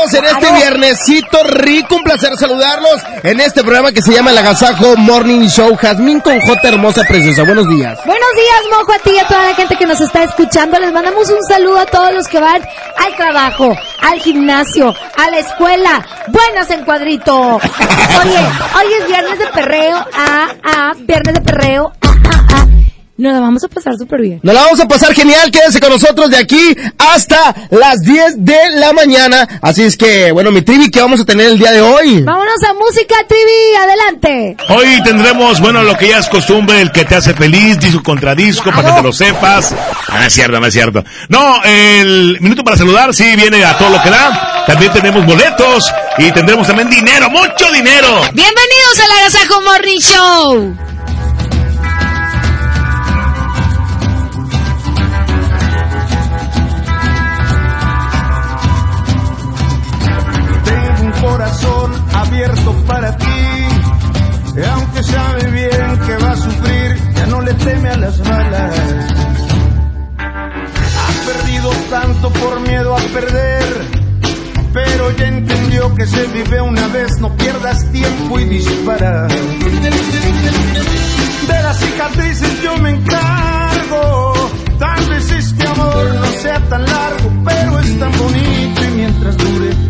En este viernesito rico, un placer saludarlos en este programa que se llama El Agasajo Morning Show. Jazmín con J hermosa preciosa. Buenos días. Buenos días, Mojo, a ti y a toda la gente que nos está escuchando. Les mandamos un saludo a todos los que van al trabajo, al gimnasio, a la escuela. Buenas en cuadrito. Oye, hoy es viernes de perreo. Ah, ah, viernes de perreo. Nos la vamos a pasar súper bien. Nos la vamos a pasar genial, quédense con nosotros de aquí hasta las 10 de la mañana. Así es que, bueno, mi trivi, ¿qué vamos a tener el día de hoy? Vámonos a música, Trivi. Adelante. Hoy tendremos, bueno, lo que ya es costumbre, el que te hace feliz, disco contra disco, para que te lo sepas. Ah, no es cierto, no es cierto. No, el minuto para saludar, sí, viene a todo lo que da. También tenemos boletos y tendremos también dinero, mucho dinero. Bienvenidos al Agasajo Morning Show. Corazón abierto para ti. Y aunque sabe bien que va a sufrir, ya no le teme a las balas. Ha perdido tanto por miedo a perder. Pero ya entendió que se vive una vez, no pierdas tiempo y dispara. De las cicatrices yo me encargo. Tal vez este amor no sea tan largo, pero es tan bonito y mientras dure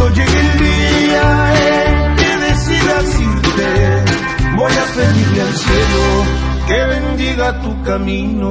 Cuando llegue el día en que decidas irte, voy a pedirle al cielo que bendiga tu camino.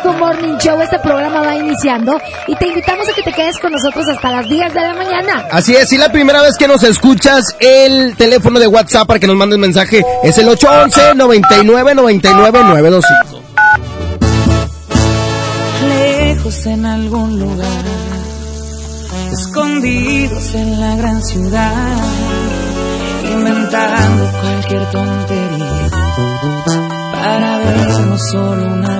Agasajo Morning Show. Este programa va iniciando y te invitamos a que te quedes con nosotros hasta las 10 de la mañana. Así es, si la primera vez que nos escuchas, el teléfono de WhatsApp para que nos mandes mensaje es el 811 99 99 925. lejos en algún lugar, escondidos en la gran ciudad, inventando cualquier tontería para vernos solo una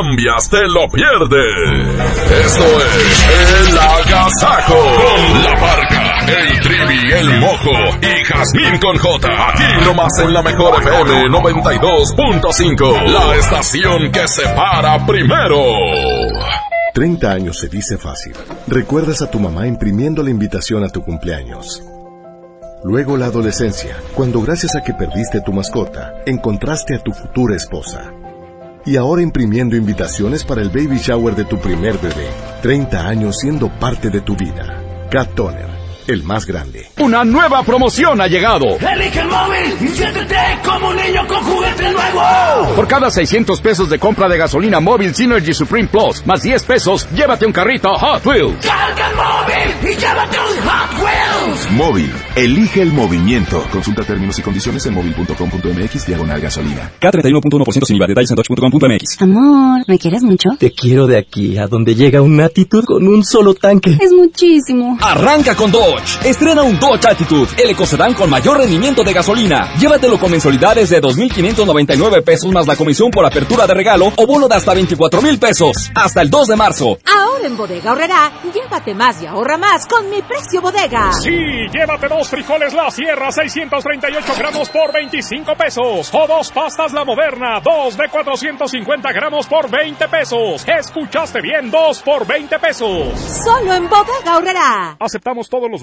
Cambias, te lo pierdes. Esto es El Agasajo con la barca, el trivi, el mojo y Jazmín con J. Aquí nomás en la mejor FM 92.5. La estación que se para primero. 30 años se dice fácil. Recuerdas a tu mamá imprimiendo la invitación a tu cumpleaños. Luego la adolescencia, cuando gracias a que perdiste tu mascota, encontraste a tu futura esposa. Y ahora imprimiendo invitaciones para el baby shower de tu primer bebé. 30 años siendo parte de tu vida. Cat Toner, el más grande. Una nueva promoción ha llegado. Elige el móvil y siéntete como un niño con juguete nuevo. Por cada 600 pesos de compra de gasolina móvil Synergy Supreme Plus, más 10 pesos, llévate un carrito Hot Wheels. Carga el móvil y llévate un Hot Wheels. Móvil, elige el movimiento. Consulta términos y condiciones en móvil.com.mx diagonal gasolina. K31.1% sin IVA. Detalles en dodge.com.mx. Amor, ¿me quieres mucho? Te quiero de aquí a donde llega una actitud con un solo tanque. Es muchísimo. Arranca con Dodge. Estrena un Dodge Attitude, el ecocedán con mayor rendimiento de gasolina. Llévatelo con mensualidades de 2.599 pesos más la comisión por apertura de regalo o bono de hasta 24.000 pesos. Hasta el 2 de marzo. Ahora en Bodega Horrera, llévate más y ahorra más con mi precio bodega. Sí, llévate dos frijoles La Sierra 638 gramos por 25 pesos. O dos pastas La Moderna, dos de 450 gramos por 20 pesos. Escuchaste bien, dos por 20 pesos. Solo en Bodega Horrera. Aceptamos todos los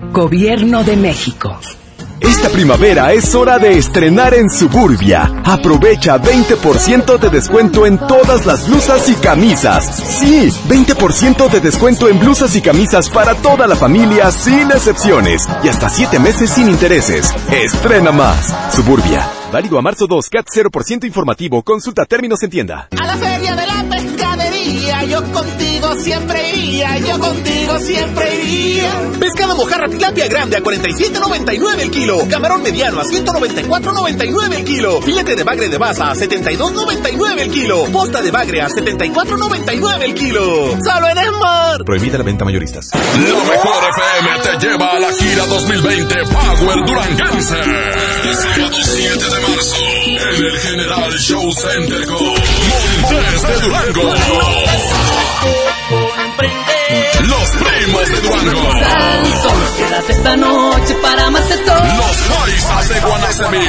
Gobierno de México. Esta primavera es hora de estrenar en Suburbia. Aprovecha 20% de descuento en todas las blusas y camisas. Sí, 20% de descuento en blusas y camisas para toda la familia sin excepciones. Y hasta 7 meses sin intereses. Estrena más. Suburbia. Válido a marzo 2, CAT 0% informativo. Consulta términos en tienda. A la feria de la pescadería, yo contigo siempre iría, yo contigo siempre iría. Pescado mojarra tilapia grande a 47.99 el kilo. Camarón mediano a 194.99 el kilo. Filete de bagre de baza a 72.99 el kilo. Posta de bagre a 74.99 el kilo. Solo en Esmar. Prohibida la venta mayoristas. La mejor FM te lleva a la gira 2020 Power Duranguense. Sábado 7 de en el General Show Center con Montes de Durango. Los primos de Durango. Quédate esta noche para más de todo. Los paisas de Guanacemí.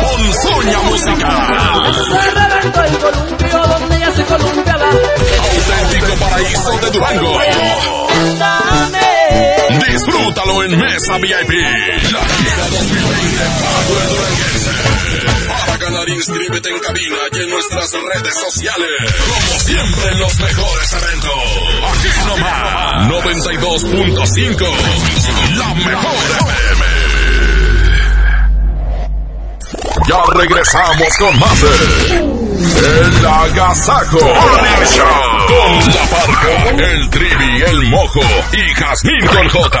Con Soña Musical. Auténtico paraíso de Durango. Disfrútalo en Mesa VIP. La gira 2020 Power Duranguense. Para ganar, inscríbete en cabina y en nuestras redes sociales. Como siempre en los mejores eventos. Aquí nomás. 92.5. La mejor FM. Ya regresamos con más El Agasajo Morning Show con La Parca, el Trivi, el Mojo y Jazmín con J.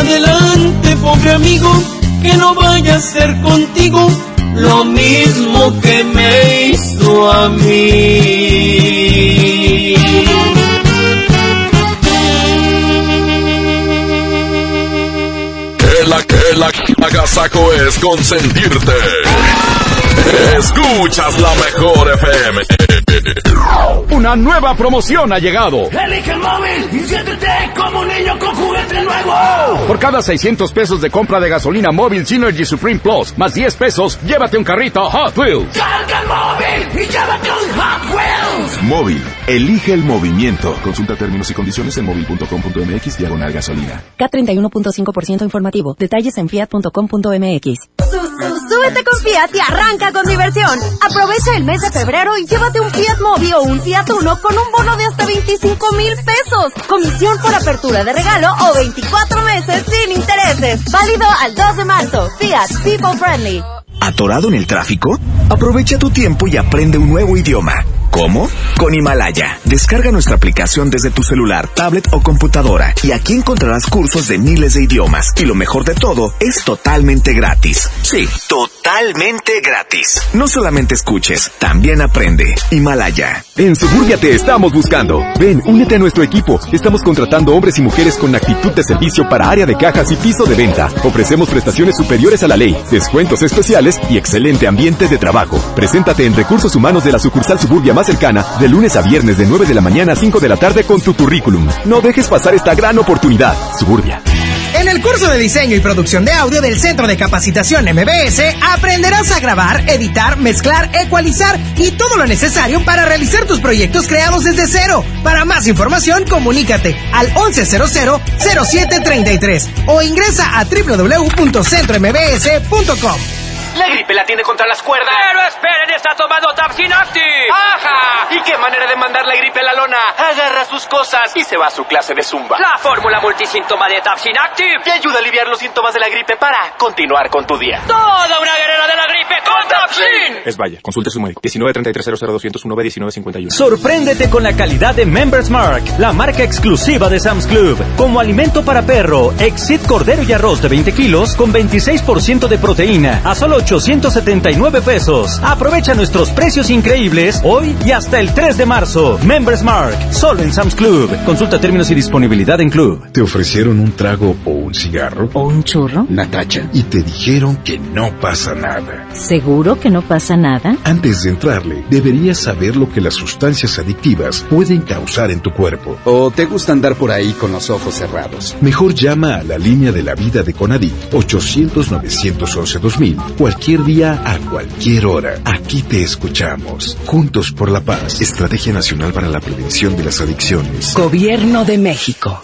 Adelante, pobre amigo, que no vaya a ser contigo lo mismo que me hizo a mí. Que la que la agasajo es consentirte. Escuchas la mejor FM. Una nueva promoción ha llegado. Elige el móvil y siéntete como un niño con juguete nuevo. Por cada 600 pesos de compra de gasolina móvil Synergy Supreme Plus, más 10 pesos, llévate un carrito Hot Wheels. Carga el móvil y llévate un Hot Wheels. Móvil. Elige el movimiento. Consulta términos y condiciones en móvil.com.mx diagonal gasolina. K31.5% informativo. Detalles en fiat.com.mx. Súbete con Fiat y arranca con diversión. Aprovecha el mes de febrero y llévate un Fiat Fiat Mobi o un Fiat Uno con un bono de hasta 25 mil pesos. Comisión por apertura de regalo o 24 meses sin intereses. Válido al 2 de marzo. Fiat People Friendly. ¿Atorado en el tráfico? Aprovecha tu tiempo y aprende un nuevo idioma. ¿Cómo? Con Himalaya. Descarga nuestra aplicación desde tu celular, tablet o computadora y aquí encontrarás cursos de miles de idiomas. Y lo mejor de todo, es totalmente gratis. Sí, totalmente gratis. No solamente escuches, también aprende. Himalaya. En Suburbia te estamos buscando. Ven, únete a nuestro equipo. Estamos contratando hombres y mujeres con actitud de servicio para área de cajas y piso de venta. Ofrecemos prestaciones superiores a la ley, descuentos especiales y excelente ambiente de trabajo. Preséntate en Recursos Humanos de la sucursal Suburbia más cercana de lunes a viernes de 9 de la mañana a 5 de la tarde con tu currículum. No dejes pasar esta gran oportunidad. Suburbia. En el curso de diseño y producción de audio del Centro de Capacitación MBS aprenderás a grabar, editar, mezclar, ecualizar y todo lo necesario para realizar tus proyectos creados desde cero. Para más información, comunícate al 1100-0733 o ingresa a www.centrombs.com. La gripe la tiene contra las cuerdas. Pero esperen, está tomando Tapsin Active. ¡Ajá! ¿Y qué manera de mandar la gripe a la lona? Agarra sus cosas y se va a su clase de zumba. La fórmula multisíntoma de Tapsin Active. Te ayuda a aliviar los síntomas de la gripe para continuar con tu día. Toda una guerrera de la gripe con Tapsin. Es Vaya, consulte su médico. 1933 b 1951 Sorpréndete con la calidad de Members Mark, la marca exclusiva de Sam's Club. Como alimento para perro, Exit Cordero y Arroz de 20 kilos con 26% de proteína a solo 879 pesos. Aprovecha nuestros precios increíbles hoy y hasta el 3 de marzo. Members Mark, solo en Sam's Club. Consulta términos y disponibilidad en Club. ¿Te ofrecieron un trago o un cigarro? ¿O un churro? Natacha. Y te dijeron que no pasa nada. ¿Seguro que no pasa nada? Antes de entrarle, deberías saber lo que las sustancias adictivas pueden causar en tu cuerpo. ¿O te gusta andar por ahí con los ojos cerrados? Mejor llama a la línea de la vida de Conadic 800-911-2000 cualquier día a cualquier hora. Aquí te escuchamos. Juntos por la paz. Estrategia Nacional para la Prevención de las Adicciones. Gobierno de México.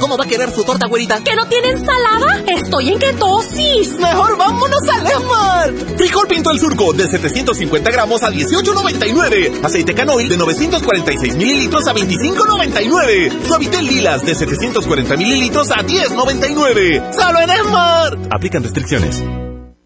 ¿Cómo va a querer su torta, güerita? ¿Que no tiene ensalada? Estoy en ketosis. Mejor vámonos a Lemar. Frijol Pinto el Surco de 750 gramos a 18.99. Aceite canoil de 946 mililitros a 25.99. Suavitel Lilas de 740 mililitros a 10.99. ¡Solo en Esmar! Aplican restricciones.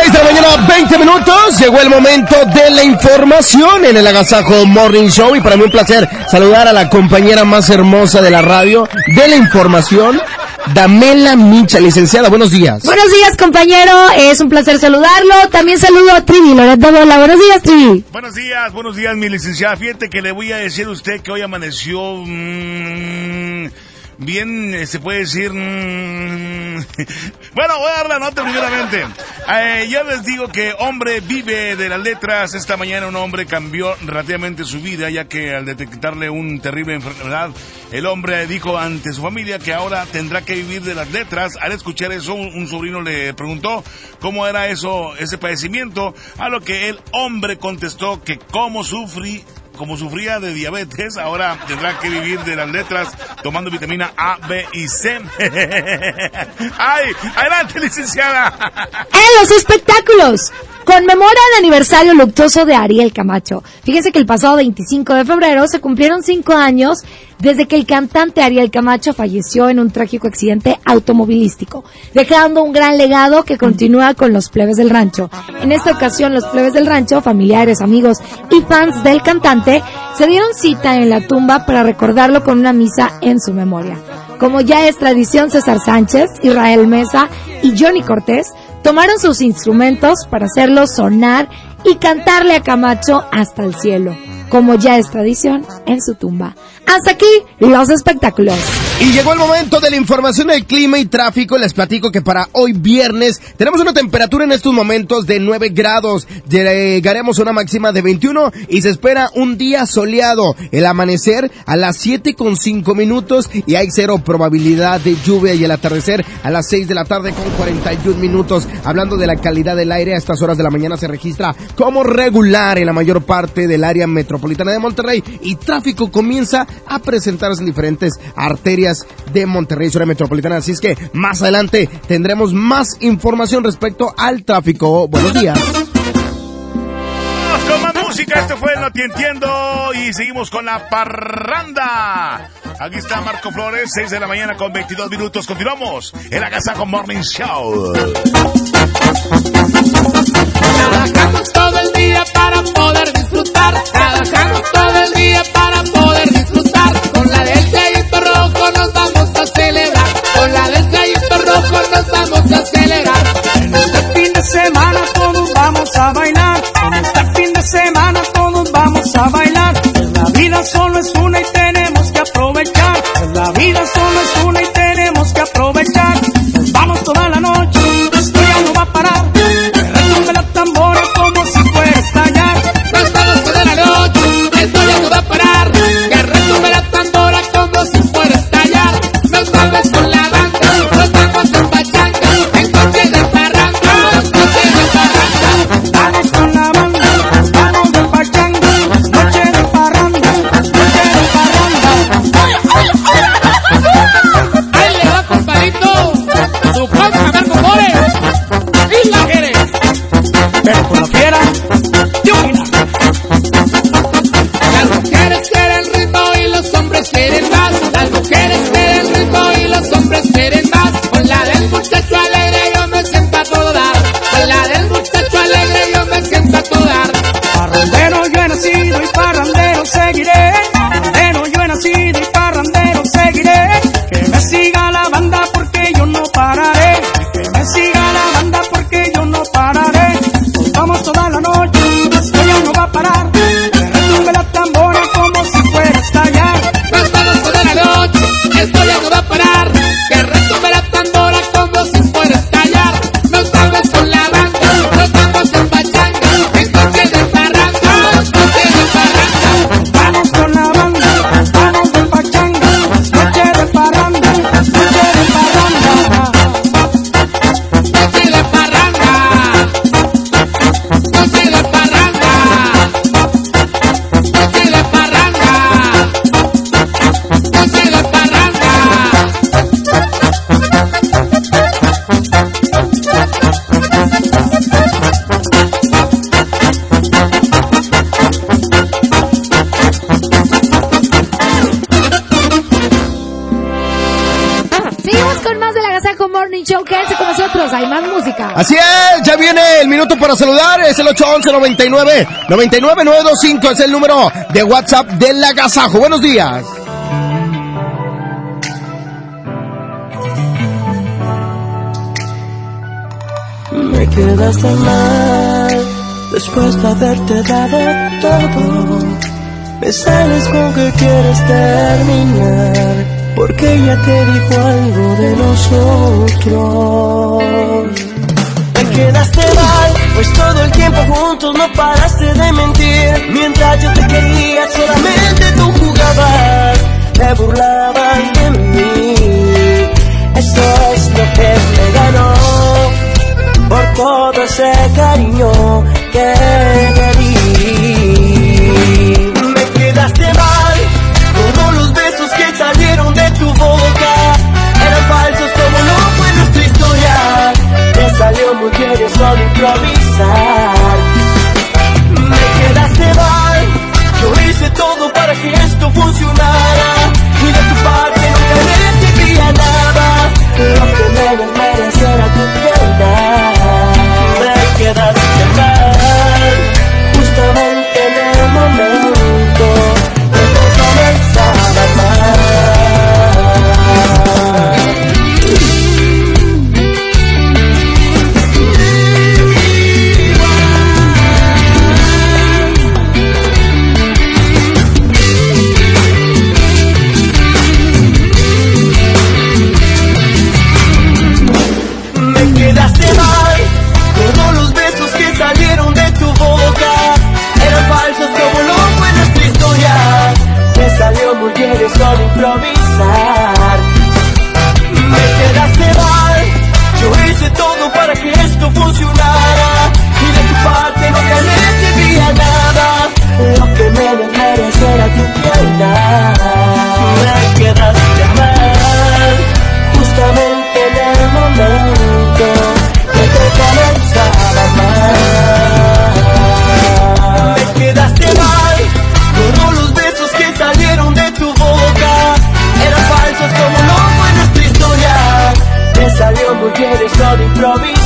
6 de la mañana, 20 minutos. Llegó el momento de la información en el Agasajo Morning Show. Y para mí un placer saludar a la compañera más hermosa de la radio de la información, Damela Micha, licenciada. Buenos días. Buenos días, compañero. Es un placer saludarlo. También saludo a Trivi, Loreto Hola, buenos días, Trivi. Buenos días, buenos días, mi licenciada. Fíjate que le voy a decir a usted que hoy amaneció. mmm, bien, eh, se puede decir... mm, bueno, voy a dar la nota primeramente. Eh, yo les digo que hombre vive de las letras. Esta mañana un hombre cambió relativamente su vida, ya que al detectarle un terrible enfermedad, el hombre dijo ante su familia que ahora tendrá que vivir de las letras. Al escuchar eso, un, un sobrino le preguntó cómo era eso, ese padecimiento, a lo que el hombre contestó que cómo sufrí como sufría de diabetes, ahora tendrá que vivir de las letras tomando vitamina A, B y C. ¡Ay! ¡Adelante, licenciada! En los espectáculos. Conmemora el aniversario luctuoso de Ariel Camacho. Fíjense que el pasado 25 de febrero se cumplieron cinco años desde que el cantante Ariel Camacho falleció en un trágico accidente automovilístico, dejando un gran legado que continúa con los plebes del rancho. En esta ocasión, los plebes del rancho, familiares, amigos y fans del cantante se dieron cita en la tumba para recordarlo con una misa en su memoria. Como ya es tradición, César Sánchez, Israel Mesa y Johnny Cortés tomaron sus instrumentos para hacerlo sonar y cantarle a Camacho hasta el cielo, como ya es tradición en su tumba. Hasta aquí los espectáculos. Y llegó el momento de la información del clima y tráfico. Les platico que para hoy viernes tenemos una temperatura en estos momentos de 9 grados. Llegaremos a una máxima de 21 y se espera un día soleado. El amanecer a las 7 con 5 minutos y hay cero probabilidad de lluvia y el atardecer a las 6 de la tarde con 41 minutos. Hablando de la calidad del aire, a estas horas de la mañana se registra como regular en la mayor parte del área metropolitana de Monterrey y tráfico comienza a presentarse en diferentes arterias de Monterrey, ciudad metropolitana. Así es que más adelante tendremos más información respecto al tráfico. Buenos días. Vamos con más música, esto fue No Te Entiendo y seguimos con la parranda. Aquí está Marco Flores, 6 de la mañana con 22 minutos. Continuamos en la con Morning Show. Trabajamos todo el día poder disfrutar. Trabajamos todo el día para poder disfrutar. Con la del Gallito Rojo nos vamos a celebrar. Con la del Gallito Rojo nos vamos a celebrar. En este fin de semana todos vamos a bailar. En este fin de semana todos vamos a bailar. La vida solo es una y tenemos Así es, ya viene el minuto para saludar, es el 811 99 99 925, es el número de WhatsApp del agasajo. Buenos días. Me quedaste mal después de haberte dado todo. Me sales con que quieres terminar porque ella te dijo algo de nosotros. Quedaste mal, pues todo el tiempo juntos no paraste de mentir. Mientras yo te quería, solamente tú jugabas, te burlabas de mí. Eso es lo que me ganó por todo ese cariño que mujeres solo improvisar. Me quedaste mal, yo hice todo para que esto funcionara. Improvisar. Salió muy bien eso de improvisar.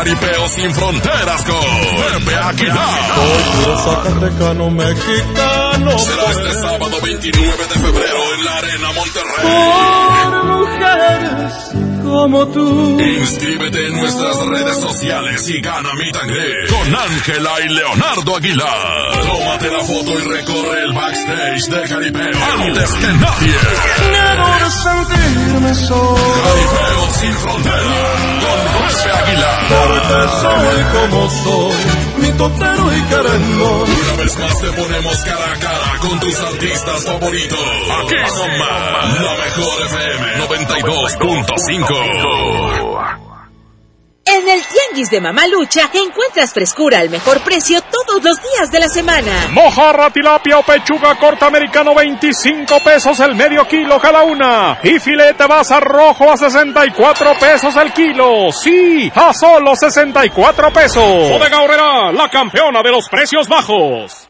Jaripeo sin fronteras con Pepe Aguilar. Puro Zacatecano mexicano. Será este sábado 29 de febrero en la Arena Monterrey. Por mujeres como tú. Inscríbete en nuestras redes sociales y gana mi tangre con Ángela y Leonardo Aguilar. Tómate la foto y recorre el backstage de Jaripeo antes que nadie. Debo sentirme solo. Jaripeo sin fronteras con Pepe Aguilar. Porque soy como soy, mi totero y querendón. Una vez más te ponemos cara a cara con tus artistas favoritos. Aquí nomás, la mejor FM 92.5. En el Tianguis de Mamalucha encuentras frescura al mejor precio todos los días de la semana. Mojarra, tilapia o pechuga corta americano 25 pesos el medio kilo cada una. Y filete basa rojo a 64 pesos el kilo. Sí, a solo 64 pesos. Bodega Horrera, la campeona de los precios bajos.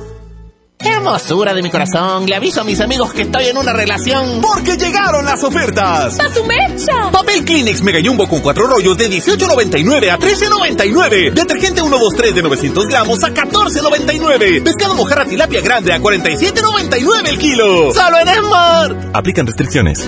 Hermosura de mi corazón, le aviso a mis amigos que estoy en una relación. Porque llegaron las ofertas. ¡A su mecha! Papel Kleenex Mega Jumbo con cuatro rollos de 18.99 a 13.99. Detergente 123 de 900 gramos a 14.99. Pescado mojarra tilapia grande a 47.99 el kilo. Solo en Esmar. Aplican restricciones.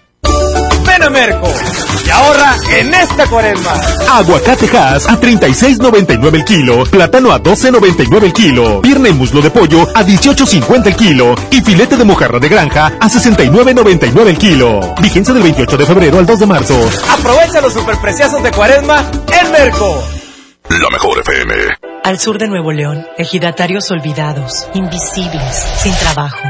Ven a Merco y ahorra en esta cuaresma. Aguacate Hass a 36.99 el kilo, plátano a 12.99 el kilo, pierna y muslo de pollo a 18.50 el kilo y filete de mojarra de granja a 69.99 el kilo. Vigencia del 28 de febrero al 2 de marzo. Aprovecha los superpreciosos de cuaresma en Merco. La mejor FM. Al sur de Nuevo León, ejidatarios olvidados, invisibles, sin trabajo.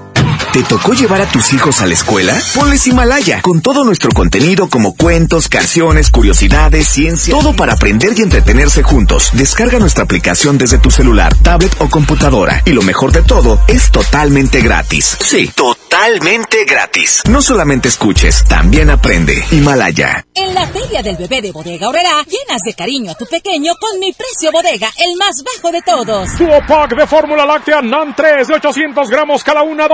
¿Te tocó llevar a tus hijos a la escuela? Ponles Himalaya, con todo nuestro contenido como cuentos, canciones, curiosidades, ciencia, todo para aprender y entretenerse juntos. Descarga nuestra aplicación desde tu celular, tablet o computadora. Y lo mejor de todo, es totalmente gratis. Sí, totalmente gratis. No solamente escuches, también aprende. Himalaya. En la feria del bebé de Bodega Horrera, llenas de cariño a tu pequeño con mi precio bodega, el más bajo de todos. Duo pack de fórmula láctea NAN 3 de 800 gramos cada una,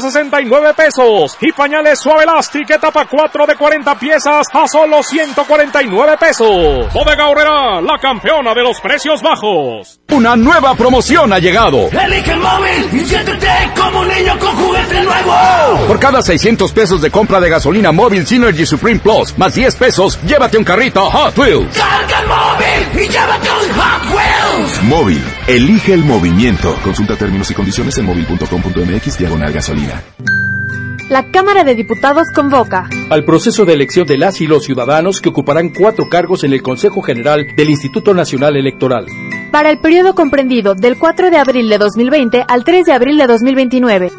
269 pesos. Y pañales suave elástico etapa 4 de 40 piezas a solo 149 pesos. Bodega Horrera, la campeona de los precios bajos. Una nueva promoción ha llegado. Elige el móvil y siéntete como un niño con juguete nuevo. Por cada 600 pesos de compra de gasolina móvil Synergy Supreme Plus, más 10 pesos, llévate un carrito Hot Wheels. Carga el móvil y llévate un Hot Wheels. Móvil, elige el movimiento. Consulta términos y condiciones en móvil.com.mx diagonal gasolina. La Cámara de Diputados convoca al proceso de elección de las y los ciudadanos que ocuparán cuatro cargos en el Consejo General del Instituto Nacional Electoral. para el periodo comprendido del 4 de abril de 2020 al 3 de abril de 2029.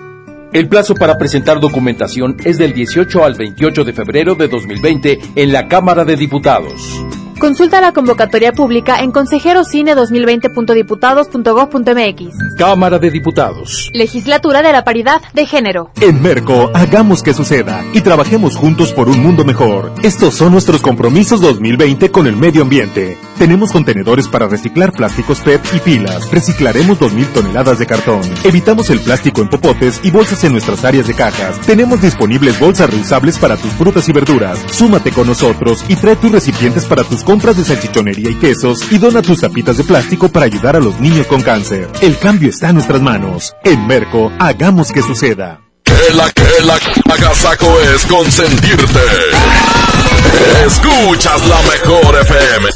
El plazo para presentar documentación es del 18 al 28 de febrero de 2020 en la Cámara de Diputados. Consulta la convocatoria pública en consejerocine2020.diputados.gov.mx. Cámara de Diputados. Legislatura de la Paridad de Género. En Merco, hagamos que suceda y trabajemos juntos por un mundo mejor. Estos son nuestros compromisos 2020 con el medio ambiente. Tenemos contenedores para reciclar plásticos PET y pilas. Reciclaremos 2.000 toneladas de cartón. Evitamos el plástico en popotes y bolsas en nuestras áreas de cajas. Tenemos disponibles bolsas reusables para tus frutas y verduras. Súmate con nosotros y trae tus recipientes para tus compras de salchichonería y quesos y dona tus tapitas de plástico para ayudar a los niños con cáncer. El cambio está en nuestras manos. En Merco, hagamos que suceda. Que la que la agasaco es consentirte. Escuchas la mejor FM.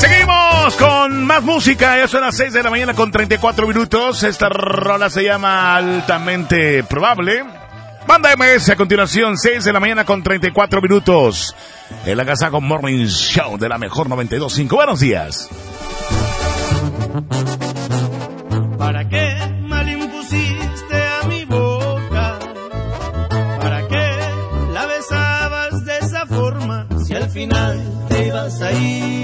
Seguimos con más música. Ya son las 6 de la mañana con 34 minutos. Esta rola se llama Altamente Probable. Banda MS a continuación, 6 de la mañana con 34 minutos. El Agasago Morning Show de la mejor 92.5. Buenos días. ¿Para qué mal impusiste a mi boca? ¿Para qué la besabas de esa forma? Si al final te ibas a ir.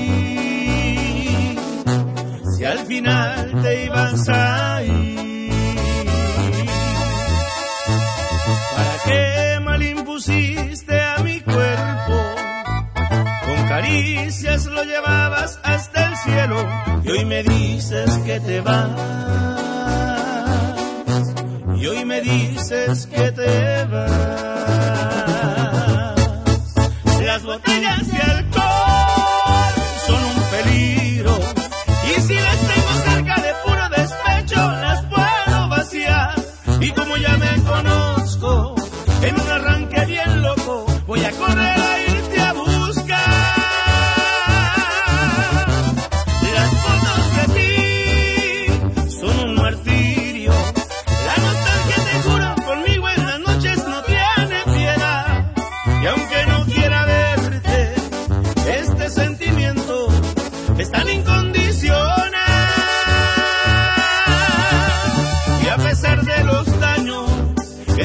Si al final te ibas a ir. Caricias lo llevabas hasta el cielo y hoy me dices que te vas. Y hoy me dices que te vas. Las botellas de alcohol son un peligro y si las tengo cerca de puro despecho las puedo vaciar. Y como ya me conozco, en un arranque bien loco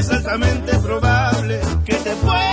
es altamente probable que te pueda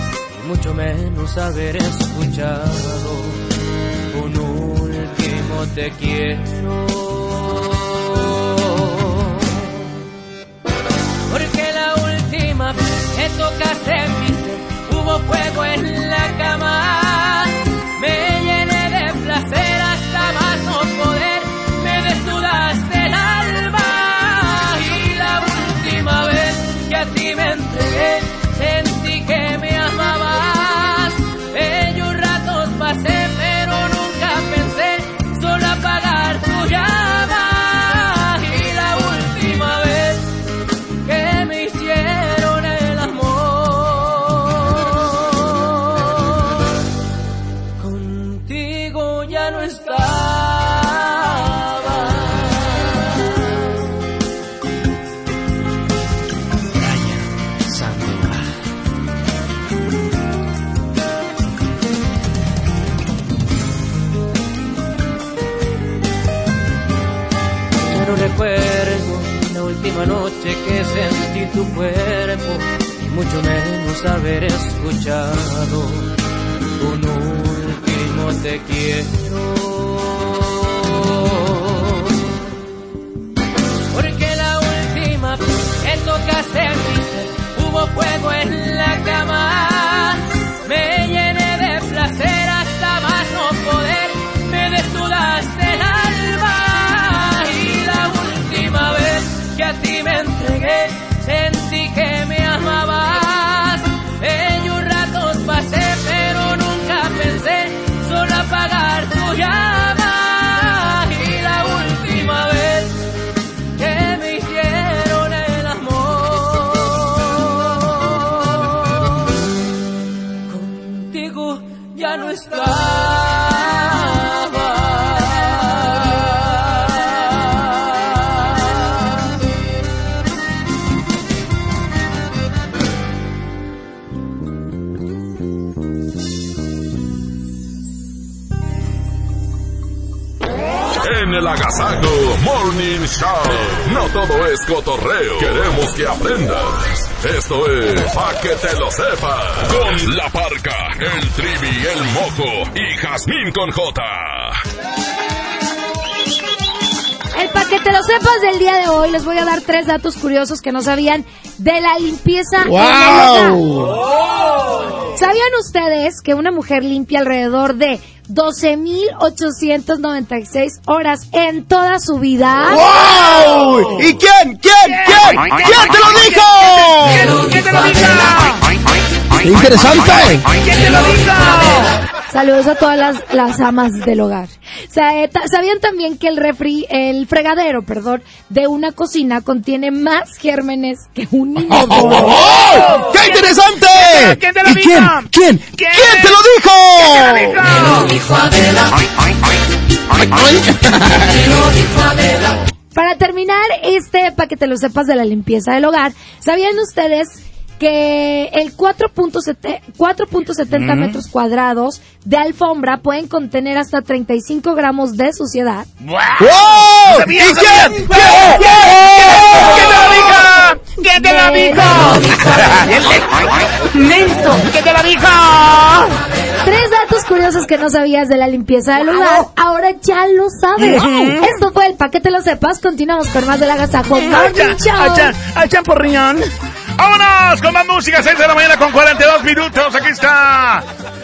mucho menos haber escuchado un último te quiero. Porque la última vez que tocaste mi hubo fuego en la cama. Tu cuerpo y mucho menos haber escuchado un último te quiero. Porque la última vez que tocaste mi ser hubo fuego en la cama. Morning Show. No todo es cotorreo. Queremos que aprendas. Esto es Pa' que te lo sepas. Con la parca, el trivi, el mojo y Jazmín con J. El para que te lo sepas del día de hoy, les voy a dar tres datos curiosos que no sabían de la limpieza en hogar. ¿Sabían ustedes que una mujer limpia alrededor de 12.896 horas en toda su vida? ¡Wow! ¿Y quién? ¿Quién? ¿Quién? ¿Quién te lo dijo? ¿Quién te lo dijo? ¡Qué interesante! ¿Quién te lo dijo? Saludos a todas las, las amas del hogar. Eh, ¿Sabían también que el refri, el fregadero, perdón, de una cocina contiene más gérmenes que un inodoro? ¡Oh! ¡Qué interesante! ¿Quién te lo ¿Y dijo? quién? ¿Quién? ¿Quién te lo dijo? ¿Quién te lo dijo? Para terminar este, para que te lo sepas de la limpieza del hogar, ¿sabían ustedes que el 4.7 4.70 Mm. metros cuadrados de alfombra pueden contener hasta 35 gramos de suciedad? ¡Wow! ¿Y quién? ¿Quién? ¿Quién? ¿Quién te lo dijo? ¿Quién te lo dijo? ¡Listo! ¿Quién te lo dijo? Tres datos curiosos que no sabías de la limpieza del hogar, ahora ya lo sabes. Esto fue el para que te lo sepas. Continuamos con más de la Gazajo Morning Allá, Show. ¡Vámonos con más música! 6 de la mañana con 42 minutos. Aquí está.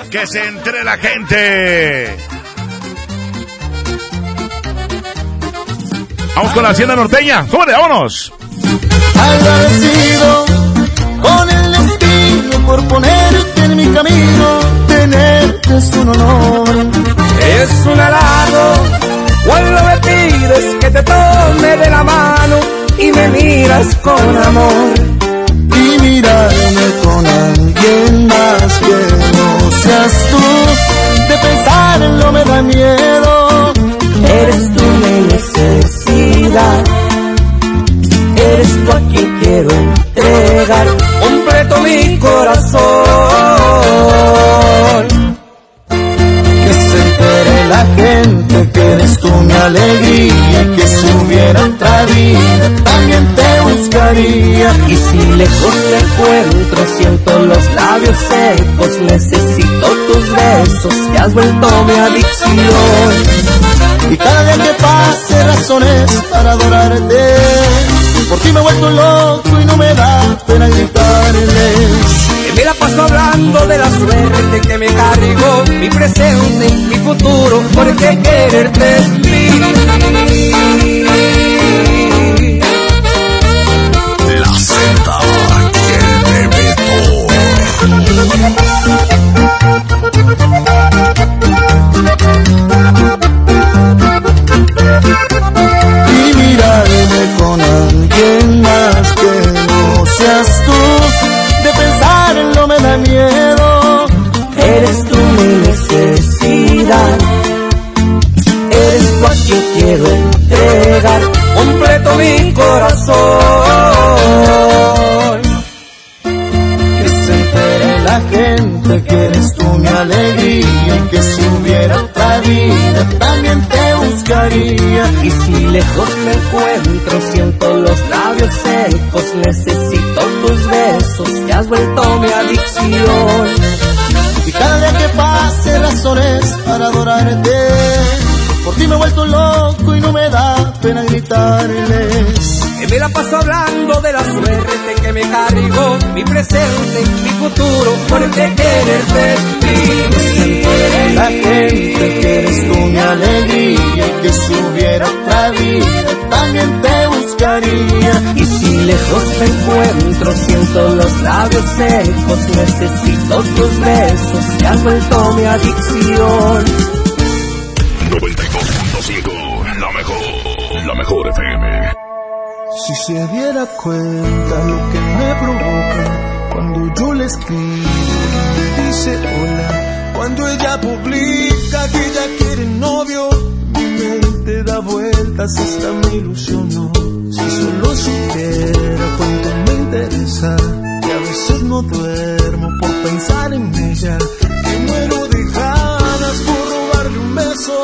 Que se entre la gente. Vamos con la Hacienda Norteña. ¡Súbele, vámonos! Agradecido con el destino por ponerte en mi camino. Tenerte es un honor. Es un halago cuando me pides que te tome de la mano y me miras con amor. Mirarme con alguien más que no seas tú. De pensarlo me da miedo. Eres tú mi necesidad. Eres tú a quien quiero entregar completo mi corazón. La gente que eres tú mi alegría. Que si hubiera otra vida también te buscaría. Y si lejos te encuentro, siento los labios secos. Necesito tus besos, que has vuelto mi adicción. Y cada día que pase razones para adorarte. Por ti me he vuelto loco y no me da pena gritarles. Que me la paso hablando de la suerte que me cargó mi presente mi futuro, porque quererte es mí. La Z y el Y mirarme con alguien más que no seas tú. Miedo. Eres tú mi necesidad. Eres tú a quien quiero entregar completo mi corazón. Que se entere la gente que eres tú mi alegría. Y que si hubiera otra vida también te buscaría. Y si lejos me encuentro, siento los labios secos. Necesito besos, que has vuelto mi adicción. Y cada día que pase razones para adorarte. Por ti me he vuelto loco y no me da pena gritarles. Que me la paso hablando de la suerte que me cargó mi presente mi futuro, porque quererte es mí. La gente que eres tú mi alegría y que si hubiera otra vida también te buscaría. Y si lejos me encuentro, siento los labios secos, necesito tus besos, que has vuelto mi adicción. 92.5, la mejor, la mejor FM. Si se diera cuenta lo que me provoca cuando yo le escribo y me dice hola, cuando ella publica que ella quiere novio, mi mente da vueltas hasta me ilusionó. Solo supiera cuánto me interesa, que a veces no duermo por pensar en ella, que muero de ganas por robarle un beso,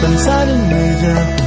duermo por pensar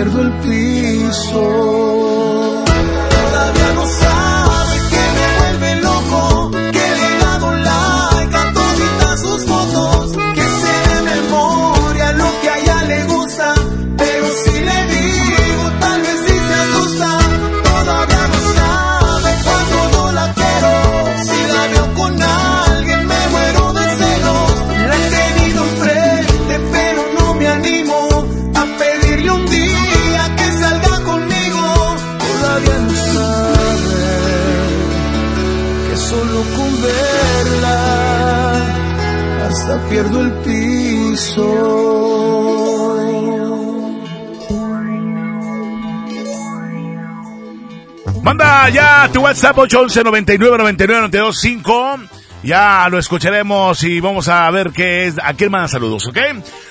pierdo el piso. Manda ya tu WhatsApp 811 99 99 92 5. Ya lo escucharemos y vamos a ver qué es. ¿A quién más saludos, ok?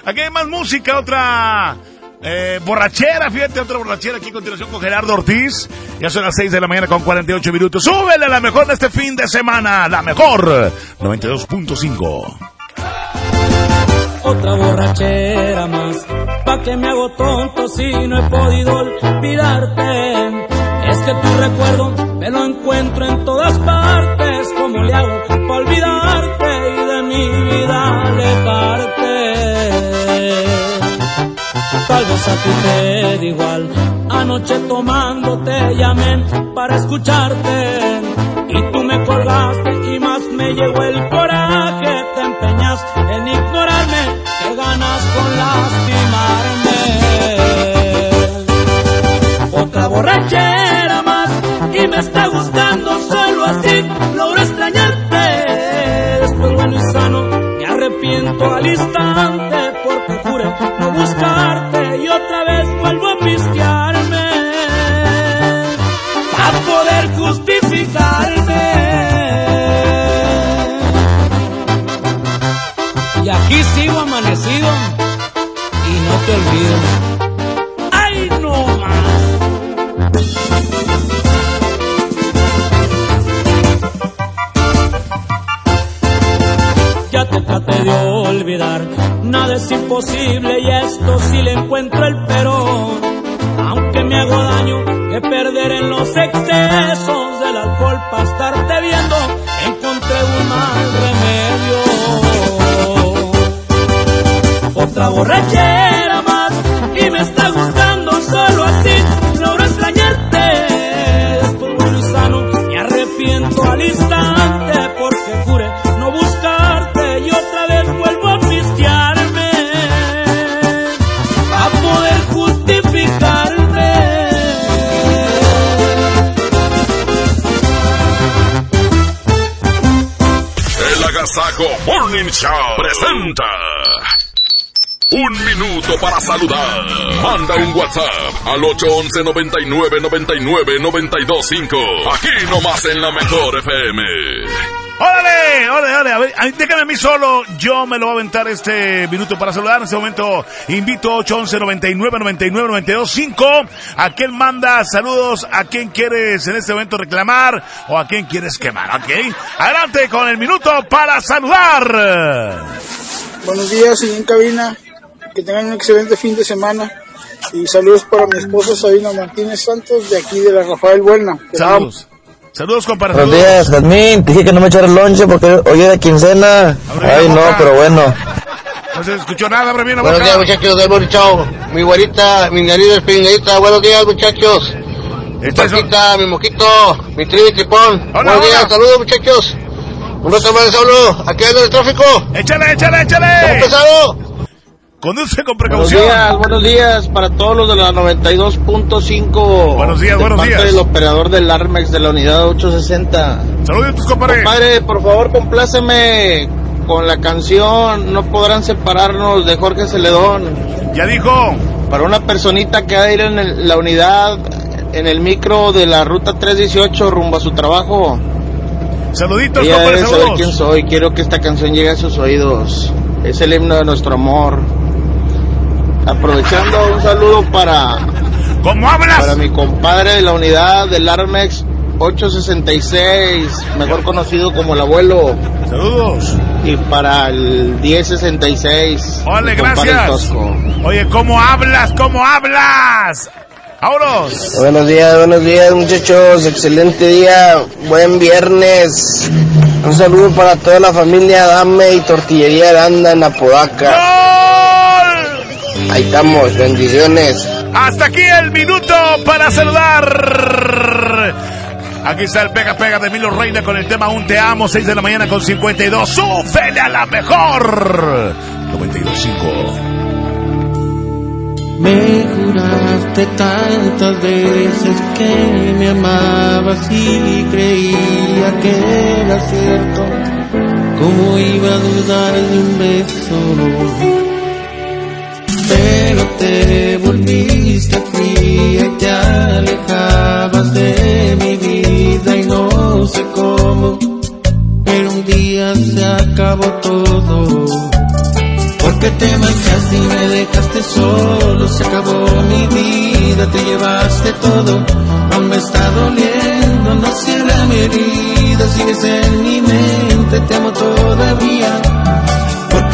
Aquí hay más música, otra eh, borrachera, fíjate, otra borrachera aquí a continuación con Gerardo Ortiz. Ya son las 6 de la mañana con 48 minutos. Súbele la mejor de este fin de semana, la mejor 92.5. Otra borrachera más, pa' que me hago tonto si no he podido olvidarte. Que tu recuerdo me lo encuentro en todas partes. ¿Cómo le hago pa' olvidarte y de mi vida alejarte? Tal vez a ti te da igual. Anoche tomando te llamé para escucharte. Y tú me colgaste y más me llegó el coraje. Te empeñas en ignorarme. Que ganas con lastimarme. Otra borrachera no es imposible y esto sí le encuentro el pero. Aunque me hago daño que perder en los excesos del alcohol para estarte viendo, encontré un mal remedio. Otra borrachera Presenta. Un minuto para saludar. Manda un WhatsApp al 811 99 99 925. Aquí nomás en la mejor FM. ¡Órale! ¡Órale, órale! A ver, déjame a mí solo. Yo me lo voy a aventar este minuto para saludar. En este momento invito 811 99 99 92 5. ¿A quién manda saludos? ¿A quién quieres en este momento reclamar? ¿O a quién quieres quemar? ¿Ok? Adelante con el minuto para saludar. Buenos días, y en cabina. Que tengan un excelente fin de semana. Y saludos para mi esposa Sabina Martínez Santos, de aquí de la Rafael Buena. Saludos. Saludos, compadre. Buenos días, Jazmín. Dije que no me echara el lonche porque hoy era quincena. Ay, no, pero bueno. No se escuchó nada, hombre, bien, Buenos días, muchachos del Show. Mi güerita, mi nariz espingadita. Buenos días, muchachos. Mi paquita, mi moquito, mi trivi tripón. Buenos días, saludos, muchachos. Un rato más, solo. Aquí ando en el tráfico. ¡Échale, échale, échale! ¿Cómo pesado? Conduce con Buenos precaución. días, buenos días para todos los de la 92.5. Buenos días, de buenos parte días. del operador del Armex de la unidad 860. Saludos, compadre. Compadre, por favor, compláceme con la canción No podrán separarnos de Jorge Celedón. Ya dijo. Para una personita que va a ir en el- la unidad, en el micro de la ruta 318 rumbo a su trabajo. Saluditos, Ella compadre, saber quién soy. Quiero que esta canción llegue a sus oídos. Es el himno de nuestro amor. Aprovechando un saludo para ¿Cómo hablas? para mi compadre de la unidad del Armex 866, mejor conocido como el abuelo. Saludos. Y para el 1066. Ole, gracias. Tosco. Oye, ¿cómo hablas? ¿Cómo hablas? ¡Vámonos! Buenos días, buenos días muchachos, excelente día, buen viernes. Un saludo para toda la familia Dame y Tortillería Aranda en Apodaca. Ahí estamos, bendiciones. Hasta aquí el minuto para saludar. Aquí está el Pega Pega de Milo Reina con el tema Un Te Amo, 6 de la mañana con 52. ¡Súbele a la mejor! 92.5. Me juraste tantas veces que me amabas y creía que era cierto. ¿Cómo iba a dudar de un beso? Pero te volviste fría y te alejabas de mi vida y no sé cómo. Pero un día se acabó todo. Porque te marchaste y me dejaste solo, se acabó mi vida, te llevaste todo, aún me está doliendo, no cierra mi herida, sigues en mi mente, te amo todavía.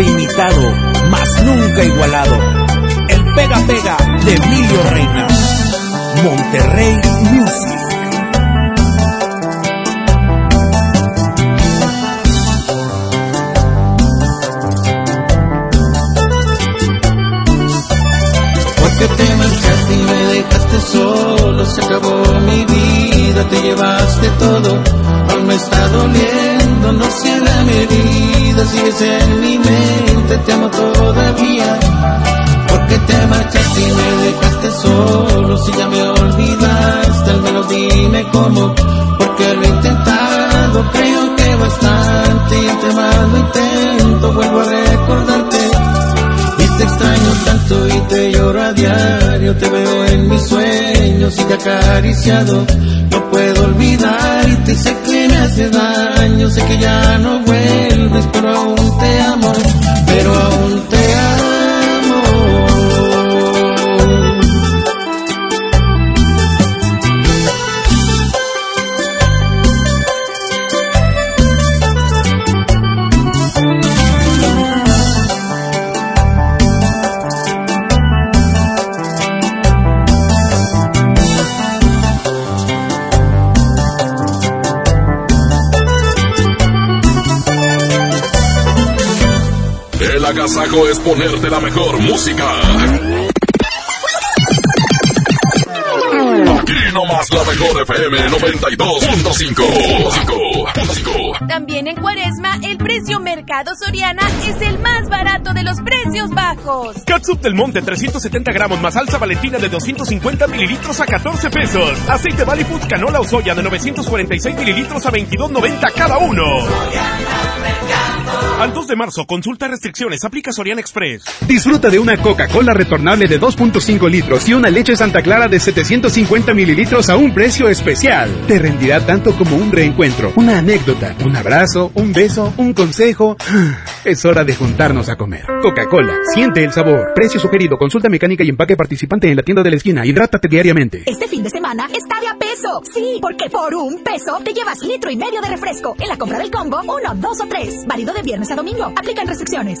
Siempre imitado, mas nunca igualado. El pega pega de Emilio Reina. Monterrey Music. Porque te marchaste y me dejaste solo, se acabó mi vida, te llevaste todo, aún me está doliendo, no cierra mi herida, sigues en mi mente, te amo todavía. Porque te marchaste y me dejaste solo, si ya me olvidaste, al menos dime cómo, porque lo he intentado, creo que bastante, y entre más lo intento, vuelvo a recordarte. Y te extraño tanto y te lloro a diario, te veo en mis sueños y te acariciado. No puedo olvidarte y sé que me hace daño, sé que ya no vuelves, pero aún te amo, pero aún te agasajo es ponerte la mejor música. Aquí nomás la mejor FM 92.5. También en Cuaresma, el precio Mercado Soriana es el más barato de los precios bajos. Catsup del Monte 370 gramos más salsa valentina de 250 mililitros a 14 pesos. Aceite Valley Foods canola o soya de 946 mililitros a 22.90 cada uno. Al 2 de marzo, consulta restricciones, aplica Soriana Express. Disfruta de una Coca-Cola retornable de 2.5 litros y una leche Santa Clara de 750 mililitros a un precio especial. Te rendirá tanto como un reencuentro, una anécdota, un abrazo, un beso, un consejo. Es hora de juntarnos a comer. Coca-Cola, siente el sabor. Precio sugerido, consulta mecánica y empaque participante en la tienda de la esquina. Hidrátate diariamente. Este fin de semana está de a peso. Sí, porque por un peso te llevas litro y medio de refresco. En la compra del combo, uno, dos o tres. Válido de viernes a domingo. Aplican restricciones.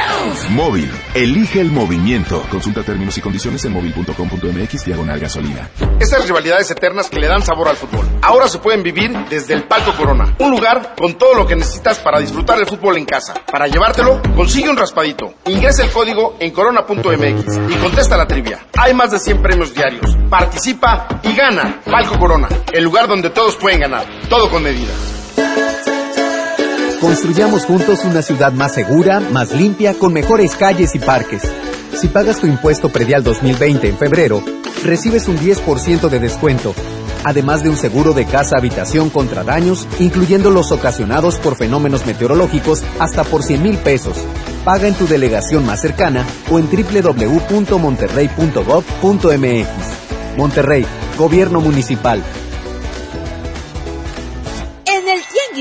Móvil, elige el movimiento. Consulta términos y condiciones en móvil.com.mx diagonal gasolina. Esas rivalidades eternas que le dan sabor al fútbol. Ahora se pueden vivir desde el Palco Corona. Un lugar con todo lo que necesitas para disfrutar del fútbol en casa. Para llevártelo, consigue un raspadito. Ingresa el código en corona.mx y contesta la trivia. Hay más de 100 premios diarios. Participa y gana. Palco Corona, el lugar donde todos pueden ganar. Todo con medida. Construyamos juntos una ciudad más segura, más limpia, con mejores calles y parques. Si pagas tu impuesto predial 2020 en febrero, recibes un 10% de descuento, además de un seguro de casa-habitación contra daños, incluyendo los ocasionados por fenómenos meteorológicos hasta por 100 mil pesos. Paga en tu delegación más cercana o en www.monterrey.gov.mx. Monterrey, Gobierno Municipal.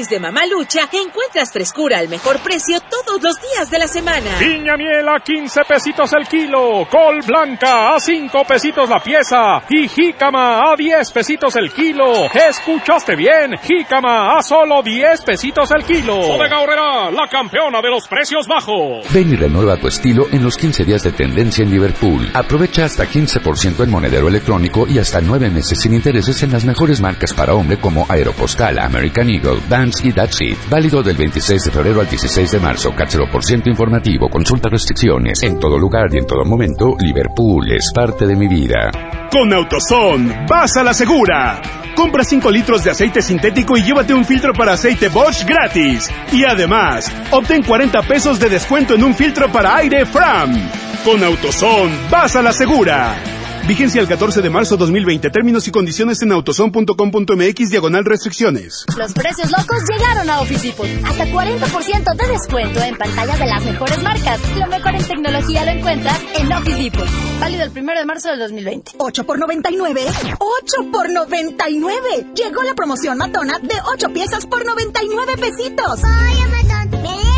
Tianguis de Mamalucha encuentras frescura al mejor precio todos los días de la semana. Piña miel a 15 pesitos el kilo, col blanca a 5 pesitos la pieza y jícama a 10 pesitos el kilo. ¿Escuchaste bien? Jícama a solo 10 pesitos el kilo. Bodega Horrera, la campeona de los precios bajos. Ven y renueva tu estilo en los 15 días de tendencia en Liverpool. Aprovecha hasta 15% en monedero electrónico y hasta 9 meses sin intereses en las mejores marcas para hombre como Aeropostal, American Eagle, Y That's It. Válido del 26 de febrero al 16 de marzo. Cáchero por ciento informativo. Consulta restricciones. En todo lugar y en todo momento, Liverpool es parte de mi vida. Con AutoZone, vas a la segura. Compra 5 litros de aceite sintético y llévate un filtro para aceite Bosch gratis. Y además, obtén 40 pesos de descuento en un filtro para aire Fram. Con AutoZone, vas a la segura. Vigencia el 14 de marzo 2020. Términos y condiciones en autoson.com.mx diagonal restricciones. Los precios locos llegaron a Office Depot. Hasta 40% de descuento en pantallas de las mejores marcas. Lo mejor en tecnología lo encuentras en Office Depot. Válido el 1 de marzo del 2020. 8 por 99. 8 por 99. Llegó la promoción matona de 8 piezas por 99 pesitos. Ay, matón.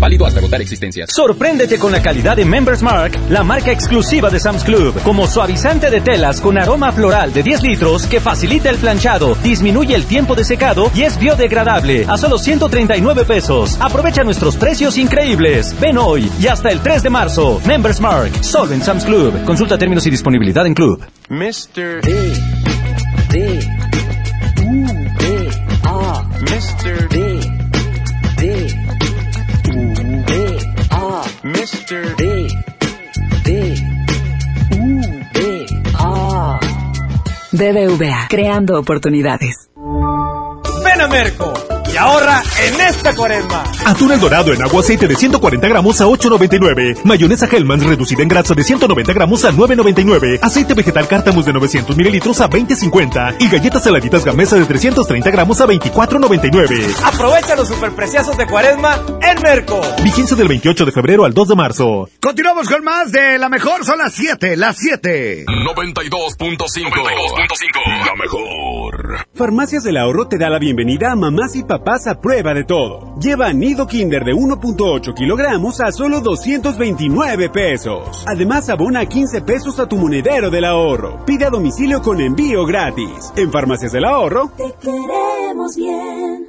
Válido hasta agotar existencias. Sorpréndete con la calidad de Members Mark, la marca exclusiva de Sam's Club, como suavizante de telas con aroma floral de 10 litros que facilita el planchado, disminuye el tiempo de secado y es biodegradable a solo 139 pesos. Aprovecha nuestros precios increíbles. Ven hoy y hasta el 3 de marzo. Members Mark, solo en Sam's Club. Consulta términos y disponibilidad en Club. Mr. D. D. U. D. A. Mr. D. D. Mr. D. D. U. D. A. BBVA, creando oportunidades. Ven a Merco y ahorra en esta cuaresma. Atún el dorado en agua aceite de 140 gramos a 8.99. Mayonesa Hellmann's reducida en grasa de 190 gramos a 9.99. Aceite vegetal Cártamus de 900 mililitros a 20.50. Y galletas saladitas Gamesa de 330 gramos a 24.99. Aprovecha los superpreciosos de cuaresma en Merco. Vigencia del 28 de febrero al 2 de marzo. Continuamos con más de La Mejor. Son las 7, las 7. 92.5. La mejor. Farmacias del Ahorro te da la bienvenida a mamás y papás a prueba de todo. Lleva nido Kinder de 1.8 kilogramos a solo 229 pesos. Además, abona 15 pesos a tu monedero del ahorro. Pide a domicilio con envío gratis. En Farmacias del Ahorro, Te queremos bien.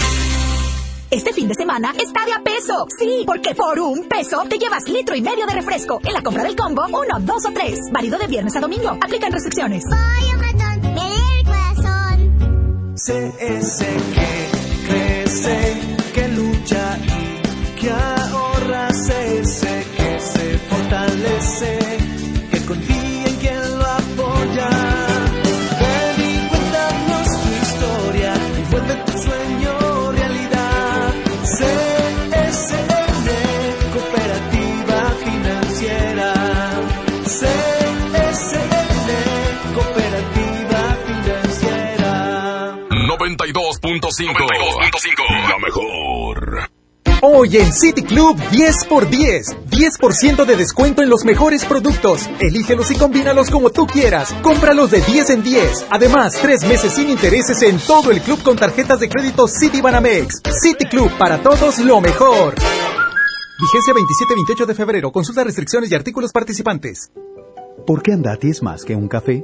Este fin de semana está de a peso. Sí, porque por un peso te llevas litro y medio de refresco. En la compra del combo, uno, dos o tres. Válido de viernes a domingo. Aplican restricciones. Sé ese que crece, que lucha y que 92.5. La mejor. Hoy en City Club 10 por 10. 10% de descuento en los mejores productos. Elígelos y combínalos como tú quieras. Cómpralos de 10 en 10. Además, tres meses sin intereses en todo el club con tarjetas de crédito City Banamex. City Club para todos lo mejor. Vigencia 27-28 de febrero. Consulta restricciones y artículos participantes. ¿Por qué Andati es más que un café?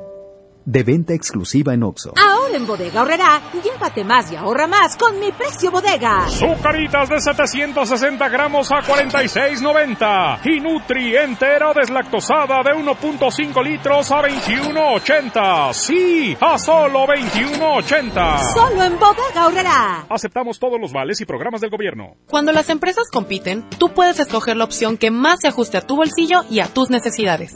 De venta exclusiva en Oxo. Ahora en Bodega Horrera, llévate más y ahorra más con mi precio bodega. Zucaritas de 760 gramos a 46.90 y Nutri entera deslactosada de 1.5 litros a 21.80. Sí, a solo 21.80. Solo en Bodega Horrera. Aceptamos todos los vales y programas del gobierno. Cuando las empresas compiten, tú puedes escoger la opción que más se ajuste a tu bolsillo y a tus necesidades.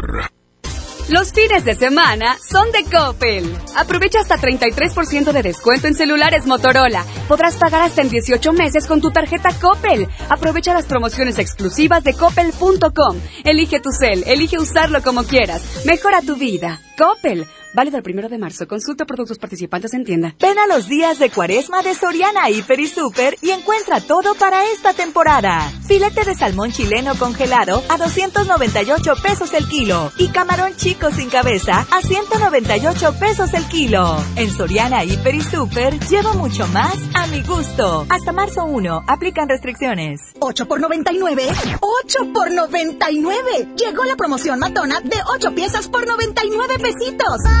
Los fines de semana son de Coppel. Aprovecha hasta 33% de descuento en celulares Motorola. Podrás pagar hasta en 18 meses con tu tarjeta Coppel. Aprovecha las promociones exclusivas de coppel.com. Elige tu cel, elige usarlo como quieras. Mejora tu vida. Coppel. Válido el primero de marzo. Consulta productos participantes en tienda. Ven a los días de cuaresma de Soriana Hiper y Super y encuentra todo para esta temporada. Filete de salmón chileno congelado a 298 pesos el kilo y camarón chico sin cabeza a 198 pesos el kilo. En Soriana Hiper y Super llevo mucho más a mi gusto. Hasta marzo 1, aplican restricciones. 8 por 99. 8 por 99. Llegó la promoción matona de 8 piezas por 99 pesitos.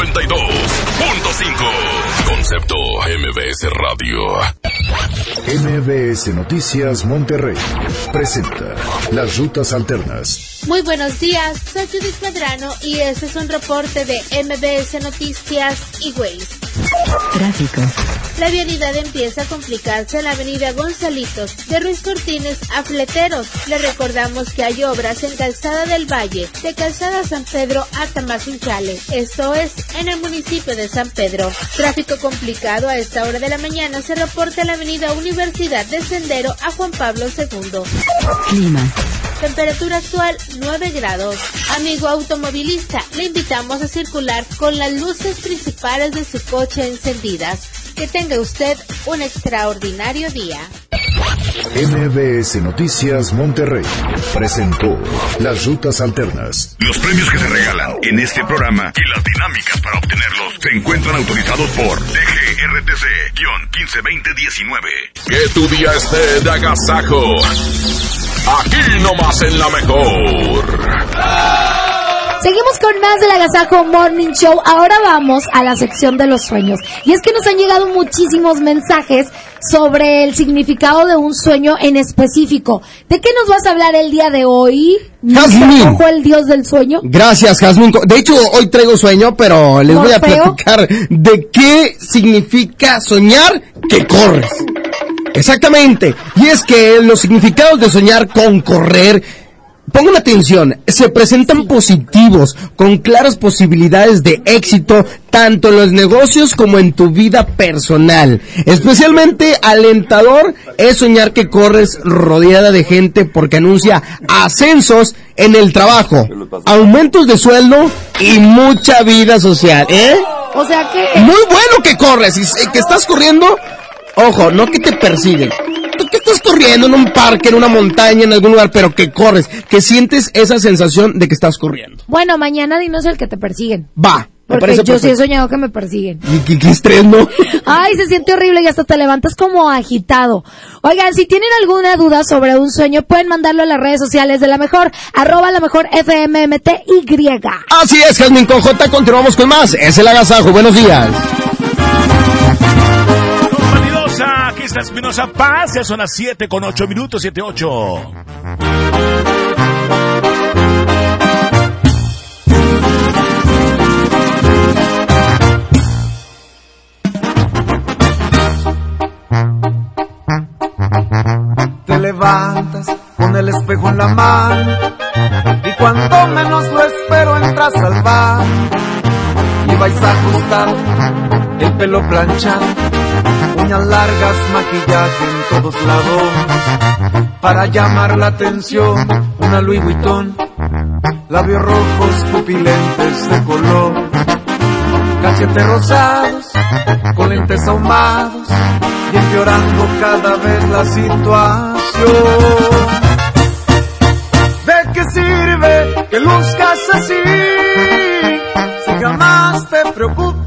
92.5. Concepto MBS Radio. MBS Noticias Monterrey presenta Las Rutas Alternas. Muy buenos días, soy Judith Medrano y este es un reporte de MBS Noticias y Waze. Tráfico. La vialidad empieza a complicarse en la avenida Gonzalitos, de Ruiz Cortines a Fleteros. Le recordamos que hay obras en Calzada del Valle, de Calzada San Pedro a Tamazunchale, esto es, en el municipio de San Pedro. Tráfico complicado a esta hora de la mañana se reporta en la avenida Universidad de Sendero a Juan Pablo II. Clima. Temperatura actual 9 grados. Amigo automovilista, le invitamos a circular con las luces principales de su coche encendidas. Que tenga usted un extraordinario día. MBS Noticias Monterrey presentó Las Rutas Alternas. Los premios que se regalan en este programa y las dinámicas para obtenerlos se encuentran autorizados por DGRTC-152019. Que tu día esté de agasajo. Aquí nomás en la mejor. Seguimos con más del Agasajo Morning Show. Ahora vamos a la sección de los sueños. Y es que nos han llegado muchísimos mensajes sobre el significado de un sueño en específico. ¿De qué nos vas a hablar el día de hoy? ¿Ojo el dios del sueño? Gracias, Jazmín. De hecho, hoy traigo sueño, pero les voy a platicar de qué significa soñar que corres. Exactamente. Y es que los significados de soñar con correr pongan atención, se presentan positivos, con claras posibilidades de éxito, tanto en los negocios como en tu vida personal. Especialmente alentador es soñar que corres rodeada de gente porque anuncia ascensos en el trabajo, aumentos de sueldo y mucha vida social, ¿eh? O sea que... Muy bueno que corres y y que estás corriendo, ojo, no que te persiguen. Que estás corriendo en un parque, en una montaña, en algún lugar, pero que corres, que sientes esa sensación de que estás corriendo. Bueno, mañana dinos el que te persiguen. Va, Porque yo sí he soñado que me persiguen. Y qué, qué estrés, ¿no? Ay, se siente horrible y hasta te levantas como agitado. Oigan, si tienen alguna duda sobre un sueño, pueden mandarlo a las redes sociales de la mejor, arroba la mejor FMMTY. Así es, Jasmine con J, continuamos con más. Es el agasajo, buenos días. Vanidosa, aquí está Espinosa Paz, ya son las 7 con 8 minutos, 7, 8. Te levantas con el espejo en la mano y cuando menos lo espero entras al bar vais a ajustar el pelo planchado, uñas largas, maquillaje en todos lados para llamar la atención, una Louis Vuitton, labios rojos, pupilentes de color, cachetes rosados, con lentes ahumados y empeorando cada vez la situación.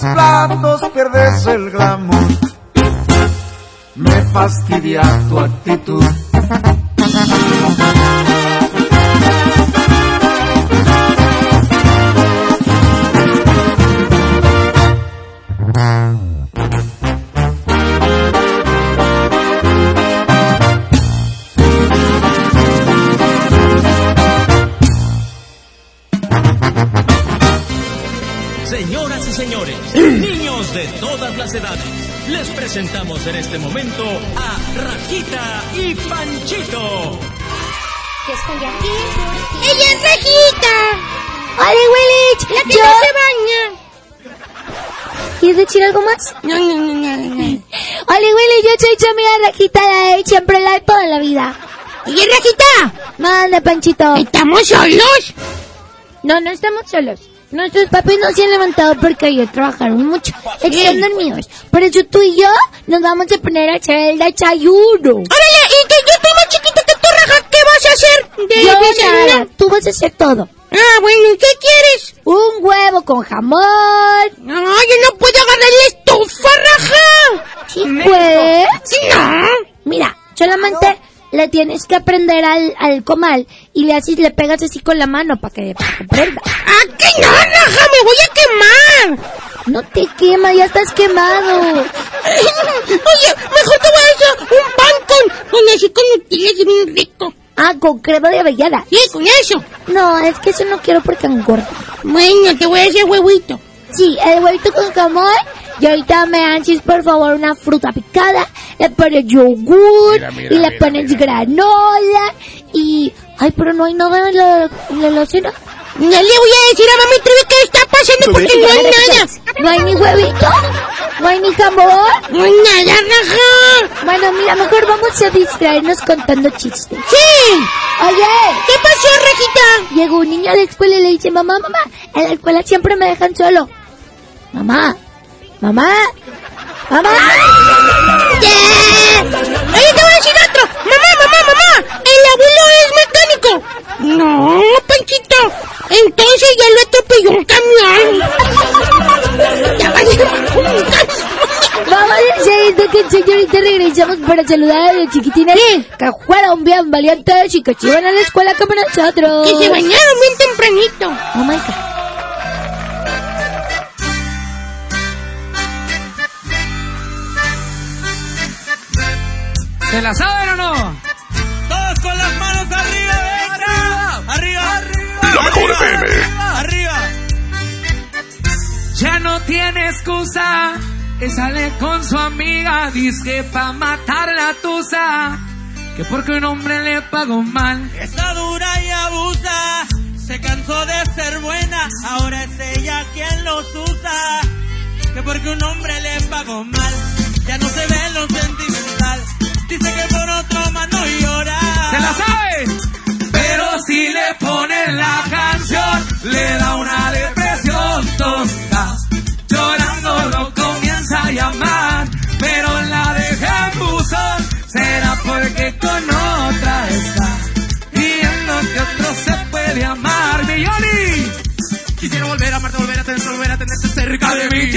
Platos, pierdes el glamour. Me fastidia tu actitud. Siempre, la de toda la vida. Oye, Rajita, Manda, Panchito. ¿estamos solos? No, no estamos solos. Nuestros papis no se han levantado porque ayer trabajaron mucho. Están dormidos. Por eso tú y yo nos vamos a poner a hacer el desayuno. Órale, y que yo más chiquita que tú, Raja, ¿qué vas a hacer de Yo desayuno? nada, tú vas a hacer todo. Ah, bueno, ¿y qué quieres? Un huevo con jamón. No, yo no puedo agarrar la estufa, Raja. ¿Sí puedes? Sí, no. Mira, solamente le tienes que aprender al, al comal y le haces, le pegas así con la mano para que, prenda. ¡Ah, que no, Raja! ¡Me voy a quemar! No te quema, ya estás quemado. Oye, mejor te voy a hacer un pan con con crema de avellana. ¿Y con eso? No, es que eso no quiero porque engorda. Bueno, te voy a hacer huevito. Sí, el huevito con jamón. Y ahorita me anches, por favor, una fruta picada. Le pones yogur. Mira, mira, y le mira, pones granola. Y... Ay, pero no hay nada en la, en la cena. No le voy a decir a mami Trivi qué está pasando porque no hay nada. ¿No hay ni huevito? ¿No hay ni jamón? No hay nada, raja. Bueno, mira, mejor vamos a distraernos contando chistes. Sí. Oye. ¿Qué pasó, Rejita? Llegó un niño a la escuela y le dice, mamá, mamá, en la escuela siempre me dejan solo. Mamá, mamá, mamá. ¿Qué? Oye, te voy a decir otro. Mamá, mamá, mamá. El abuelo es mecánico. No, Panchito. Entonces ya lo atropelló un camión. ya va a llegar un camión. Vamos a seguir de que señorita regresamos para saludar a los chiquitines que fueron bien valientes y que se iban a la escuela como nosotros. Que se bañaron bien tempranito. Oh my god. ¿Se la saben o no? Todos con las manos arriba, venga. Arriba, arriba. La mejor FM. Arriba. Ya no tiene excusa. Que sale con su amiga. Dice pa' matar la tusa. Que porque un hombre le pagó mal. Está dura y abusa. Se cansó de ser buena. Ahora es ella quien los usa. Que porque un hombre le pagó mal. Ya no se ve lo sentimental. Dice que por otro más no llora. ¿Se la sabe? Pero si le ponen la canción, le da una depresión tonta. Llorando lo comienza a llamar, pero la deja en buzón. Será porque con otra está, viendo que otro se puede amar. Milloni. Quisiera volver a amarte, volver a tenerte, volver a tenerte cerca de mí.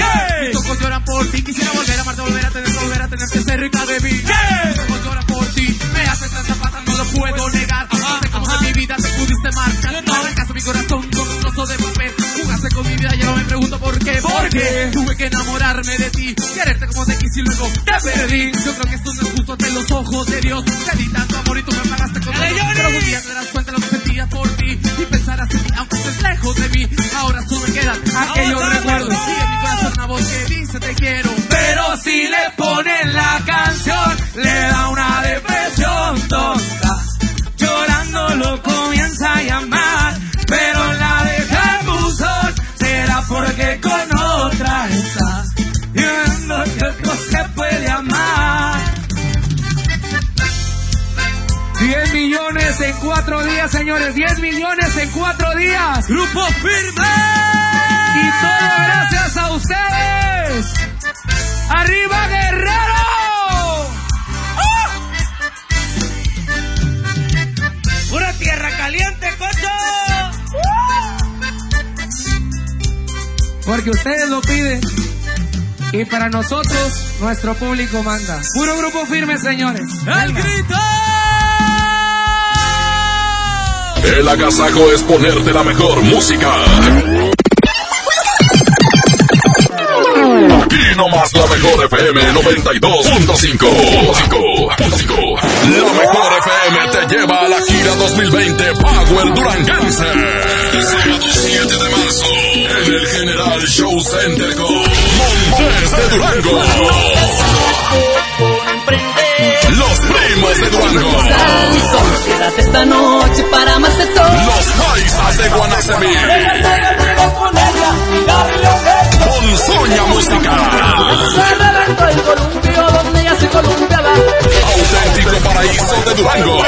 Mis ojos lloran por ti. Quisiera volver a amarte, volver a tenerte, volver a tenerte cerca de mí. Puedo negar. No sé cómo de mi vida te pudiste marcar. No arrancaste mi corazón con un trozo de papel. Jugaste con mi vida, ya no me pregunto por qué. Porque tuve que enamorarme de ti. Quererte como te quise y luego te perdí. Yo creo que esto no es justo ante los ojos de Dios. Te di tanto amor y tú me pagaste con todo. Pero un día te das cuenta de lo que sentía por ti. Y pensarás en mí, aunque estés lejos de mí. Ahora solo me quedan aquellos recuerdos. Y en mi corazón una voz que dice te quiero. Pero si le ponen la canción, le da una depresión tonta. Llorando lo comienza a llamar, pero la deja en buzón. Será porque con otra está, viendo que otro se puede amar. 10 millones en cuatro días, señores. 10 millones en cuatro días. Grupo firme. Y todo gracias a ustedes. ¡Arriba, Guerrero! Caliente, cocho. Porque ustedes lo piden. Y para nosotros, nuestro público manda. Puro grupo firme, señores. ¡El grito! El agasajo es ponerte la mejor música. Nomás la mejor FM 92.5. La mejor FM te lleva a la gira 2020 Power Duranguense. Sábado 7 de marzo en el General Show Center con Montes de Durango. Los primos de Durango. Quédate esta noche para más de todo. Los paisas de Guanacemí. Soña Música. Auténtico paraíso de Durango.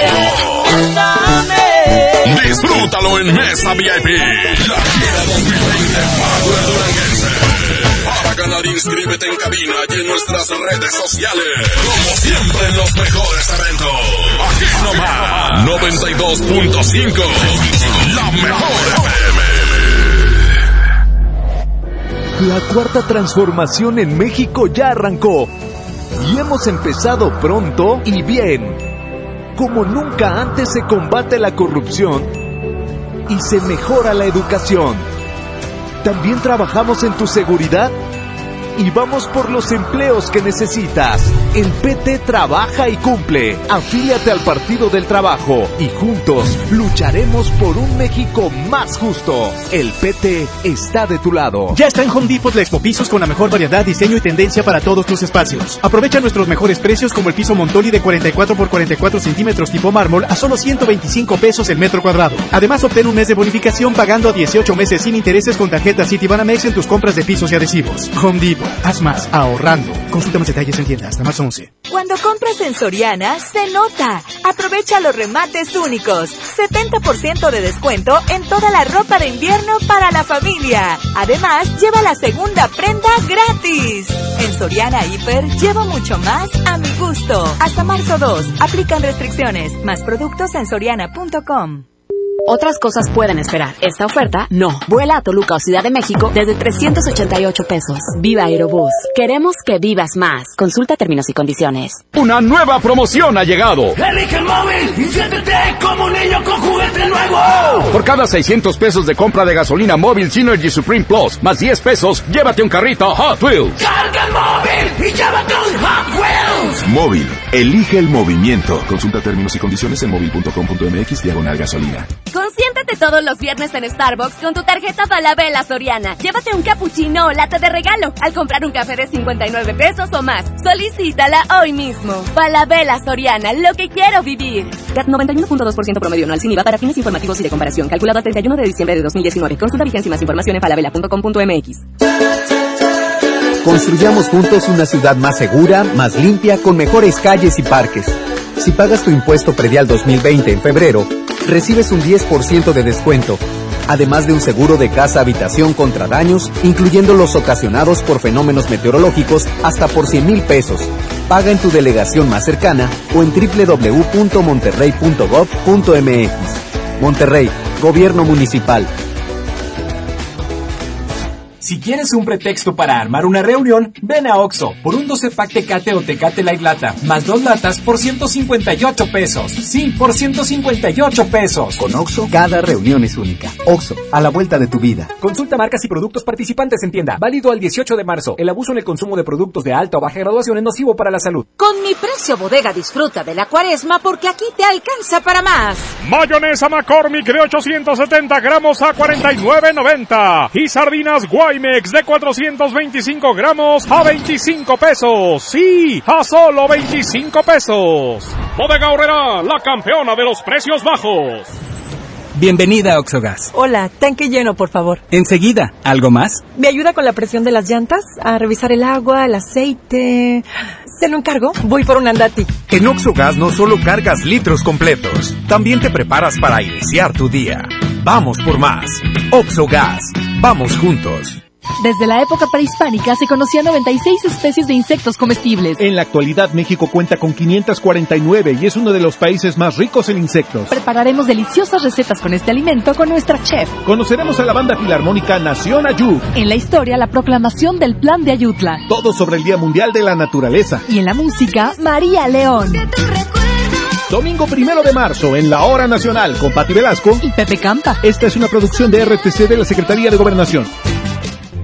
Disfrútalo en Mesa VIP. La gira 2020 Power Duranguense. Para ganar, inscríbete en cabina y en nuestras redes sociales. Como siempre en los mejores eventos. Aquí nomás. 92.5. La mejor FM. La cuarta transformación en México ya arrancó. Y hemos empezado pronto y bien. Como nunca antes se combate la corrupción y se mejora la educación. También trabajamos en tu seguridad y vamos por los empleos que necesitas. El PT trabaja y cumple. Afíliate al Partido del Trabajo y juntos lucharemos por un México más justo. El PT está de tu lado. Ya está en Home Depot la Expo Pisos con la mejor variedad, diseño y tendencia para todos tus espacios. Aprovecha nuestros mejores precios como el piso Montoli de 44 por 44 centímetros tipo mármol a solo 125 pesos el metro cuadrado. Además, obtén un mes de bonificación pagando a 18 meses sin intereses con tarjeta Citibanamex en tus compras de pisos y adhesivos. Home Depot, haz más, ahorrando. Consulta más detalles en tiendas más 11. Cuando compras en Soriana, se nota. Aprovecha los remates únicos. 70% de descuento en toda la ropa de invierno para la familia. Además, lleva la segunda prenda gratis. En Soriana Hiper, llevo mucho más a mi gusto. Hasta marzo 2, aplican restricciones. Más productos en soriana.com. Otras cosas pueden esperar. Esta oferta, no. Vuela a Toluca o Ciudad de México desde 388 pesos. Viva Aerobús. Queremos que vivas más. Consulta términos y condiciones. Una nueva promoción ha llegado. Elige el móvil y siéntete como un niño con juguete nuevo. Por cada 600 pesos de compra de gasolina móvil Synergy Supreme Plus, más 10 pesos, llévate un carrito Hot Wheels. Carga el móvil y llévate un Hot Wheels. Móvil. Elige el movimiento. Consulta términos y condiciones en móvil.com.mx diagonal gasolina. Consiéntate todos los viernes en Starbucks con tu tarjeta Falabella Soriana. Llévate un cappuccino o lata de regalo al comprar un café de 59 pesos o más. Solicítala hoy mismo. Falabella Soriana, lo que quiero vivir. CAT 91.2% promedio anual sin IVA para fines informativos y de comparación. Calculado a 31 de diciembre de 2019. Consulta vigencia y más información en falabella.com.mx. Construyamos juntos una ciudad más segura, más limpia, con mejores calles y parques. Si pagas tu impuesto predial 2020 en febrero, recibes un 10% de descuento, además de un seguro de casa habitación contra daños, incluyendo los ocasionados por fenómenos meteorológicos hasta por 100 mil pesos. Paga en tu delegación más cercana o en www.monterrey.gov.mx. Monterrey, Gobierno Municipal. Si quieres un pretexto para armar una reunión, ven a Oxo por un 12 pack Tecate o Tecate Light Lata, más dos latas por 158 pesos. Sí, por 158 pesos. Con Oxo, cada reunión es única. Oxo, a la vuelta de tu vida. Consulta marcas y productos participantes en tienda. Válido al 18 de marzo. El abuso en el consumo de productos de alta o baja graduación es nocivo para la salud. Con mi precio bodega disfruta de la cuaresma porque aquí te alcanza para más. Mayonesa McCormick de 870 gramos a 49.90 y sardinas De 425 gramos a 25 pesos. Sí, a solo 25 pesos. Bodega Horrera, la campeona de los precios bajos. Bienvenida a Oxogas. Hola, tanque lleno, por favor. Enseguida, ¿algo más? ¿Me ayuda con la presión de las llantas? A revisar el agua, el aceite. ¿Se lo encargo? Voy por un andati. En Oxogas no solo cargas litros completos, también te preparas para iniciar tu día. Vamos por más. Oxogas. Vamos juntos. Desde la época prehispánica se conocían 96 especies de insectos comestibles. En la actualidad México cuenta con 549 y es uno de los países más ricos en insectos. Prepararemos deliciosas recetas con este alimento con nuestra chef. Conoceremos a la banda filarmónica Nación Ayud. En la historia, la proclamación del Plan de Ayutla. Todo sobre el Día Mundial de la Naturaleza. Y en la música, María León. Domingo primero de marzo en la Hora Nacional con Pati Velasco y Pepe Campa. Esta es una producción de RTC de la Secretaría de Gobernación.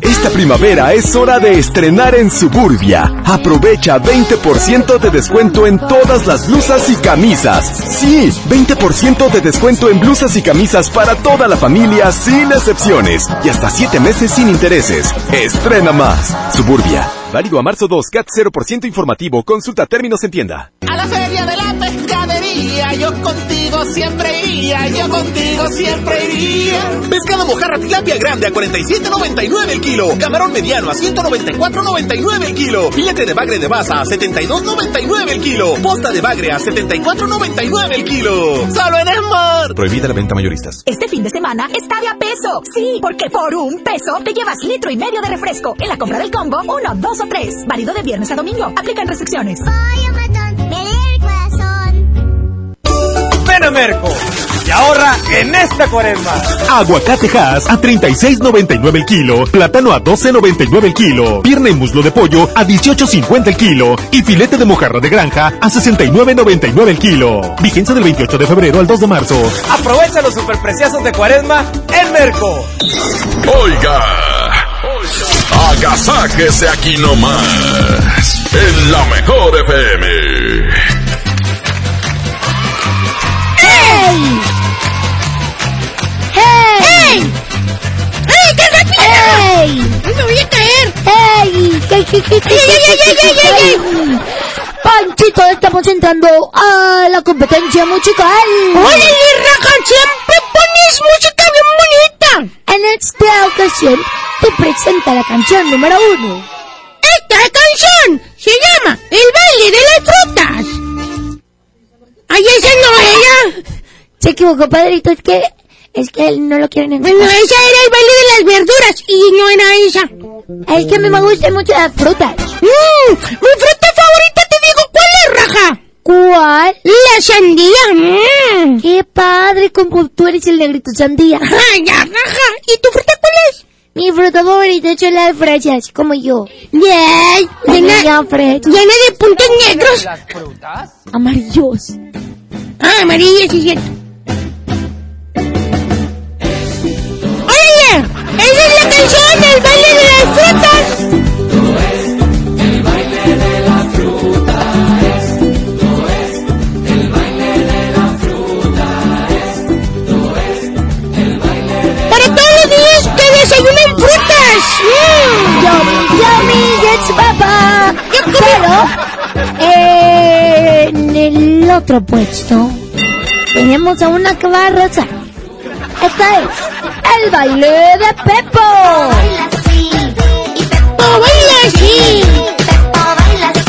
Esta primavera es hora de estrenar en Suburbia. Aprovecha 20% de descuento en todas las blusas y camisas. Sí, 20% de descuento en blusas y camisas para toda la familia sin excepciones. Y hasta 7 meses sin intereses. Estrena más. Suburbia. Válido a marzo 2, CAT 0% informativo. Consulta términos en tienda. A la feria de la pescadería, yo contigo siempre iría, yo contigo siempre iría. Pescado mojarra tilapia grande a 47.99 el kilo. Camarón mediano a 194.99 el kilo. Filete de bagre de baza a 72.99 el kilo. Posta de bagre a 74.99 el kilo. Solo en Esmar. Prohibida la venta mayoristas. Este fin de semana está de a peso. Sí, porque por un peso te llevas litro y medio de refresco. En la compra del combo, uno, dos o tres. Válido de viernes a domingo. Aplican restricciones. Ven a Merco y ahorra en esta cuaresma. Aguacate Hass a 36.99 el kilo, plátano a 12.99 el kilo, pierna y muslo de pollo a 18.50 el kilo y filete de mojarra de granja a 69.99 el kilo. Vigencia del 28 de febrero al 2 de marzo. Aprovecha los superpreciosos de cuaresma en Merco. Oiga, agasáquese aquí nomás, en la mejor FM. ¡Hey! ¡Hey! ¡Hey! ¡Qué rápido! ¡Hey! ¡Me voy a caer! ¡Hey! ¡Hey, hey, hey, hey, hey, hey, hey, hey! Panchito, estamos entrando a la competencia musical. ¡Oye, Raja! ¡Siempre pones música bien bonita! En esta ocasión te presenta la canción número uno. ¡Esta canción se llama El baile de las frutas! ¡Ay, esa no era! Se equivocó, padrito, es que... Es que él no lo quiere Bueno, esa era el baile de las verduras y no era esa. Es que a mí me gustan mucho las frutas. ¡Mmm! ¡Mi fruta favorita te digo cuál es, Raja! ¿Cuál? La sandía. Mm. ¡Qué padre! Como tú eres el negrito sandía. ¡Ay, ya, Raja! ¿Y tu fruta cuál es? Mi fruta favorita son las fresas, como yo. ¡Yay! Llena, llena de puntos negros. ¿Las frutas? Amarillos. Ah, amarillos, sí, cierto. ¡Oye! ¡Esa es la canción del baile de las frutas! Yummy, yummy, yes, papá. Pero, eh, en el otro puesto, tenemos a una que va a. Esta es el baile de Pepo. Pepo baila así.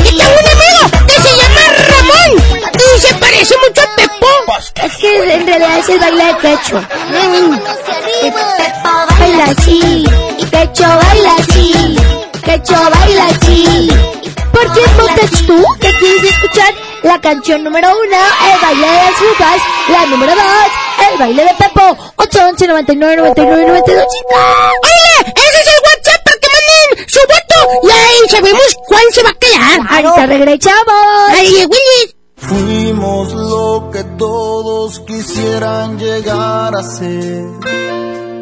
Y tengo un amigo que se llama Ramón y se parece mucho a Pepo. Es que en realidad es el baile de Pecho. Pepo baila así. Pecho baila así. Pecho baila así. ¿Por quién votas tú? ¿Qué quieres escuchar? La canción número uno, el baile de las frutas. La número dos, el baile de Pepo. 811 99 99 92 ¡Oye! ¡Ese es el WhatsApp para que manden su voto! Y ahí sabemos cuál se va a quedar. Ahorita regresamos. ¡Ay, Willy! Fuimos lo que todos quisieran llegar a ser.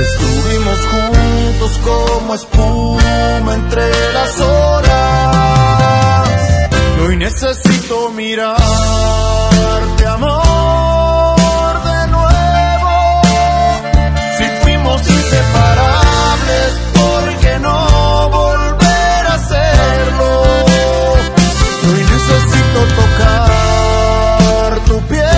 Estuvimos juntos como espuma entre las horas. Y hoy necesito mirarte, amor, de nuevo. Si fuimos inseparables, ¿por qué no volver a hacerlo? Hoy necesito tocar tu piel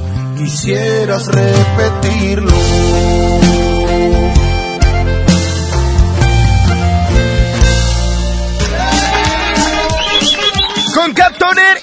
quisieras repetirlo. Con Cat Toner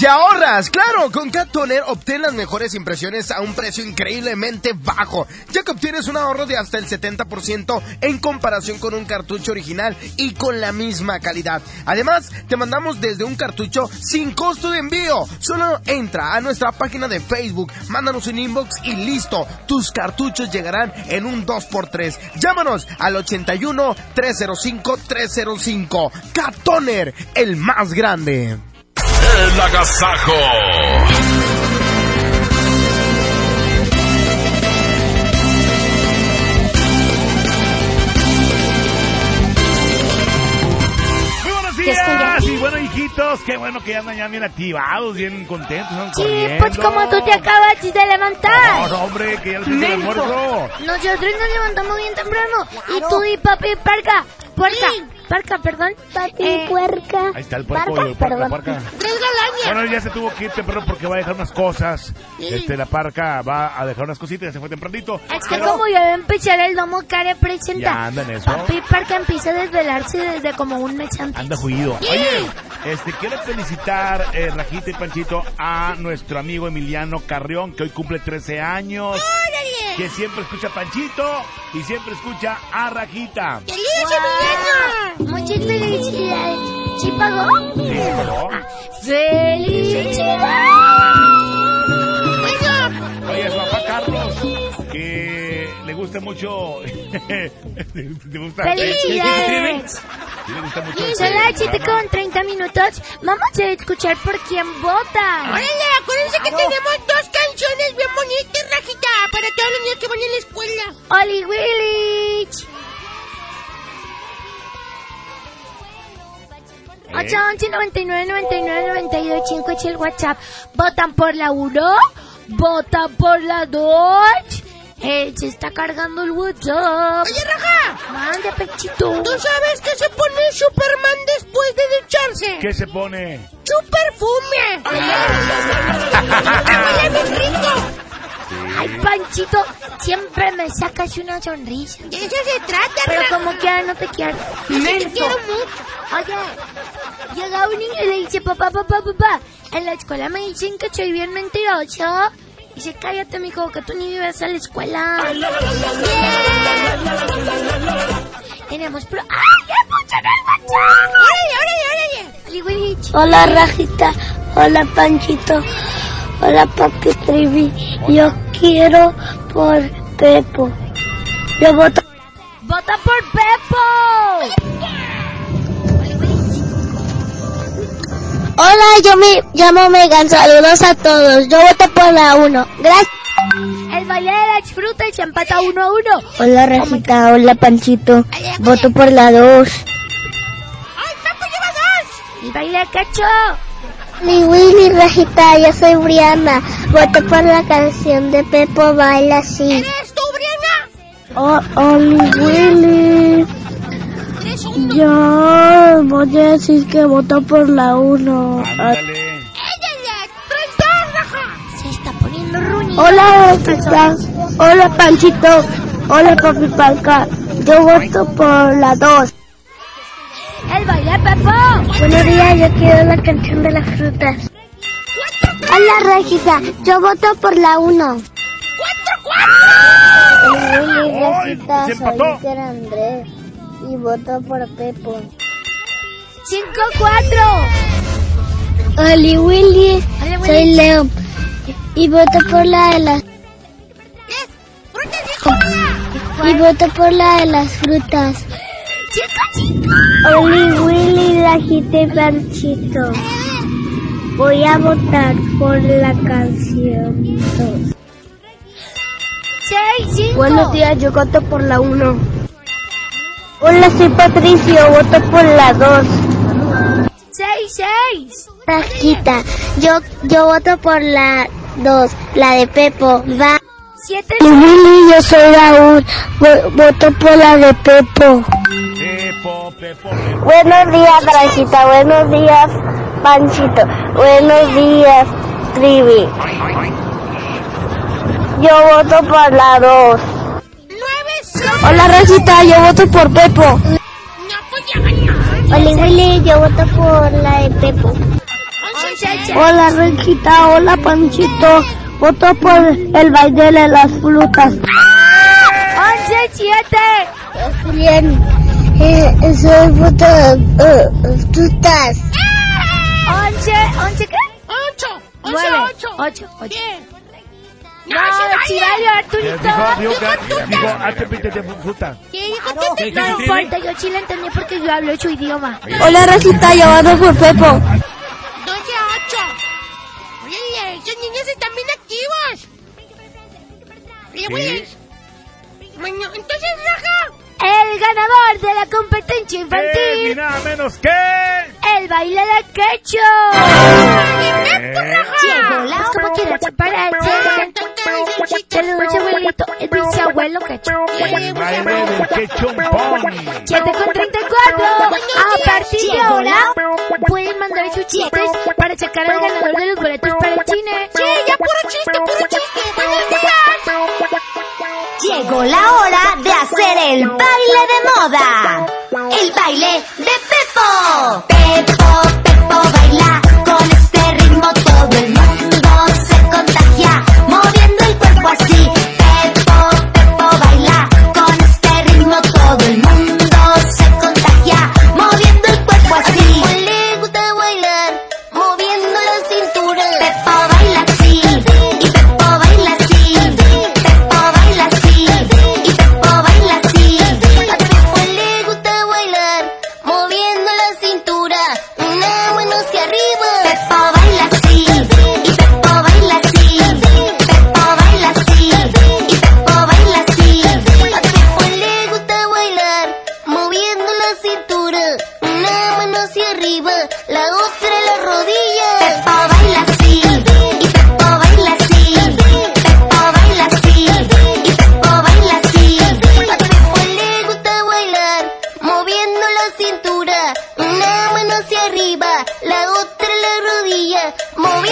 y ahorras. Claro, con Cat Toner obtén las mejores impresiones a un precio increíblemente bajo, ya que obtienes un ahorro de hasta el 70% en comparación con un cartucho original y con la misma calidad. Además, te mandamos desde un cartucho sin costo de envío. Solo entra a nuestra página de Facebook, mándanos un inbox y listo. Tus cartuchos llegarán en un 2x3. Llámanos al 81 305 305. Cat Toner, el más grande. El agasajo. Muy buenos días y bueno hijitos, qué bueno que ya andan ya bien activados, bien contentos, andan Sí, corriendo. pues como tú te acabas de levantar. No, hombre, que ya les el almuerzo. Nosotros nos levantamos bien temprano. Y tú y papi Parca. Puerca. Parca, perdón. Papi Puerca. Ahí está el puerco, Parca, el perdón. Tres galañas. Bueno, ya se tuvo que ir temprano porque va a dejar unas cosas. Sí. Este, la parca va a dejar unas cositas, ya se fue tempranito. Es que Pero como ya va a empezar el domo care presenta. Ya anda en eso. Papi Parca empieza a desvelarse desde como un mes antes. Anda juido. Oye, este, quiero felicitar, eh, Rajita y Panchito, a nuestro amigo Emiliano Carrión, que hoy cumple 13 años. Que siempre escucha a Panchito y siempre escucha a Rajita. Emiliano! Muchas felicidades. ¿Sí pagó? ¡Felicidades! Oye, su papá Carlos, que le gusta mucho. ¿Le gusta? ¡Felicidades! Sí. Son este las 7 programa. con 30 minutos. Vamos a escuchar por quién vota. Órale, acuérdense que tenemos dos canciones bien bonitas, Rajita, para todos los niños que van a la escuela. Oli Willich. 8, 11, 99, 99, 92, 5 es el WhatsApp. ¿Votan por la 1? ¿Votan por la 2? Eh, se está cargando el WhatsApp. Oye, Raja. Manda, pechito. ¿Tú sabes que se pone Superman después de ducharse? ¿Qué se pone? ¡Su perfume! ¡Huele bien rico! Ay, Panchito, siempre me sacas una sonrisa. De eso se trata, Pero como quiera no te quiero. Yo sí te quiero mucho. Oye, llega un niño y le dice, papá, papá, papá, en la escuela me dicen que soy bien mentiroso. Dice, cállate, mijo, que tú ni ibas a la escuela. Tenemos pro... ¡Ay, ya funcionó el! ¡Órale, órale, órale! Hola Rajita, hola Panchito, hola Papi Trivi. Yo quiero por Pepo. Yo voto. ¡Vota por Pepo! Hola, yo me llamo Megan. Saludos a todos. Yo voto por la 1. Gracias. El baile de la fruta y se empata uno a uno. Hola Rajita, hola Panchito. Voto por la 2. ¡Ay, Paco lleva dos! El baile de cacho. Mi Willy Rajita, yo soy Briana. Voto por la canción de Pepo Baila así. ¿Eres tú, Briana? Oh, Oli Willy. Yo voy a decir que voto por la 1. Se está poniendo ruñi. Hola, Rajita. Hola, Panchito. Hola, Papi Panca. Yo voto por la 2. ¡El baile, Pepo! Buenos días, yo quiero la canción de las frutas. Hola, Rajita. Yo voto por la 1. Willy, Rajita, se soy Andrés y voto por Pepo. 5-4. Oli Willy, soy Leo y voto por la de las y voto por la de las frutas. Oli Willy, Rajita y Panchito. Voy a votar por la canción 2. 6-5. Buenos días, yo voto por la 1. Hola, soy Patricio, voto por la 2. 6-6. Rajita, yo, yo voto por la 2, la de Pepo. Va. 7 Y Willy, yo soy Raúl, vo- voto por la de Pepo. Pepo, Pepo, Pepo. Buenos días, Rajita, buenos días, Panchito, buenos días, Trivi. Yo voto por la 2. 9-7. Hola, Rajita, yo voto por Pepo. No, pues. Hola, Willy, yo voto por la de Pepo. 11-7. Hola, Rajita, hola, Panchito, voto por el baile de las frutas. 11-7. Bien, eh, soy voto eh, frutas. 11, 11 qué? 8. 9, 8. 8. 8. No, Arturito. Dijo, dijo, que- dijo, hazte pite de fruta. ¿Qué dijo que No importa, yo sí la entendí porque yo hablo su idioma. Hola, yo voto por Pepo. 12 8. Oye, esos niños están bien Oye, oye. Bueno, entonces, Raja. El ganador de la competencia Eh, infantil. ni nada menos que... El baile de quecho. Eh, Llegó la como quieras separarse. Saludos, abuelito. Es bisabuelo quecho. El baile del quechompón. 7 con 34. A partir de ahora pueden mandar sus chistes para sacar al ganador de los boletos para el cine. Sí, ya puro chiste, puro chiste. Llegó la hora de hacer el baile de moda. El baile de Pepo. Pepo, Pepo baila con este ritmo todo el mundo se contagia moviendo el cuerpo así. Pepo, Pepo baila con este ritmo todo el mundo se contagia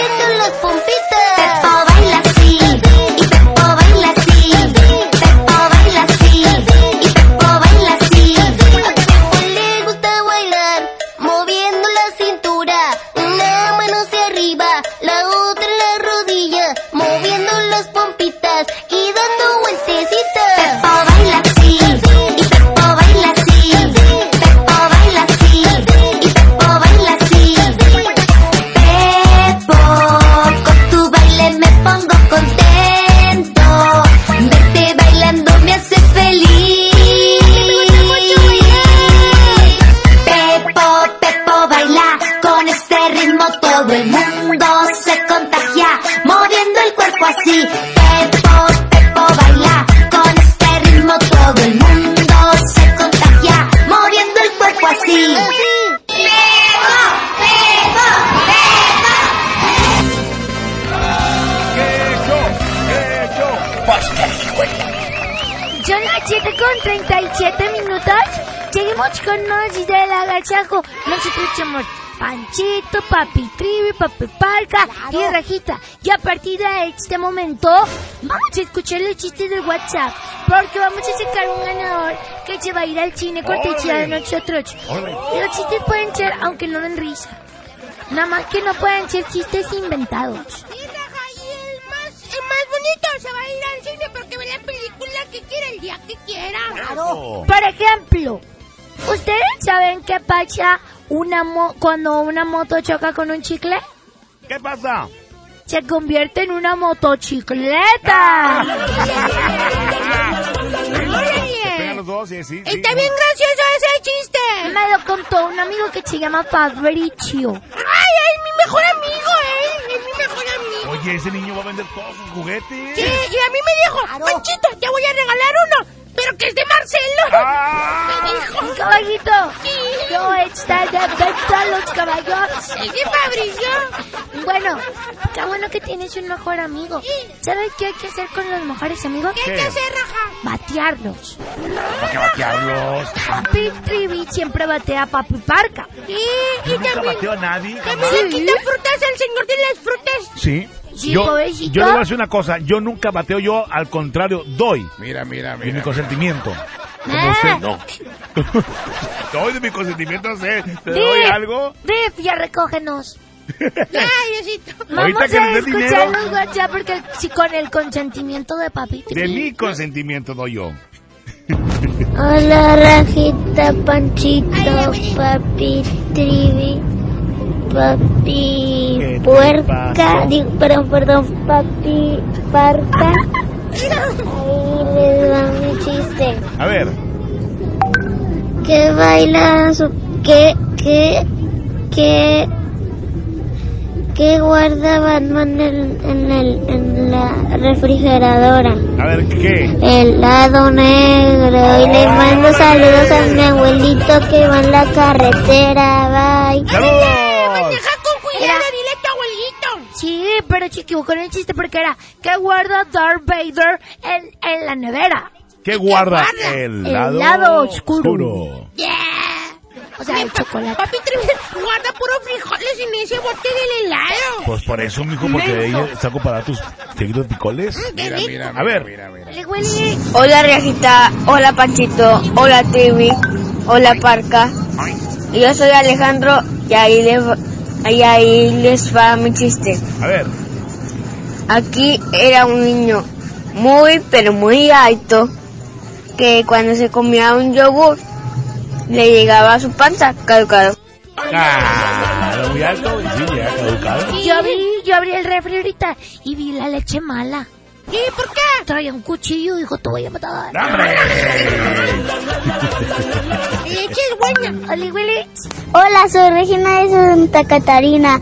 Viendo los pompitas. 7 minutos lleguemos con noches del agachajo. Nosotros somos Panchito, Papi Trivi, Papi Palca claro. y Rajita. Y a partir de este momento vamos a escuchar los chistes del WhatsApp porque vamos a sacar un ganador que se va a ir al cine cortesía de nosotros. Los chistes pueden ser, aunque no den risa, nada más que no pueden ser chistes inventados. Y el más, el más bonito se va a ir al cine porque ve la película que quiera el día que quiera. Por ejemplo, ¿ustedes saben qué pasa una mo- cuando una moto choca con un chicle? ¿Qué pasa? Se convierte en una motocicleta. Dos, sí, sí. sí. Está bien gracioso ese chiste. Me lo contó un amigo que se llama Fabricio. ¡Ay, es mi mejor amigo, eh! Es mi mejor amigo. Oye, ese niño va a vender todos sus juguetes. Sí, y a mí me dijo, Panchito, te voy a regalar uno, pero que es de Marcelo. Me dijo. Un caballito. No está de venta los caballos. Es de Fabricio. Bueno, qué bueno que tienes un mejor amigo. ¿Sabes qué hay que hacer con los mejores amigos? ¿Qué hay que hacer, Raja? Batearlos. ¿Para qué batearlos? Papi Trivi siempre batea a Papi Parca. Sí, y Nunca también, bateo a nadie. también le quita frutas al señor de las frutas. Sí. Sí, yo, pobrecito. yo le voy a decir una cosa, yo nunca bateo, yo al contrario doy. Mira, mira, De mi consentimiento. Como usted, no. doy de mi consentimiento, sé. ¿Te doy algo? Di, ya recógenos. Ya, Diosito. Vamos Ahorita a escuchar dinero. los WhatsApp porque si con el consentimiento de Papi De mi consentimiento doy yo. Hola, Rajita, Panchito, Papi, Trivi, Papi, Puerca, digo, perdón, perdón, Papi, Parca. Ahí les va mi chiste. A ver. ¿Qué baila su... qué, qué, qué, qué guarda Batman en, en, el, en la refrigeradora? A ver, ¿qué? helado negro y le mando saludos a mi abuelito que va en la carretera, bye. ¡Saludos! Pero se equivocó en el chiste porque era que guarda Darth Vader en, en la nevera. ¿Qué guarda? El lado, El lado oscuro. Yeah. O sea, el chocolate. Papi guarda puro frijoles en ese bote del helado. Pues por eso, mijo, porque de ahí saco para tus seguidos picoles. Mira, mira, A ver. Le huele. Hola Riajita, hola Panchito, hola Trivi, hola Parca. Yo soy Alejandro y ahí les, y ahí les va mi chiste. A ver. Aquí era un niño muy pero muy alto que cuando se comía un yogur le llegaba a su panza caducado. Ah, muy alto y sí, ya caducado. Yo vi, yo abrí el refri ahorita y vi la leche mala. ¿Y por qué? Traía un cuchillo y dijo, te voy a matar. La leche es buena. Oli, Willy. Hola, soy Regina de Santa Catarina.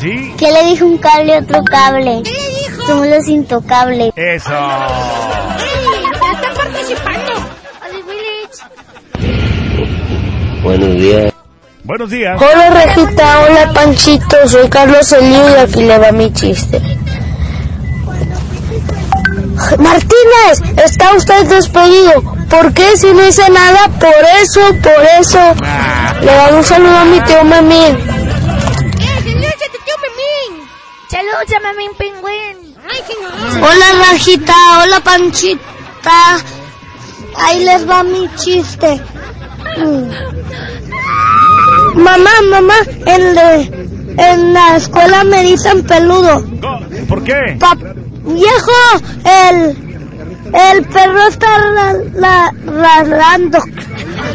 ¿Sí? ¿Qué le dijo un cable a otro cable? ¿Qué le dijo? Somos los intocables. Eso. Está participando. Oli, Willy. Buenos días. Buenos días. Hola Rejita, hola Panchito, soy Carlos Elío y aquí le va mi chiste. Martínez, está usted despedido. ¿Por qué si no hice nada? Por eso, por eso. Le doy un saludo a mi tío Memín. ¡Eh, saludos a tu tío Memín! Saludos a Mamín Pingüín. Hola, Rajita, hola, Panchita. Ahí les va mi chiste. Mm. Mamá, mamá, en, le- en la escuela me dicen peludo. ¿Por qué? Pa- viejo, el, el perro está la, la, ladrando.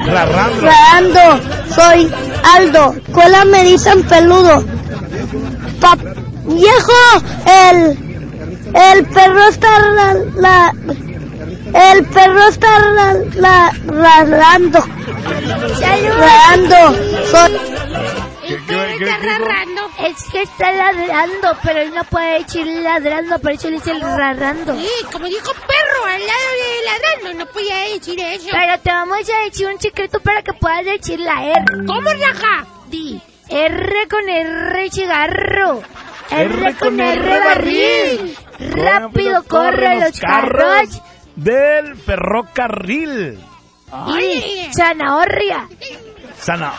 Rarrando. Ladrando. Soy Aldo. Escuela me dicen peludo. Pa- viejo, el, el perro está la, la- el perro está la, la, ladrando. Ladrando. El perro está rarrando. Es que está ladrando, pero él no puede decir ladrando, por eso le dice rarrando. Sí, como dijo perro al lado de ladrando, no podía decir eso. Pero te vamos a decir un secreto para que puedas decir la R. ¿Cómo, Raja? Di R con R cigarro. R, R con R R barril. barril. Rápido corren los carros. del ferrocarril. Y zanahoria. Sana,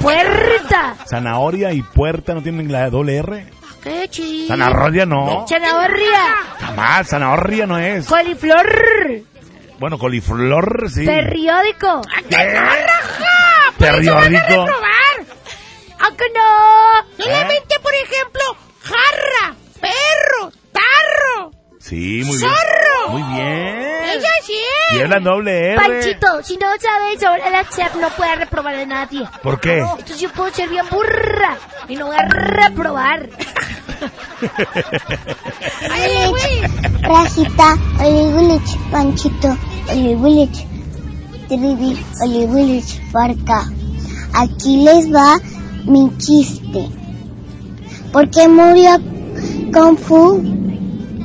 Puerta. zanahoria y puerta no tienen la doble R. Qué chido. Zanahoria no. Zanahoria. Jamás, zanahoria no es. Coliflor. Bueno, coliflor, sí. Periódico. Periódico. Aunque no. Solamente, por ejemplo, jarra, perro, tarro, Sí, muy bien. zorro. Muy bien. Ella sí Y es. la doble R. Panchito, si no sabes sobre la chef, no puedes reprobar a nadie. ¿Por qué? Entonces yo puedo ser bien burra y no voy a reprobar. Rajita, Olivulich, Panchito, Olivulich, Trivi, Olivulich, Parca. Aquí les va mi chiste. ¿Por qué murió Kung Fu?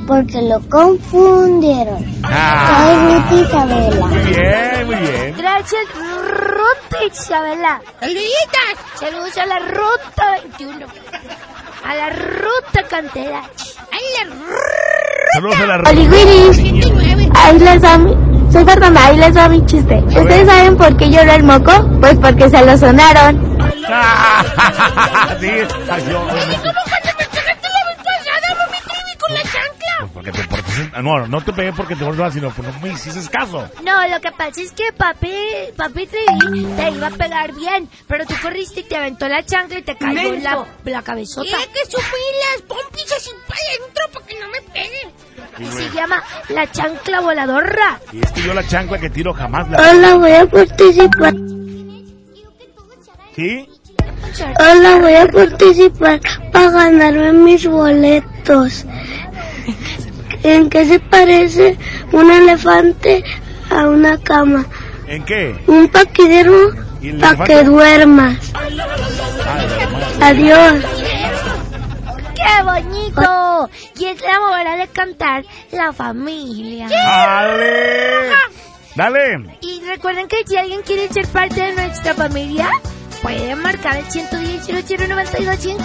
Porque lo confundieron. Soy Ruth Isabela. Muy bien, muy bien. Gracias, Ruta Isabela. Saluditas. Saludos a la Ruta 21. A la Ruta Cantera. A la Saludos a la Willis. Ahí les va mi... Soy Fernanda, ahí les va mi chiste. ¿Ustedes saben por qué lloró el moco? Pues porque se lo sonaron. sí, porque te portaste- ah, No, no te pegué porque te volvás, sino porque no me hiciste caso. No, lo que pasa es que papi, papi Trivi te iba a pegar bien, pero tú corriste y te aventó la chancla y te cayó en la, la cabezota. Tiene que subir las pompis así para adentro para que no me peguen. Y se llama la chancla voladora. Y es que yo la chancla que tiro jamás la... Hola, voy a participar. ¿Sí? Hola, voy a participar para ganarme mis boletos. ¿En qué se parece un elefante a una cama? ¿En qué? Un paquidero ¿Y el para que duermas. Adiós. ¡Qué bonito! Y es la hora de cantar La Familia. ¡Dale! ¡Dale! Y recuerden que si alguien quiere ser parte de nuestra familia, puede marcar el 110 00925.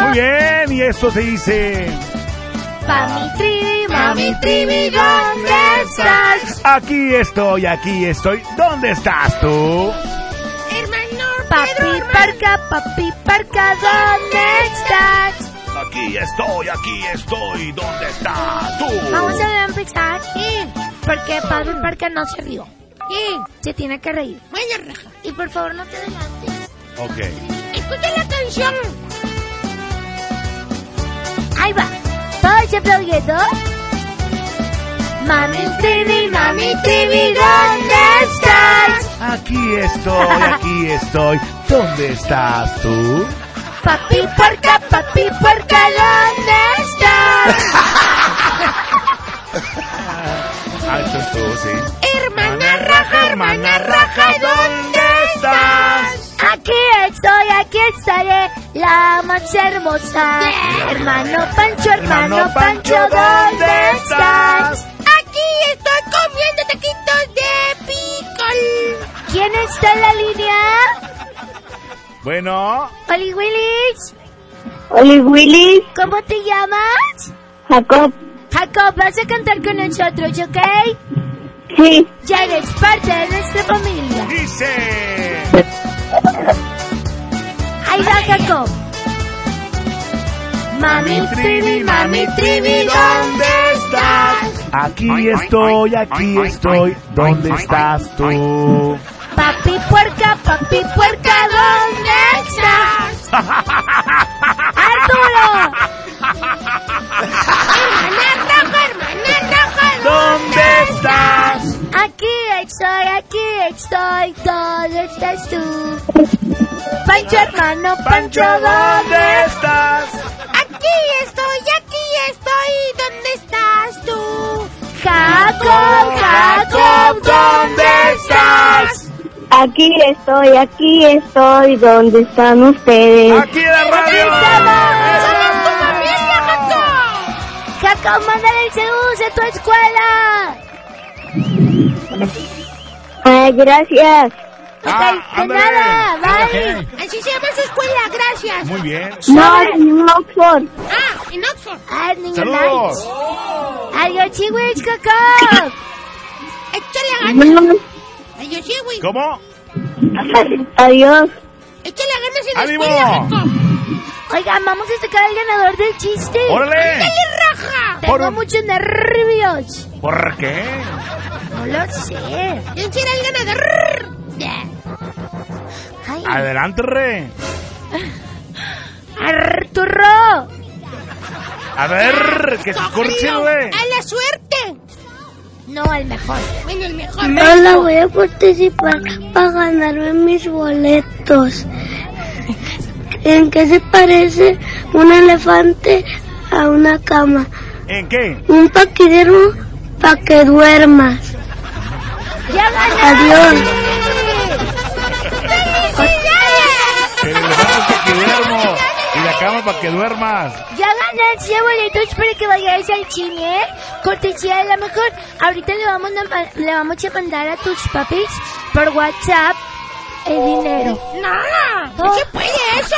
Muy bien, y esto se dice... Mami Trivi, Mami Trivi, ¿dónde estás? Aquí estoy, aquí estoy. ¿Dónde estás tú? Hermano, Papi Parca, Papi Parca, ¿dónde estás? Aquí estoy, aquí estoy. ¿Dónde estás tú? Vamos a empezar. Porque Papi Parca no se rió. Se tiene que reír. Buena raja. Y por favor no te adelantes. Ok. Escucha la canción. Ahí va. Todos aplaudiendo. Mami Trivi, Mami Trivi, ¿dónde estás? Aquí estoy, aquí estoy. ¿Dónde estás tú? Papi Parca, Papi Parca, ¿dónde estás? Ah, esto es tú, sí. Hermana raja, hermana raja, ¿dónde estás? Aquí estoy, aquí estaré, la más hermosa. Hermano Pancho, hermano Pancho, ¿dónde estás? Aquí estoy comiendo taquitos de picol. ¿Quién está en la línea? Bueno, Oli Willis. Oli Willis. ¿Cómo te llamas? Jacob. Jacob, vas a cantar con nosotros, ¿ok? Sí. Ya eres parte de nuestra familia. dice... Ahí va Jacob. Mami Trivi, Mami Trivi, ¿dónde estás? Aquí estoy, aquí estoy. ¿Dónde estás tú? Papi puerca, papi puerca, ¿dónde estás? ¡Arturo! Hermana raja, hermana raja, ¿Dónde estás? Aquí estoy, aquí estoy, ¿dónde estás tú? Pancho hermano, Pancho, ¿dónde estás? Aquí estoy, aquí estoy. ¿Dónde estás tú? Jacob, Jacob, ¿dónde estás? Aquí estoy, aquí estoy. ¿Dónde están ustedes? ¡Aquí la radio! ¡Somos tu familia, Jacob! Jacob, mándale el saludos a tu escuela. Ay, gracias. De nada, bye. Así se llama su escuela, gracias. Muy bien. No, en Oxford. Ah, en Oxford. Ah, Saludos. nice. Adiós. Échale ganas. Güey. ¿Cómo? Adiós. Échale ganas en la ¡Ánimo! escuela. Oigan, vamos a sacar al ganador del chiste. ¡Órale! ¡Dale, raja! Tengo Por muchos nervios. ¿Por qué? No lo sé. ¿Quién será el ganador? Ay, Adelante, re. Arturo. A ver, que se corche, güey. ¡A la suerte! No, el mejor. Bueno, el mejor. Hola, voy a participar para ganarme mis boletos. ¿En qué se parece un elefante a una cama? ¿En qué? Un paquidermo para que duermas. ¡Ya! Adiós. El elefante para que duermo. Y la cama para que duermas. Ya ganaste boletos para que vayas al cine. Cortesía de la mejor. Ahorita le vamos a, le vamos a mandar a tus papis por WhatsApp el dinero. ¡No! ¡No se puede eso!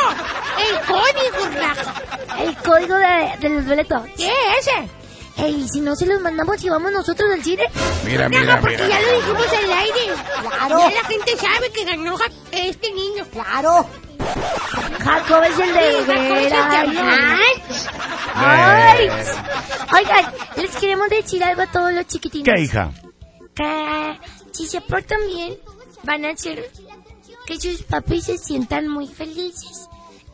¡El código, raja! El código de, de los boletos. ¿Qué es ese? Ey, si no se los mandamos y vamos nosotros al cine. Mira, Raja, porque ya lo dijimos al aire. Claro. Ya la gente sabe que ganó este niño. Claro. Jacob es el de Sí, Jacob es el que veras. ganó. Ay. Oigan, les queremos decir algo a todos los chiquitines. ¿Qué, hija? que si se portan bien, van a hacer que sus papis se sientan muy felices.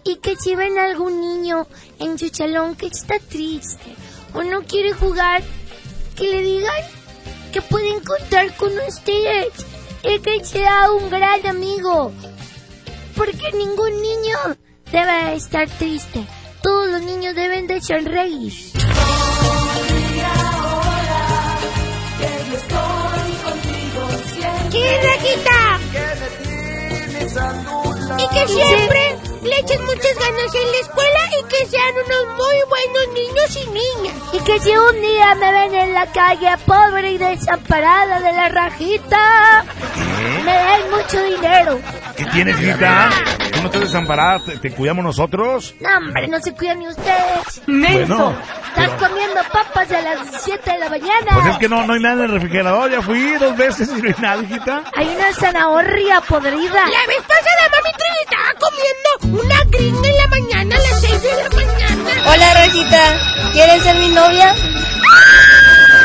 Y que si ven a algún niño en su salón que está triste o no quiere jugar, que le digan que pueden contar con ustedes y que sea un gran amigo. Porque ningún niño debe estar triste. Todos los niños deben de sonreír. ¿Sí, Rajita? Y que siempre le echen muchas ganas en la escuela y que sean unos muy buenos niños y niñas. Y que si un día me ven en la calle pobre y desamparada de la rajita, me den mucho dinero. ¿Qué tienes, hijita? ¿Tú no estás desamparada? ¿Te, te cuidamos nosotros? No, hombre, no se cuidan ni ustedes. Bueno, Estás pero- comiendo papas a las 7 de la mañana. Pues es que no, no hay nada en el refrigerador. Ya fui dos veces y no hay nada, hijita. Hay una zanahoria podrida. La vez pasada mami Estaba comiendo una gringa en la mañana a las 6 de la mañana. Hola, Rosita. ¿Quieres ser mi novia?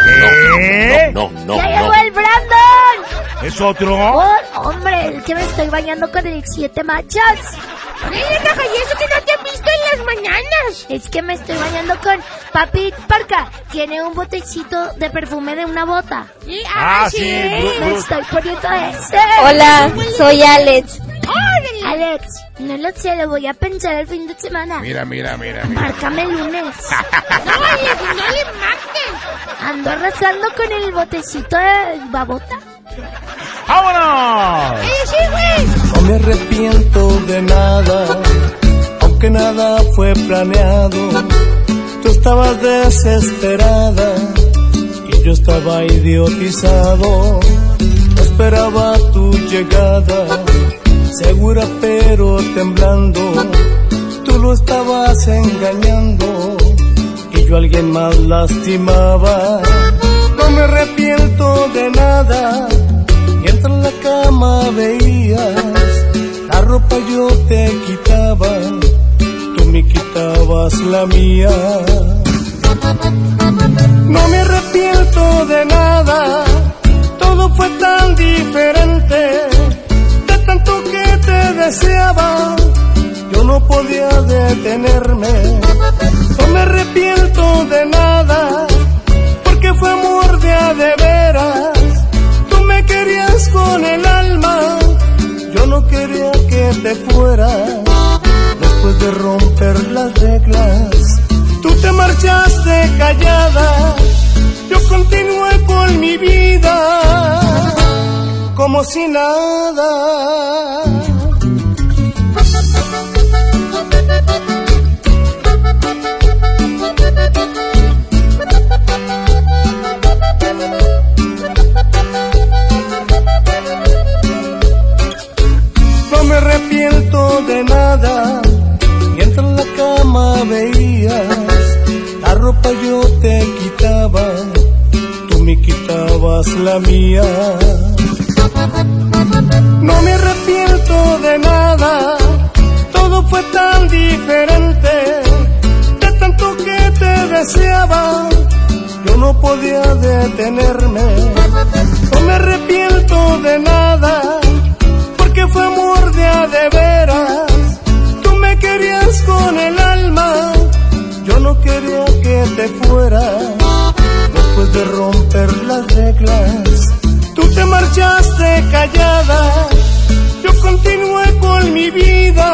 ¿Qué? No, no, ¡Ya no. llegó el Brandon! ¿Es otro? Oh, hombre, es que me estoy bañando con el siete machas. Raja, ¿y eso que no te han visto en las mañanas? Es que me estoy bañando con Papi Parca. Tiene un botecito de perfume de una bota. Sí, Ah, sí, Bru- Me estoy poniendo ese. Hola, soy Alex. Alex, no lo sé, lo voy a pensar el fin de semana. Mira, mira, mira, mira. Márcame el lunes. No, Alex, no le marques. Ando arrasando con el botecito de babota. ¡Vámonos! ¡Eh, sí, güey! No me arrepiento de nada, aunque nada fue planeado. Tú estabas desesperada y yo estaba idiotizado. Esperaba tu llegada, segura pero temblando. Tú lo estabas engañando yo alguien más lastimaba. No me arrepiento de nada Mientras en la cama veías la ropa yo te quitaba, tú me quitabas la mía. No me arrepiento de nada, todo fue tan diferente, de tanto que te deseaba, yo no podía detenerme. No me arrepiento de nada, porque fue amor de a de veras. Tú me querías con el alma, yo no quería que te fueras. Después de romper las reglas, tú te marchaste callada, yo continué con mi vida como si nada. Me arrepiento de nada, mientras en la cama veías la ropa yo te quitaba, tú me quitabas la mía. No me arrepiento de nada, todo fue tan diferente, de tanto que te deseaba, yo no podía detenerme. No me arrepiento de nada, porque fue amor de de veras. Tú me querías con el alma, yo no quería que te fueras. Después de romper las reglas, tú te marchaste callada. Yo continué con mi vida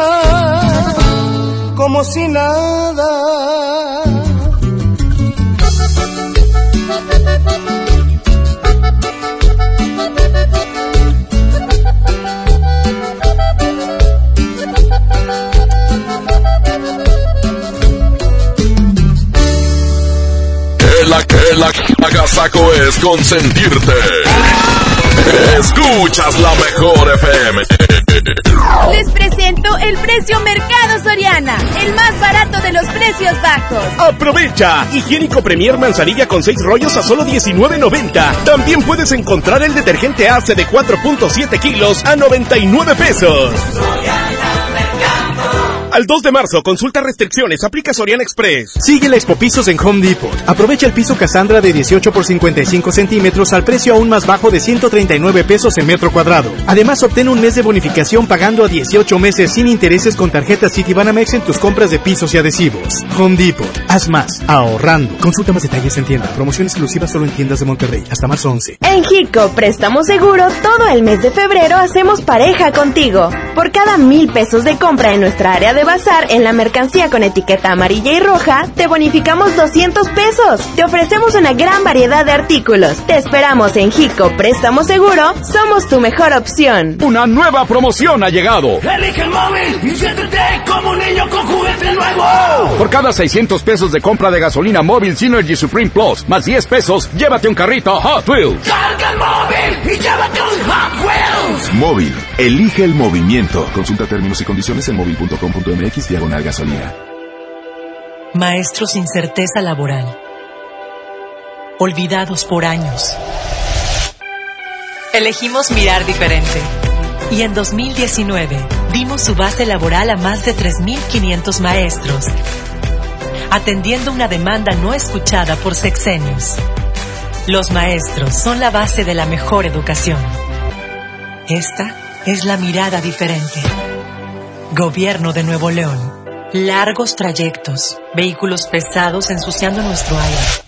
como si nada. Que la que la agasaco es consentirte. Escuchas la mejor FM. Les presento el precio Mercado Soriana, el más barato de los precios bajos. Aprovecha. Higiénico Premier Manzanilla con 6 rollos a solo 19.90. También puedes encontrar el detergente Ace de 4.7 kilos a 99 pesos. Al 2 de marzo, consulta restricciones, aplica Soriana Express. Sigue la Expo Pisos en Home Depot. Aprovecha el piso Cassandra de 18 por 55 centímetros al precio aún más bajo de 139 pesos en metro cuadrado. Además, obtén un mes de bonificación pagando a 18 meses sin intereses con tarjeta Citibanamex en tus compras de pisos y adhesivos. Home Depot. Haz más, ahorrando. Consulta más detalles en tienda. Promoción exclusiva solo en tiendas de Monterrey. Hasta marzo 11. En Hico Préstamo Seguro, todo el mes de febrero hacemos pareja contigo. Por cada mil pesos de compra en nuestra área de bazar en la mercancía con etiqueta amarilla y roja, te bonificamos 200 pesos. Te ofrecemos una gran variedad de artículos. Te esperamos en Hico Préstamo Seguro. Somos tu mejor opción. Una nueva promoción ha llegado. Elige el móvil y siéntete como un niño con juguete nuevo. Por cada 600 pesos de compra de gasolina móvil Synergy Supreme Plus, más 10 pesos, llévate un carrito Hot Wheels. Carga el móvil y llévate un Hot Wheels. Móvil. Elige el movimiento. Consulta términos y condiciones en móvil.com.mx diagonal gasolina. Maestros sin certeza laboral. Olvidados por años. Elegimos mirar diferente. Y en 2019 dimos su base laboral a más de 3.500 maestros, atendiendo una demanda no escuchada por sexenios. Los maestros son la base de la mejor educación. Esta es la mirada diferente. Gobierno de Nuevo León. Largos trayectos, vehículos pesados ensuciando nuestro aire.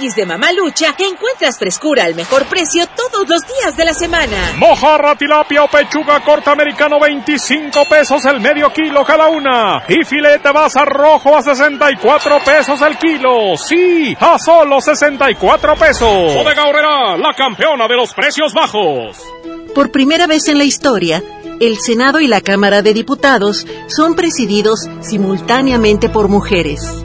Tianguis de Mamalucha encuentras frescura al mejor precio todos los días de la semana. Mojarra, tilapia o pechuga corta americano 25 pesos el medio kilo cada una. Y filete basa rojo a 64 pesos el kilo. Sí, a solo 64 pesos. Bodega Horrera, la campeona de los precios bajos. Por primera vez en la historia, el Senado y la Cámara de Diputados son presididos simultáneamente por mujeres.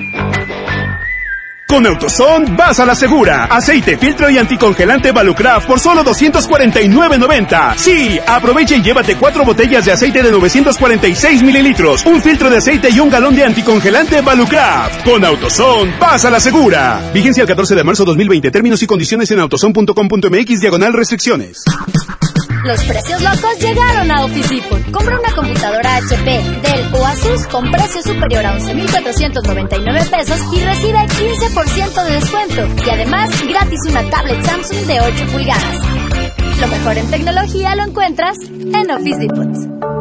Con AutoZone vas a la segura. Aceite, filtro y anticongelante Valucraft por solo 249.90. Sí, aprovecha y llévate cuatro botellas de aceite de 946 mililitros, un filtro de aceite y un galón de anticongelante Valucraft. Con AutoZone vas a la segura. Vigencia el 14 de marzo 2020. Términos y condiciones en autozone.com.mx diagonal restricciones. Los precios locos llegaron a Office Depot. Compra una computadora HP, Dell o Asus con precio superior a 11.499 pesos y recibe 15% de descuento. Y además, gratis una tablet Samsung de 8 pulgadas. Lo mejor en tecnología lo encuentras en Office Depot.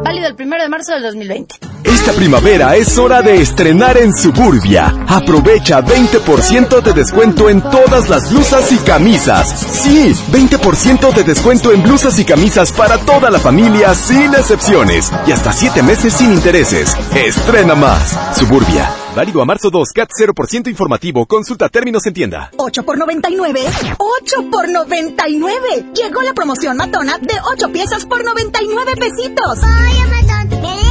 Válido el 1 de marzo del 2020. Esta primavera es hora de estrenar en Suburbia. Aprovecha 20% de descuento en todas las blusas y camisas. Sí, 20% de descuento en blusas y camisas para toda la familia sin excepciones. Y hasta 7 meses sin intereses. Estrena más. Suburbia. Válido a marzo 2, CAT 0% informativo. Consulta términos en tienda. 8 por 99. 8 por 99. Llegó la promoción matona de 8 piezas por 99 pesitos. Me el corazón.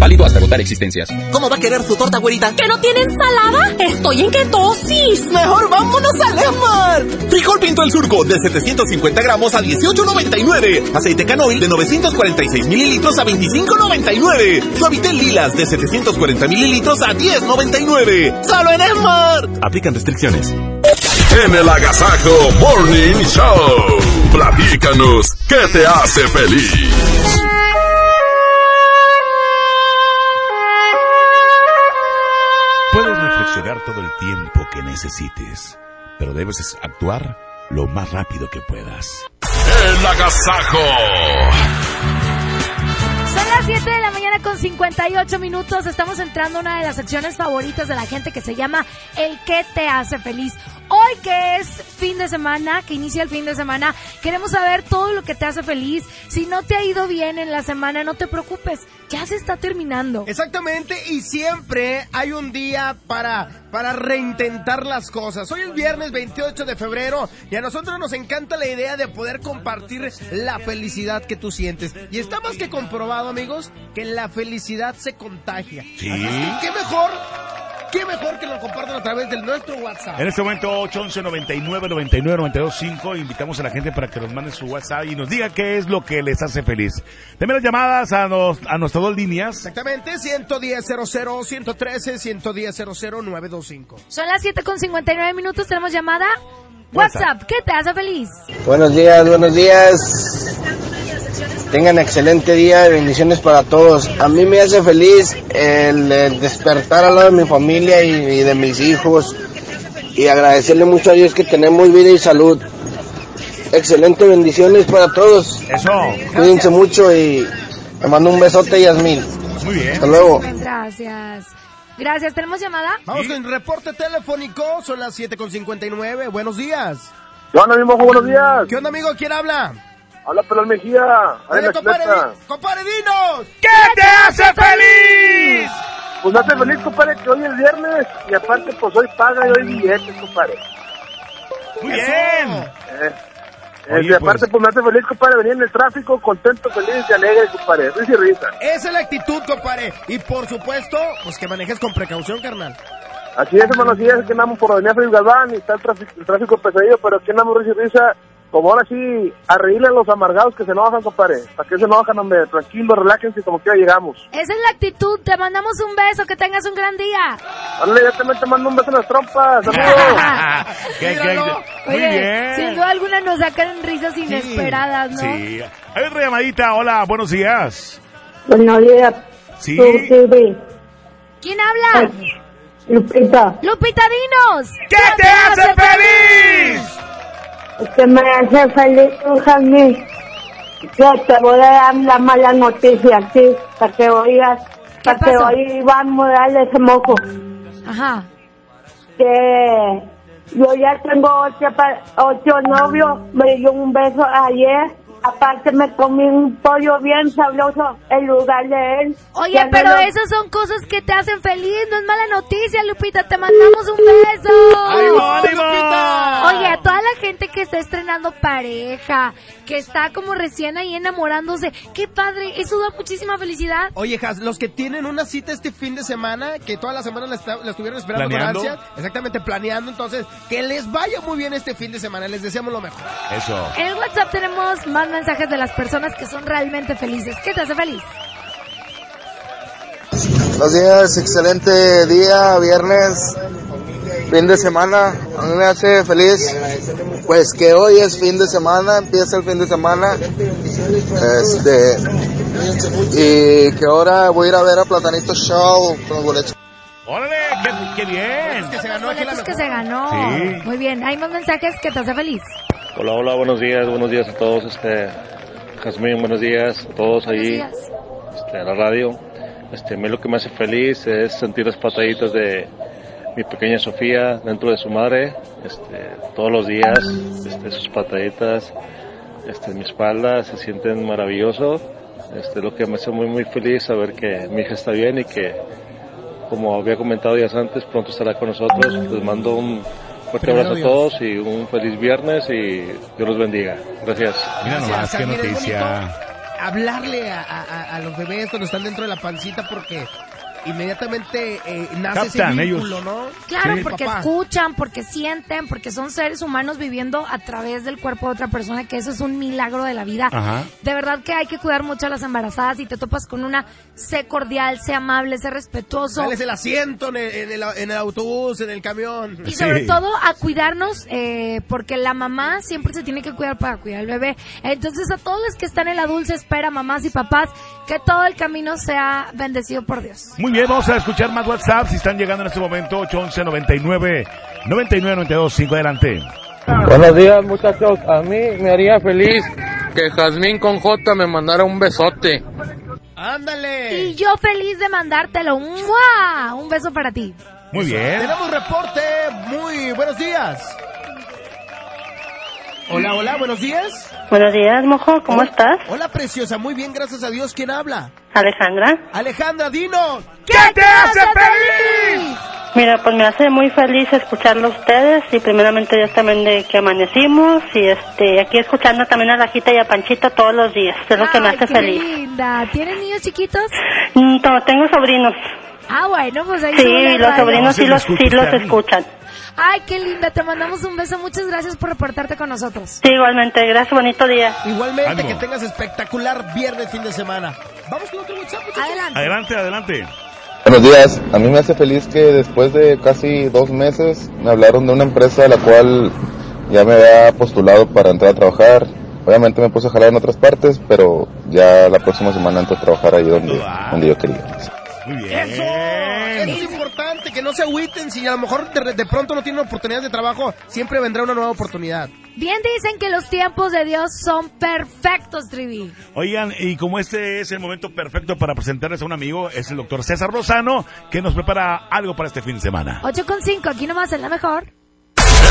Válido hasta agotar existencias. ¿Cómo va a querer su torta, güerita? ¿Que no tiene ensalada? Estoy en ketosis. Mejor vámonos a Lemar. Frijol Pinto el Surco de 750 gramos a 18.99. Aceite canoil de 946 mililitros a 25.99. Suavitel Lilas de 740 mililitros a 10.99. ¡Solo en Esmar! Aplican restricciones. En el Agasajo Morning Show. Platícanos, ¿qué te hace feliz? Todo el tiempo que necesites, pero debes actuar lo más rápido que puedas. El Agasajo. Son las 7 de la mañana con 58 minutos. Estamos entrando a una de las secciones favoritas de la gente que se llama El que te hace feliz. Hoy que es fin de semana, que inicia el fin de semana, queremos saber todo lo que te hace feliz. Si no te ha ido bien en la semana, no te preocupes, ya se está terminando. Exactamente, y siempre hay un día para, para reintentar las cosas. Hoy es viernes 28 de febrero y a nosotros nos encanta la idea de poder compartir la felicidad que tú sientes. Y está más que comprobado, amigos, que la felicidad se contagia. Sí. ¿Qué mejor? ¿Qué mejor que lo compartan a través de nuestro WhatsApp? En este momento 811 99 99 92 5 invitamos a la gente para que nos mande su WhatsApp y nos diga qué es lo que les hace feliz. Denme las llamadas a, nos, a nuestras dos líneas. Exactamente, 110 00 113 110 00 925. Son las 7 con 59 minutos, tenemos llamada. WhatsApp, ¿qué te hace feliz? Buenos días, buenos días. Tengan excelente día y bendiciones para todos. A mí me hace feliz el, el despertar al lado de mi familia y, y de mis hijos y agradecerle mucho a Dios que tenemos vida y salud. Excelente bendiciones para todos. Eso. Cuídense mucho y me mando un besote, Yasmín. Muy bien. Hasta luego. Gracias. Gracias, ¿tenemos llamada? Vamos con reporte telefónico, son las 7 con 59. Buenos días. ¿Qué onda, mi mojo? Buenos días. ¿Qué onda, amigo? ¿Quién habla? Habla Pelón Mejía. Oye, compadre, di- compadre, dinos. ¿Qué te hace feliz? Pues me hace feliz, compadre, que hoy es viernes y aparte, pues hoy paga y hoy billetes, compadre. Muy bien. Eh, eh, Oye, y aparte, pues... me hace feliz, compadre, venir en el tráfico contento, feliz y alegre, compadre. Risa y risa. Esa es la actitud, compadre. Y por supuesto, pues que manejes con precaución, carnal. Así es, hermano, así es que andamos por Avenida Félix Galván y está el tráfico, el tráfico pesadillo, pero aquí andamos risa y risa. Como ahora sí, a reírle a los amargados que se enojan, compadre. ¿Para qué se enojan, hombre? Tranquilos, relájense, como quiera llegamos. Esa es la actitud, te mandamos un beso, que tengas un gran día. Dale, ya también te mando un beso en las trompas, amigo. ¿Qué, qué, Míralo. Muy Oye, bien. sin duda alguna nos sacan risas inesperadas, ¿no? Sí. Hay otra llamadita. Hola, buenos días. Buenos días. Sí. ¿Quién habla? Lupita, Lupita, dinos. ¿Qué te hace feliz? Que me hace feliz, Jazmín. Yo te voy a dar la mala noticia aquí, para que oigas, para que oigas darle ese moco. Ajá. Que yo ya tengo ocho novios, me dio un beso ayer Aparte me comí un pollo bien sabroso en lugar de él. Oye, pero lo- esas son cosas que te hacen feliz, no es mala noticia, Lupita, te mandamos un beso. ¡Ánimo, ánimo! Oye, a toda la gente que está estrenando pareja, que está como recién ahí enamorándose, qué padre, eso da muchísima felicidad. Oye, Has, los que tienen una cita este fin de semana, que toda la semana la, estuvieron esperando Planeando. con ansia, exactamente planeando, entonces, que les vaya muy bien este fin de semana, les deseamos lo mejor. Eso. En el WhatsApp tenemos más mensajes de las personas que son realmente felices. ¿Qué te hace feliz? Buenos días, excelente día, viernes, fin de semana. A mí me hace feliz, pues que hoy es fin de semana, empieza el fin de semana. Este, y que ahora voy a ir a ver a Platanito Show con los boletos. ¡Órale! ¡Qué, qué bien! Que se ganó aquí la Boletos que se ganó. Sí. Muy bien, hay más mensajes que te hace feliz. Hola, hola, buenos días, buenos días a todos, este, Jazmín, buenos días a todos días. este, a la radio. Este, a mí lo que me hace feliz es sentir las pataditas de mi pequeña Sofía dentro de su madre, este, todos los días, este, sus pataditas, este, en mi espalda se sienten maravilloso. Este, lo que me hace muy, muy feliz saber que mi hija está bien y que, como había comentado días antes, pronto estará con nosotros. Les mando un fuerte abrazo a todos y un feliz viernes y Dios los bendiga. Gracias. Mira nomás, qué noticia. Hablarle a- a los bebés cuando están dentro de la pancita porque inmediatamente eh, nace Captan ese vínculo, ellos. ¿no? Claro, Sí. porque Papá. escuchan, porque sienten, porque son seres humanos viviendo a través del cuerpo de otra persona, que eso es un milagro de la vida. Ajá. De verdad que hay que cuidar mucho a las embarazadas y te topas con una, sé cordial, sé amable, sé respetuoso. Dales el asiento en el, en el- en el autobús, en el camión. Y sobre todo a cuidarnos, eh, porque la mamá siempre se tiene que cuidar para cuidar al bebé. Entonces a todos los que están en la dulce espera, mamás y papás, que todo el camino sea bendecido por Dios. Muy bien, vamos a escuchar más WhatsApp si están llegando en este momento. 811 99 99 92 5 adelante. Buenos días muchachos, a mí me haría feliz que Jazmín con J me mandara un besote. ¡Ándale! Y yo feliz de mandártelo. ¡Mua! Un beso para ti. Muy bien. Tenemos reporte. Muy buenos días. Hola, hola, buenos días. Buenos días, mojo, ¿cómo Hola- estás? Hola, preciosa. Muy bien, gracias a Dios. ¿Quién habla? Alejandra. Alejandra, dinos. ¿Qué te hace feliz? Mira, pues me hace muy feliz escucharlo a ustedes y primeramente Dios también de que amanecimos y este aquí escuchando también a Rajita y a Panchita todos los días, es lo que me hace qué feliz. linda. ¿Tienes niños chiquitos? Mm, no, tengo sobrinos. Ah, bueno, pues ahí Sí, los sobrinos sí los, sí los escuchan. Ay, qué linda. Te mandamos un beso. Muchas gracias por reportarte con nosotros. Sí, igualmente, gracias, bonito día. Igualmente, Ánimo. que tengas espectacular viernes, fin de semana. Vamos con otro WhatsApp. muchachos. Adelante. Adelante, adelante. Buenos días, a mí me hace feliz que después de casi dos meses me hablaron de una empresa a la cual ya me había postulado para entrar a trabajar. Obviamente me puse a jalar en otras partes, pero ya la próxima semana entro a trabajar ahí donde, donde yo quería. Muy bien. Eso, eso es importante, que no se agüiten. Si a lo mejor de, de pronto no tienen oportunidad de trabajo, siempre vendrá una nueva oportunidad. Bien dicen que los tiempos de Dios son perfectos, Trivi. Oigan, y como este es el momento perfecto para presentarles a un amigo, es el doctor César Lozano, que nos prepara algo para este fin de semana. 8 con 5, aquí nomás en la mejor.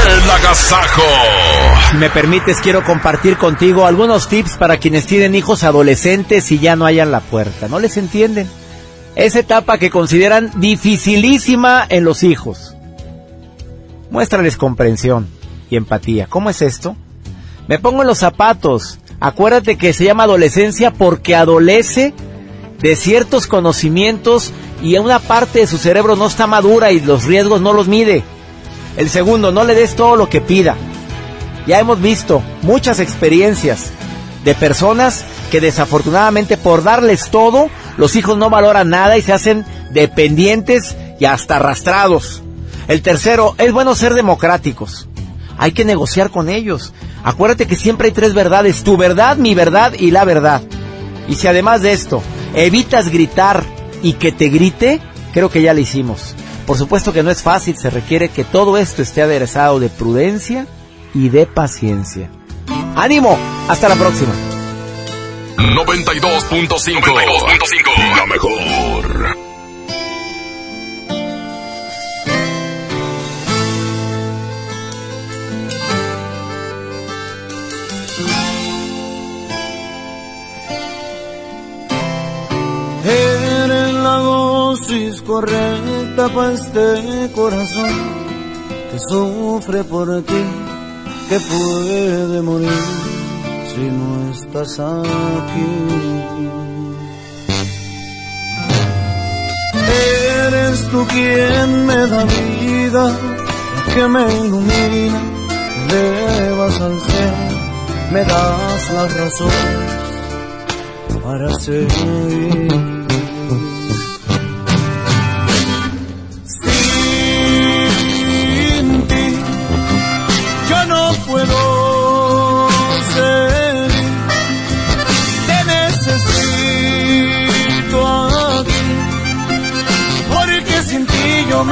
El agasajo. Si me permites, quiero compartir contigo algunos tips para quienes tienen hijos adolescentes y ya no hayan la puerta. ¿No les entienden? Esa etapa que consideran dificilísima en los hijos. Muéstrales comprensión y empatía. ¿Cómo es esto? Me pongo en los zapatos. Acuérdate que se llama adolescencia porque adolece de ciertos conocimientos y una parte de su cerebro no está madura y los riesgos no los mide. El segundo, no le des todo lo que pida. Ya hemos visto muchas experiencias de personas que desafortunadamente por darles todo, los hijos no valoran nada y se hacen dependientes y hasta arrastrados. El tercero, es bueno ser democráticos. Hay que negociar con ellos. Acuérdate que siempre hay tres verdades, tu verdad, mi verdad y la verdad. Y si además de esto evitas gritar y que te grite, creo que ya lo hicimos. Por supuesto que no es fácil, se requiere que todo esto esté aderezado de prudencia y de paciencia. ¡Ánimo! Hasta la próxima. 92.5 92.5 La mejor. Eres la dosis correcta para este corazón que sufre por ti que puede morir si no estás aquí. Eres tú quien me da vida, que me ilumina, me elevas al cielo, me das las razones para seguir.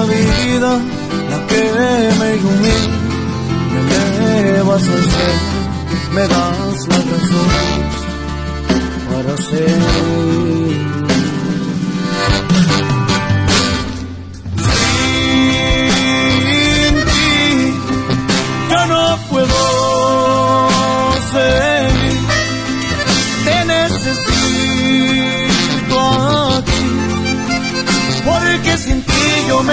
da vida, la que me ilumina, me elevas al cielo, me das la razón para seguir.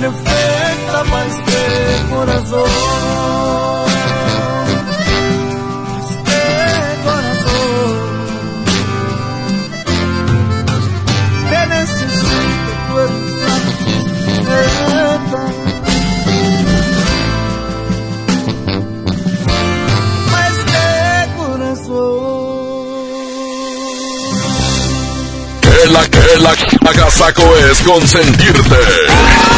perfecta para este corazón. Este corazón. Te necesito, la Que la que la agasaco es consentirte.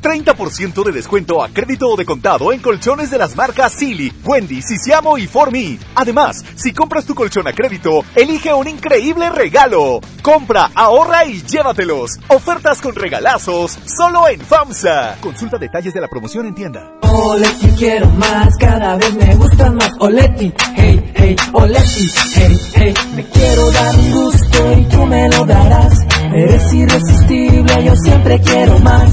30% de descuento a crédito o de contado en colchones de las marcas Silly, Wendy, Sisiamo y Formi. Además, si compras tu colchón a crédito, elige un increíble regalo. Compra, ahorra y llévatelos. Ofertas con regalazos, solo en FAMSA. Consulta detalles de la promoción en tienda. Oleti quiero más, cada vez me gustan más. Oleti, hey, hey, Oleti, hey, hey. Me quiero dar un gusto y tú me lo darás. Eres irresistible, yo siempre quiero más.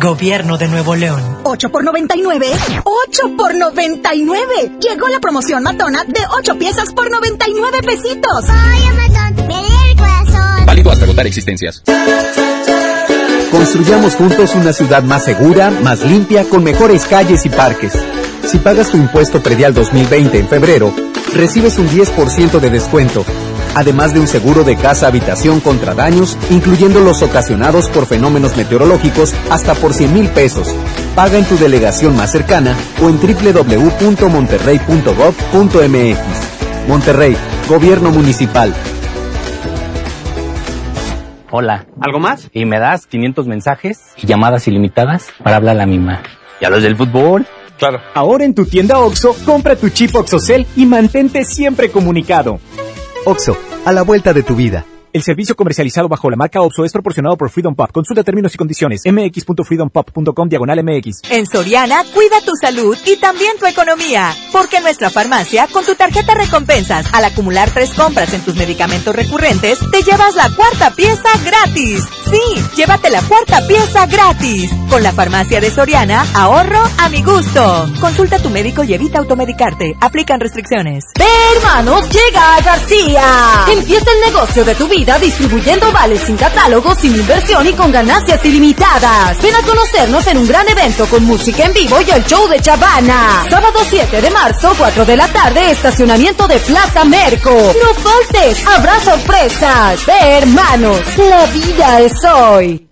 Gobierno de Nuevo León. 8 por 99. 8 por 99. Llegó la promoción matona de 8 piezas por 99 pesitos. Ay, Amazon, me lee el corazón. Válido hasta agotar existencias. Construyamos juntos una ciudad más segura, más limpia, con mejores calles y parques. Si pagas tu impuesto predial 2020 en febrero, recibes un 10% de descuento, además de un seguro de casa-habitación contra daños, incluyendo los ocasionados por fenómenos meteorológicos, hasta por 100 mil pesos. Paga en tu delegación más cercana o en www.monterrey.gov.mx. Monterrey, Gobierno Municipal. Hola. ¿Algo más? Y me das 500 mensajes y llamadas ilimitadas para hablar a la misma. ¿Y a los del fútbol? Claro. Ahora en tu tienda OXO, compra tu chip OXOCEL y mantente siempre comunicado. OXO, a la vuelta de tu vida. El servicio comercializado bajo la marca OPSO es proporcionado por Freedom Pop. Consulta términos y condiciones. mx.freedompop.com diagonal mx. En Soriana, cuida tu salud y también tu economía. Porque en nuestra farmacia, con tu tarjeta recompensas, al acumular tres compras en tus medicamentos recurrentes, te llevas la cuarta pieza gratis. Sí, llévate la cuarta pieza gratis. Con la farmacia de Soriana, ahorro a mi gusto. Consulta a tu médico y evita automedicarte. Aplican restricciones. ¡Ve, hermanos! Llega a García. Empieza el negocio de tu vida distribuyendo vales sin catálogo, sin inversión y con ganancias ilimitadas. Ven a conocernos en un gran evento con música en vivo y el show de Chavana. Sábado 7 de marzo, 4 de la tarde, estacionamiento de Plaza Merco. No faltes, habrá sorpresas. Ve, hermanos, la vida es hoy.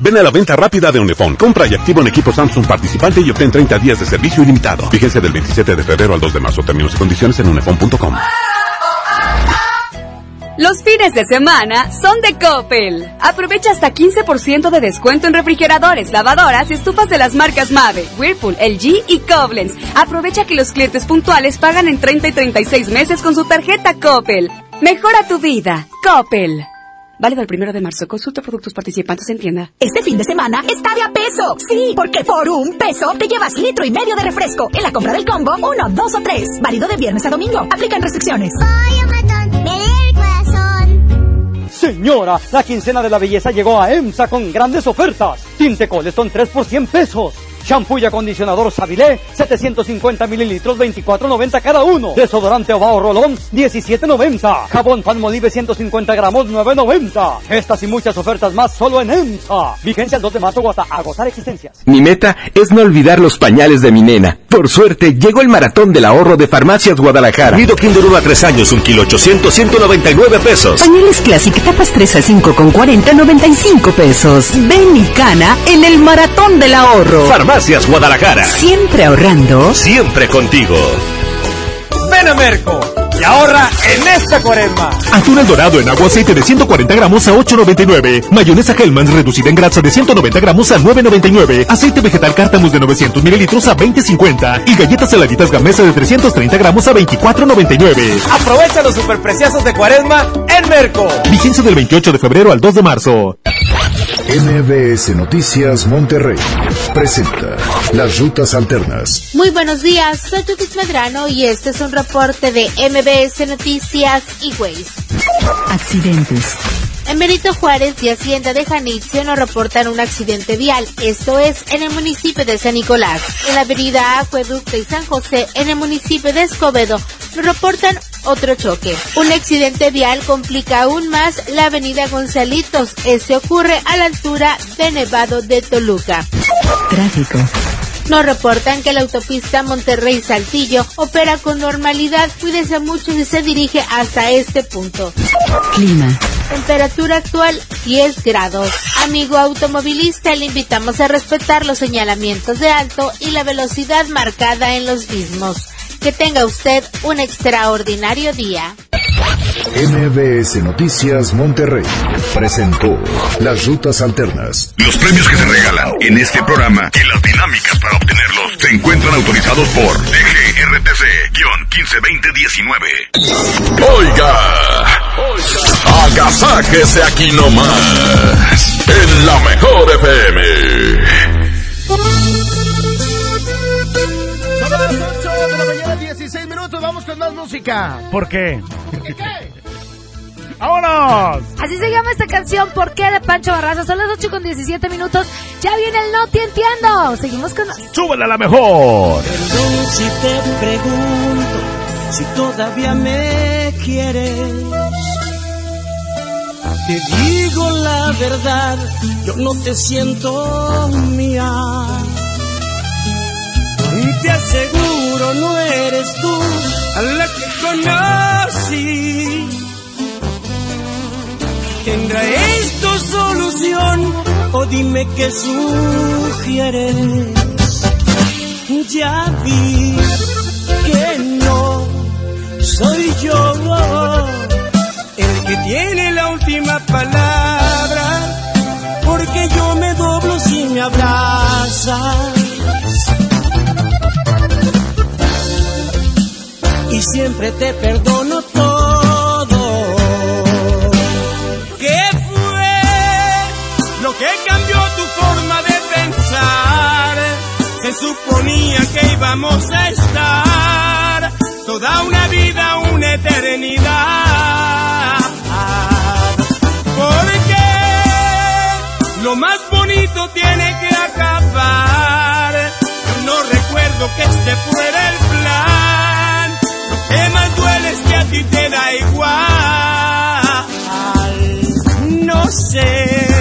Ven a la venta rápida de Unifón. Compra y activa un equipo Samsung participante y obtén 30 días de servicio ilimitado. Fíjense del 27 de febrero al 2 de marzo. Términos y condiciones en unifón.com. Los fines de semana son de Coppel. Aprovecha hasta 15% de descuento en refrigeradores, lavadoras y estufas de las marcas Mave, Whirlpool, LG y Koblenz. Aprovecha que los clientes puntuales pagan en 30 y 36 meses con su tarjeta Coppel. Mejora tu vida. Coppel. Válido el primero de marzo. Consulta productos participantes en tienda. Este fin de semana está de a peso. Sí, porque por un peso te llevas litro y medio de refresco. En la compra del combo, uno, dos o tres. Válido de viernes a domingo. Aplican restricciones. Señora, la quincena de la belleza llegó a EMSA con grandes ofertas. Tinte Colestón 3 por 100 pesos. Shampoo y acondicionador Sabilé, 750 mililitros, 24.90 cada uno. Desodorante Ovao Rolón, 17.90. Jabón Palmolive, 150 gramos, 9.90. Estas y muchas ofertas más solo en EMSA. Vigencia el 2 de marzo o hasta agotar existencias. Mi meta es no olvidar los pañales de mi nena. Por suerte, llegó el maratón del ahorro de Farmacias Guadalajara. Nido Kinder 1 a 3 años, un kilo 800, 199 pesos. Pañales Classic, tapas 3 a 5 con 40, 95 pesos. Ven y cana en el maratón del ahorro. Farmacias Guadalajara. Siempre ahorrando. Siempre contigo. Ven a Merco y ahorra en esta cuaresma. Atún el dorado en agua aceite de 140 gramos a 8.99. Mayonesa Hellmann's reducida en grasa de 190 gramos a 9.99. Aceite vegetal Cártamus de 900 mililitros a 20.50. Y galletas saladitas Gamesa de 330 gramos a 24.99. Aprovecha los superpreciosos de cuaresma en Merco. Vigencia del 28 de febrero al 2 de marzo. MBS Noticias Monterrey presenta Las Rutas Alternas. Muy buenos días, soy Tutis Medrano y este es un reporte de MBS Noticias y Ways. Accidentes. En Benito Juárez y Hacienda de Janitzio nos reportan un accidente vial, esto es en el municipio de San Nicolás. En la avenida Acueducto y San José, en el municipio de Escobedo, nos reportan otro choque. Un accidente vial complica aún más la avenida Gonzalitos. Este ocurre a la altura de Nevado de Toluca. Tráfico. Nos reportan que la autopista Monterrey-Saltillo opera con normalidad. Cuídese mucho si se dirige hasta este punto. Clima. Temperatura actual 10 grados. Amigo automovilista, le invitamos a respetar los señalamientos de alto y la velocidad marcada en los mismos. Que tenga usted un extraordinario día. MBS Noticias Monterrey presentó Las Rutas Alternas. Los premios que se regalan en este programa y las dinámicas para obtenerlos se encuentran autorizados por DGRTC-152019. Oiga, agasáquese aquí nomás, en la mejor FM. Son las 8 de la mañana, 16 minutos. Vamos con más música. ¿Por qué? ¡Vámonos! Así se llama esta canción, ¿Por qué? de Pancho Barraza. Son las 8 con 17 minutos. Ya viene el No Te Entiendo. Seguimos con... ¡Súbele a la mejor! Perdón si te pregunto si todavía me quieres. Te digo la verdad, yo no te siento mía. Te aseguro no eres tú a la que conocí. ¿Tendrá esto solución o dime qué sugieres? Ya vi que no soy yo el que tiene la última palabra, porque yo me doblo si me abrazas. Y siempre te perdono todo. Suponía que íbamos a estar toda una vida, una eternidad. Porque lo más bonito tiene que acabar. Yo no recuerdo que este fuera el plan. Lo que más duele es que a ti te da igual. No sé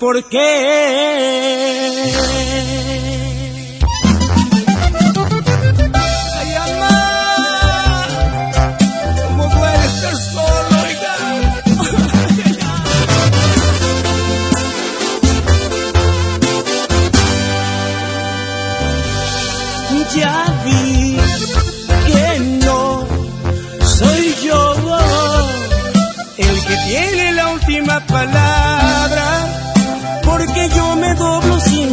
¿por qué? Ya vi que no soy yo el que tiene la última palabra,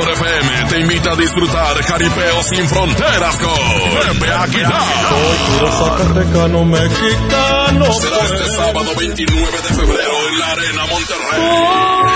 FM te invita a disfrutar Jaripeo sin fronteras con Pepe Aguilar. Zacatecano mexicano. Será este sábado 29 de febrero en la Arena Monterrey.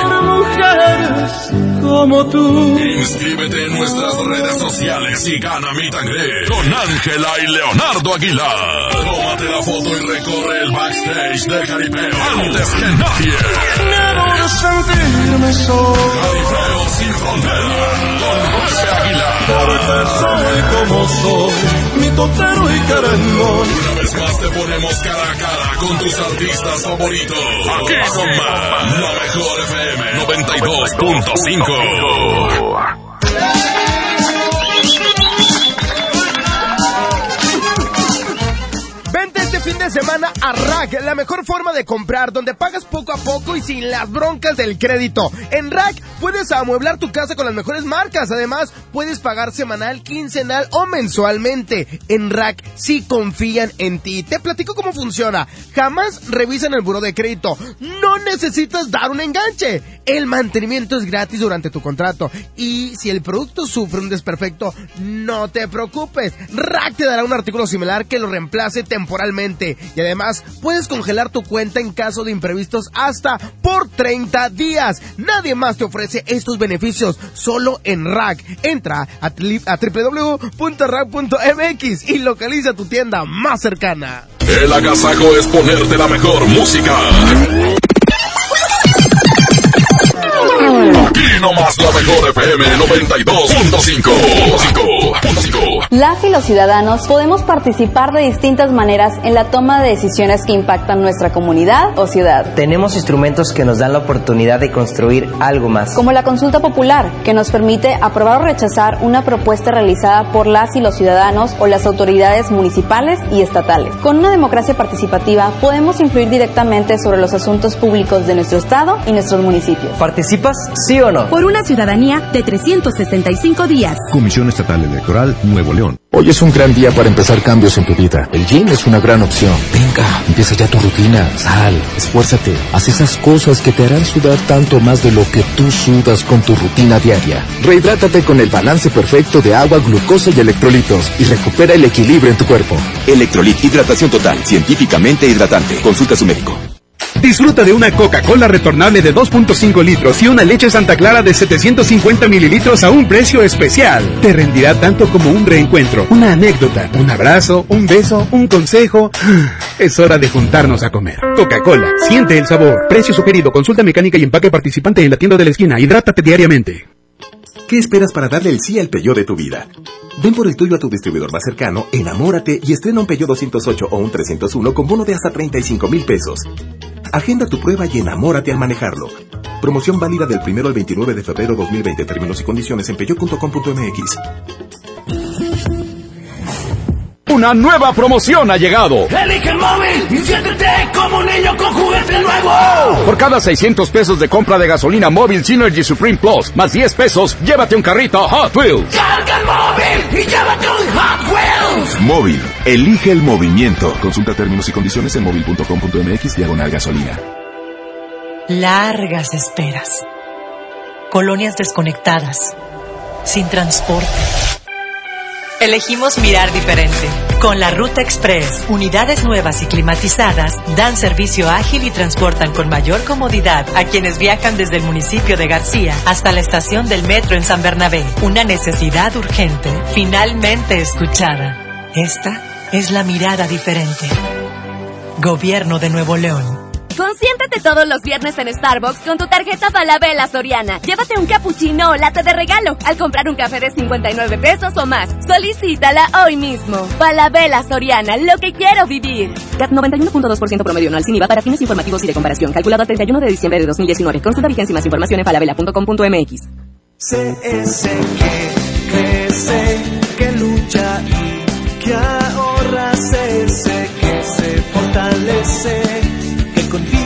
Por mujeres como tú. Inscríbete en nuestras redes sociales y gana mi tangre con Ángela y Leonardo Aguilar. Tómate la foto y recorre el backstage de Jaripeo antes que nadie. Quiero sentirme solo. Jaripeo sin fronteras con Pepe Aguilar. Porque soy como soy, mi totero y querendón. Una vez más te ponemos cara a cara con tus artistas favoritos. Aquí con más. La mejor FM 92.5. fin de semana a Rack, la mejor forma de comprar, donde pagas poco a poco y sin las broncas del crédito. En Rack puedes amueblar tu casa con las mejores marcas. Además, puedes pagar semanal, quincenal o mensualmente. En Rack sí confían en ti. Te platico cómo funciona. Jamás revisan el buro de crédito. No necesitas dar un enganche. El mantenimiento es gratis durante tu contrato. Y si el producto sufre un desperfecto, no te preocupes. Rack te dará un artículo similar que lo reemplace temporalmente. Y además, puedes congelar tu cuenta en caso de imprevistos hasta por 30 días. Nadie más te ofrece estos beneficios, solo en Rack. Entra a, a www.rack.mx y localiza tu tienda más cercana. El agasajo es ponerte la mejor música. Aquí nomás la mejor FM 92.5. Las y los ciudadanos podemos participar de distintas maneras en la toma de decisiones que impactan nuestra comunidad o ciudad. Tenemos instrumentos que nos dan la oportunidad de construir algo más. Como la consulta popular, que nos permite aprobar o rechazar una propuesta realizada por las y los ciudadanos o las autoridades municipales y estatales. Con una democracia participativa podemos influir directamente sobre los asuntos públicos de nuestro Estado y nuestros municipios. ¿Participas? ¿Sí o no? Por una ciudadanía de 365 días. Comisión Estatal Electoral Nuevo León. Hoy es un gran día para empezar cambios en tu vida. El gym es una gran opción. Venga, empieza ya tu rutina. Sal, esfuérzate. Haz esas cosas que te harán sudar tanto más de lo que tú sudas con tu rutina diaria. Rehidrátate con el balance perfecto de agua, glucosa y electrolitos y recupera el equilibrio en tu cuerpo. Electrolit Hidratación Total, científicamente hidratante. Consulta a su médico. Disfruta de una Coca-Cola retornable de 2.5 litros y una leche Santa Clara de 750 mililitros a un precio especial. Te rendirá tanto como un reencuentro, una anécdota, un abrazo, un beso, un consejo. Es hora de juntarnos a comer. Coca-Cola, siente el sabor. Precio sugerido, consulta mecánica y empaque participante en la tienda de la esquina. Hidrátate diariamente. ¿Qué esperas para darle el sí al Peugeot de tu vida? Ven por el tuyo a tu distribuidor más cercano, enamórate y estrena un Peugeot 208 o un 301 con bono de hasta 35 mil pesos. Agenda tu prueba y enamórate al manejarlo. Promoción válida del 1 al 29 de febrero 2020. Términos y condiciones en peyo.com.mx. Una nueva promoción ha llegado. Elige el móvil y siéntete como un niño con juguete nuevo. Por cada 600 pesos de compra de gasolina móvil Synergy Supreme Plus, más 10 pesos, llévate un carrito Hot Wheels. Carga el móvil y llévate un Hot Wheels. Móvil, elige el movimiento. Consulta términos y condiciones en móvil.com.mx diagonal gasolina. Largas esperas. Colonias desconectadas. Sin transporte. Elegimos mirar diferente. Con la Ruta Express, unidades nuevas y climatizadas dan servicio ágil y transportan con mayor comodidad a quienes viajan desde el municipio de García hasta la estación del metro en San Bernabé. Una necesidad urgente, finalmente escuchada. Esta es la mirada diferente. Gobierno de Nuevo León. Consiéntate todos los viernes en Starbucks con tu tarjeta Falabella Soriana. Llévate un cappuccino o lata de regalo al comprar un café de 59 pesos o más. Solicítala hoy mismo. Falabella Soriana, lo que quiero vivir. CAT 91.2% promedio anual sin IVA para fines informativos y de comparación. Calculado a 31 de diciembre de 2019. Consulta vigencia y más información en falabella.com.mx. CS que crece, que lucha y que CS que se fortalece que confía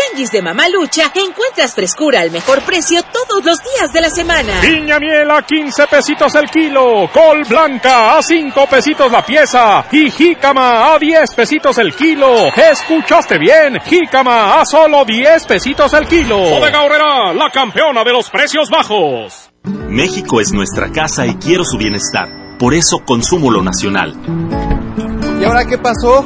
Tianguis de Mamalucha encuentras frescura al mejor precio todos los días de la semana. Piña miel a 15 pesitos el kilo. Col blanca a 5 pesitos la pieza. Y jícama a 10 pesitos el kilo. ¿Escuchaste bien? Jícama a solo 10 pesitos el kilo. Bodega Horrera, la campeona de los precios bajos. México es nuestra casa y quiero su bienestar. Por eso consumo lo nacional. ¿Y ahora qué pasó?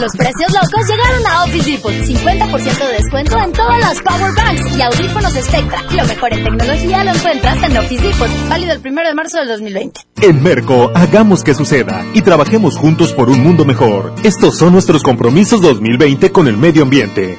Los precios locos llegaron a Office Depot. 50% de descuento en todas las Power Banks y audífonos Spectra. Lo mejor en tecnología lo encuentras en Office Depot. Válido el 1 de marzo del 2020. En Merco, hagamos que suceda y trabajemos juntos por un mundo mejor. Estos son nuestros compromisos 2020 con el medio ambiente.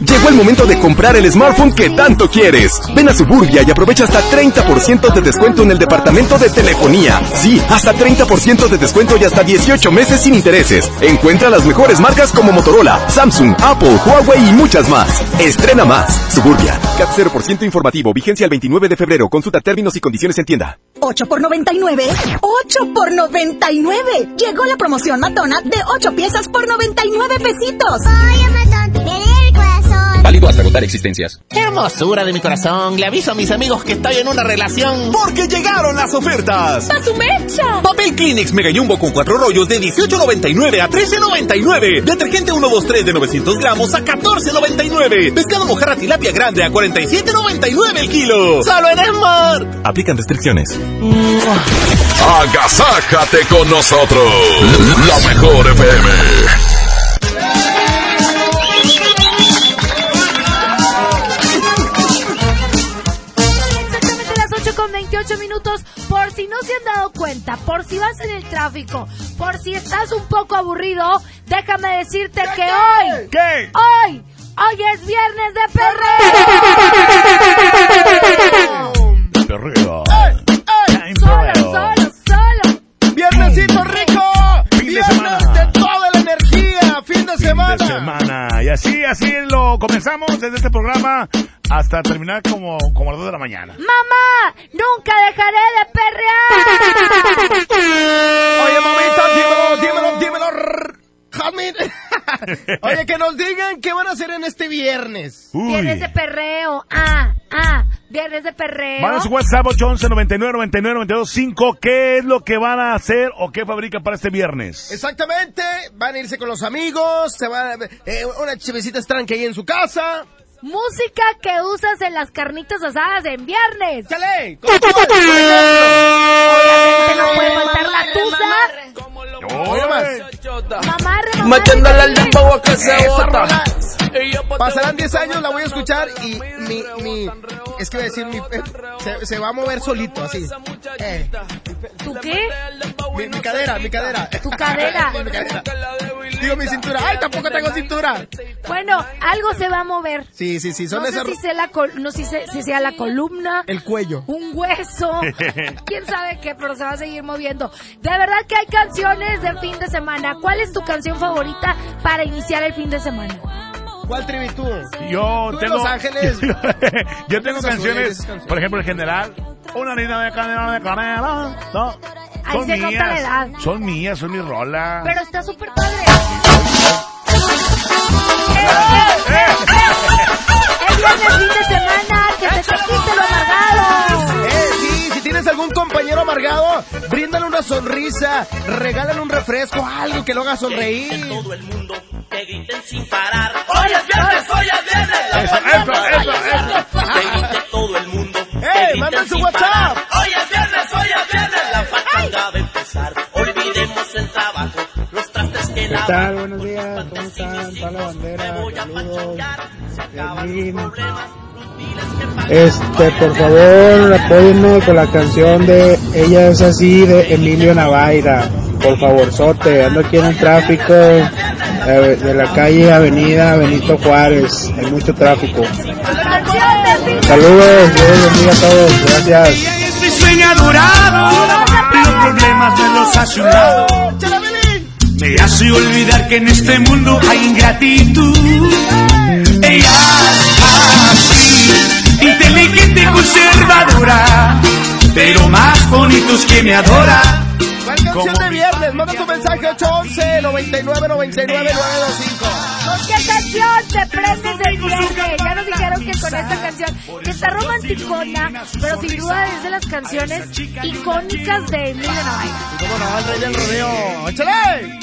Llegó el momento de comprar el smartphone que tanto quieres. Ven a Suburbia y aprovecha hasta 30% de descuento en el departamento de telefonía. Sí, hasta 30% de descuento y hasta 18 meses sin intereses. Encuentra las mejores marcas como Motorola, Samsung, Apple, Huawei y muchas más. Estrena más. Suburbia. CAT 0% informativo. Vigencia el 29 de febrero. Consulta términos y condiciones en tienda. 8 por 99. 8 por 99. Llegó la promoción matona de 8 piezas por 99 pesitos. Oye, matón. Válido hasta agotar existencias. ¡Qué hermosura de mi corazón! Le aviso a mis amigos que estoy en una relación. Porque llegaron las ofertas. ¡A su mecha! Papel Kleenex Mega Jumbo con 4 rollos de 18.99 a 13.99. Detergente 123 de 900 gramos a 14.99. Pescado mojarra tilapia grande a 47.99 el kilo. ¡Solo en Smart! Aplican restricciones. Agasájate con nosotros. La mejor FM. minutos. Por si no se han dado cuenta, por si vas en el tráfico, por si estás un poco aburrido, déjame decirte que hoy, hoy, hoy es viernes de perreo. Solo, solo, solo. Viernesito fin de semana. Fin de semana. Y así, así lo comenzamos desde este programa hasta terminar como, como a las 2 de la mañana. Mamá, nunca dejaré de perrear. Oye, mamita, dímelo, dímelo, dímelo. Jasmine. Oye, que nos digan qué van a hacer en este viernes. Viernes de perreo. Ah, ah, viernes de perreo. Van a su WhatsApp 811 99 99 92 5. ¿Qué es lo que van a hacer o qué fabrican para este viernes? Exactamente, van a irse con los amigos, se van a, eh, una chivecita tranqui ahí en su casa. Música que usas en las carnitas asadas en viernes. ¡Chale! Obviamente no puede faltar la tusa. Mamarre, mamarre. Al dembow a que se bota. Pasarán 10 años, la voy a escuchar y mi, mi, es que voy a decir, mi, eh, se, se va a mover solito, así. Eh, ¿Tú qué? mi, mi cadera, mi cadera. Tu cadera. mi cadera. Digo mi cintura. ¡Ay, tampoco tengo cintura! Bueno, algo se va a mover. Sí, sí, sí, son No sé esas... si sea la, col- no sé si si sea la columna, El cuello. un hueso, quién sabe qué, pero se va a seguir moviendo. De verdad que hay canciones de fin de semana. ¿Cuál es tu canción favorita para iniciar el fin de semana? ¿Cuál trivi tú? Yo Tú de tengo. Los Ángeles. yo tengo canciones, por ejemplo, el general. Una harina de canela de canela. No. Ahí Son se nota la mías. edad. Son mías, son mi rola. Pero está súper padre. Es viernes, fin de semana, que se te quite lo amargado. Eh, sí, si tienes algún compañero amargado, bríndale una sonrisa, regálale un refresco, algo que lo haga sonreír. todo el mundo que griten sin parar. Hoy es viernes, hoy es viernes. Eso, eso, eso, viernes. Que grite todo el ¡Eh, griten manden su WhatsApp! Hoy es viernes, hoy es viernes. La pachanga va a empezar. Olvidemos el trabajo. Los trastes que ¿Qué lavar. tal? Buenos días, ¿cómo están? Pablo Bandera, saludos. Este, por favor, apóyenme con la canción de Ella es así de Emilio Navaira. Por favor, sote, ando aquí en el tráfico eh, de la calle Avenida Benito Juárez. Hay mucho tráfico. Saludos, Dios bendiga a todos. Gracias. Es mi sueño adorado, los problemas me los hace un lado. Me hace olvidar que en este mundo hay ingratitud. Ella así, inteligente, conservadora, pero más bonitos que me adora. Manda tu mensaje 811 99 99 925. ¿Con qué canción te prendes el viernes? Ya nos dijeron que con esta canción, que está romanticona, pero sin duda es de las canciones icónicas de Emilio Navaja. ¿Cómo no? El rey del rodeo. ¡Échale!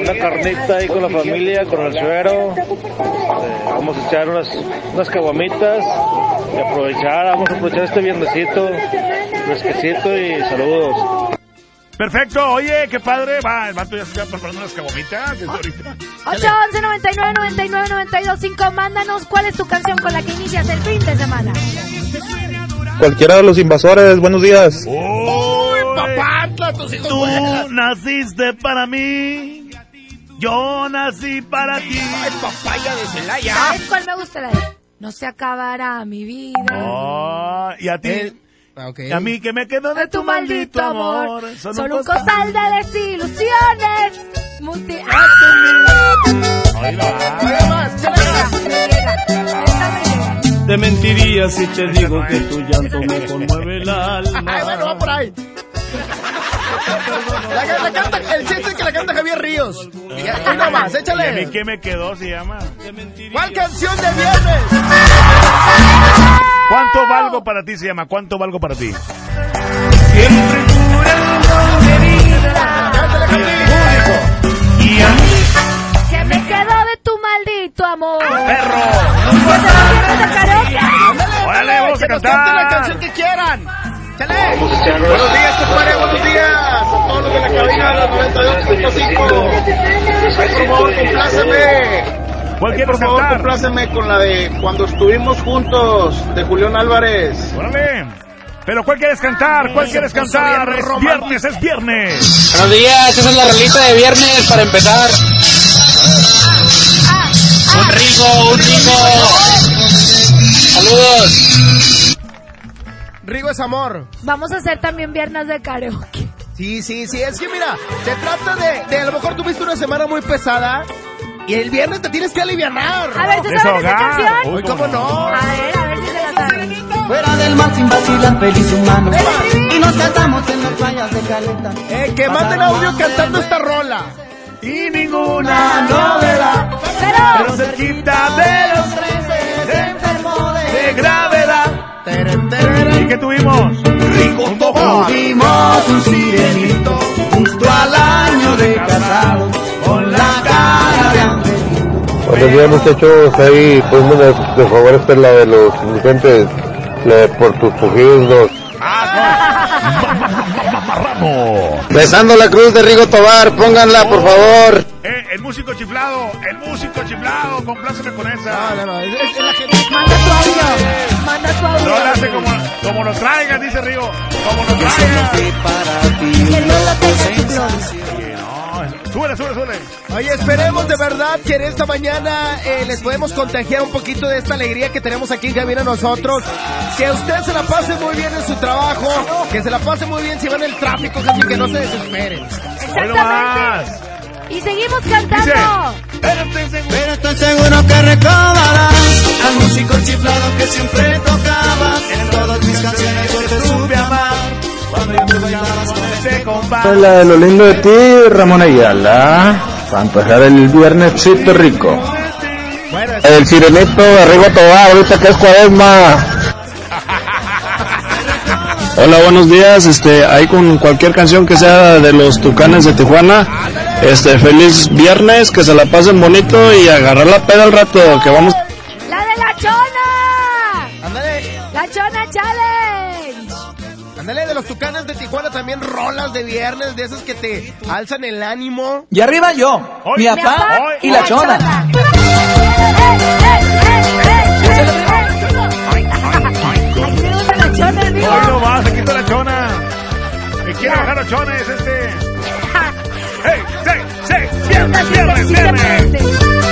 Una carnita ahí con la familia, con el suero. Eh, vamos a echar unas, unas caguamitas y aprovechar, vamos a aprovechar este viernesito, fresquecito y saludos. Perfecto, oye, qué padre. Va, el vato ya se está preparando unas cagomitas desde ahorita. 811 99 99 92 5 Mándanos cuál es tu canción con la que inicias el fin de semana. Cualquiera de los invasores, buenos días. ¡Uy, papá! tus hijos Tú vuelan. naciste para mí. Yo nací para ti. ¡Ay, papaya de Celaya! ¿Sabes cuál me gusta? La de No se acabará mi vida. Oh, y a ti. El- Ah, ok. Y a mí que me quedo de de tu maldito amor. Son Son un costal de desilusiones. Multi... Ahí va. Te mentiría si te digo que tu llanto me conmueve el alma. Ay, bueno, va por ahí. La, la canta, el chiste es que la canta Javier Ríos. Y ahí nomás, ¿Y a mí échale. qué me quedó? Se llama. ¿Cuál canción de viernes? ¿Cuánto valgo para ti? Se llama. ¿Cuánto valgo para ti? Siempre curando. Cántale, Candy. Y a mí Que me quedó de tu maldito amor. ¡Perro! ¿Qué te lo tienes de karaoke? Ándale, Órale, vamos a cantar. canten la canción que quieran. ¡Chale! Buenos días, compadre, buenos días. A todos los de la cabina de la 92.5. Ay, por favor, compláceme. ¿Cuál Ay, quieres por favor, cantar? compláceme con la de Cuando estuvimos juntos, de Julián Álvarez. Órale. ¿Pero cuál quieres cantar? ¿Cuál quieres cantar? Es viernes, es viernes. Buenos días, esa es la rolita de viernes para empezar. Un rico, un rico. Saludos. Rigo es amor. Vamos a hacer también viernes de karaoke. Sí, sí, sí. Es que mira, se trata de, de a lo mejor tuviste una semana muy pesada y el viernes te tienes que alivianar. A ver, ¿tú sabes esa canción? Uy, ¿cómo no? A ver, a ver si se la saben. Fuera del mar sin vacilar, feliz humano. Y nos cantamos en las playas de Caleta. Eh, que manden audio cantando esta rola. Y ninguna novedad. Pero, Pero cerquita de los Se enfermó de... de gravedad. ¿Y qué tuvimos? Tobar. Tuvimos un sirenito justo al año de casados Buenos días, muchachos. Ahí, pues, de, de favor, esta es la de los indigentes. La de por tus pujidos dos. Besando la cruz de Rigo Tobar, pónganla, por favor. Eh, el músico chiflado, el músico chiflado, compláceme con esa. No, no, no. Es, es la gente. Manda tu audio. Manda tu audio. No la hace como, como nos traigan, dice Rigo. Como nos traigan. Que Dios lo tenga en su gloria. Súbele, súbele, súbele. Oye, esperemos de verdad que en esta mañana eh, les podemos contagiar un poquito de esta alegría que tenemos aquí en cabina nosotros. Que usted se la pase muy bien en su trabajo, que se la pase muy bien si va en el tráfico, casi que no se desesperen. Exactamente. Y seguimos cantando. Pero estoy seguro. Pero estoy seguro que recordarás al músico chiflado que siempre tocabas. En todas mis canciones yo te supe amar. Compás. La de lo lindo de ti, Ramón Ayala. Para empezar el viernesito rico. El sirenito de Rigo Tobar, ahorita que es cuaresma. Hola, buenos días. Este, ahí con cualquier canción que sea de los Tucanes de Tijuana. Este, feliz viernes, que se la pasen bonito y agarrar la peda al rato, que vamos. La de la chona. ándale, La chona challenge. De los Tucanes de Tijuana también rolas de viernes, de esas que te alzan el ánimo. Y arriba yo, mi papá y la chona. chona. Hoy no vas, aquí está la chona. Me quiero bajar a chones este. ¡Hey, hey, hey! ¡Viernes, viernes, viernes!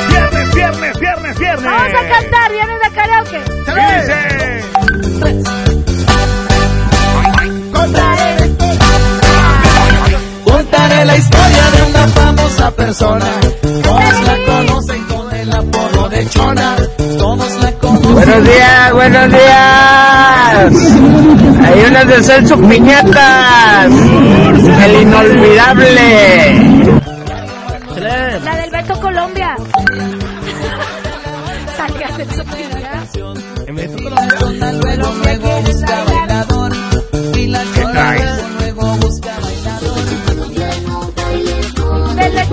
¡Viernes, viernes, viernes, viernes! ¡Vamos a cantar! ¡Viernes de karaoke! ¡Se La historia de una famosa persona. Todos la conocen con el apodo de Chona. Todos la conocen. Buenos días, buenos días. Hay unas de Celso Piñatas. El inolvidable. La del Beto Colombia. Salga de su Luego, luego busca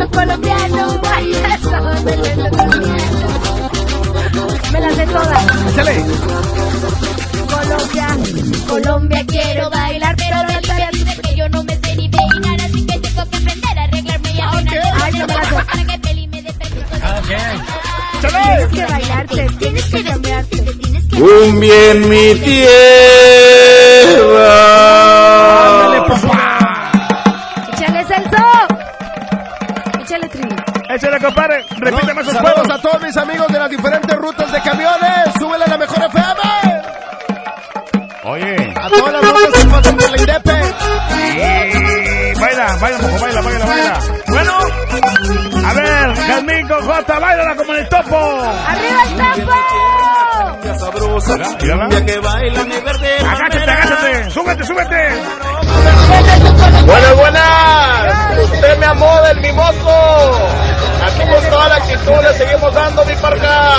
Beto Colombiano. Ay, eso, del Beto Colombiano. Me las sé todas. Colombia, Colombia quiero bailar, pero no dice que yo no me sé ni peinar, así que tengo que aprender a arreglarme y a Ay, no me la. Para que Peli me dé Tienes que bailarte, tienes que cambiarte. Cumbia en mi tierra. Échale Échale, compadre. Repíteme esos Saludos juegos. a todos mis amigos de las diferentes rutas de camiones. Súbele la mejor FM. Oye. A todas las rutas que pasan por la Indepe. Y baila, baila, mojo, baila, baila, baila. Bueno, a ver, Jazmín con J, bailala como en el topo. ¡Arriba el topo! Sabrosa, cumbia que baila mi verde Agáchate, agáchate. Súbete, súbete. Buenas, buenas. Usted me amó del mimoso. Aquí con toda la actitud le seguimos dando mi parca.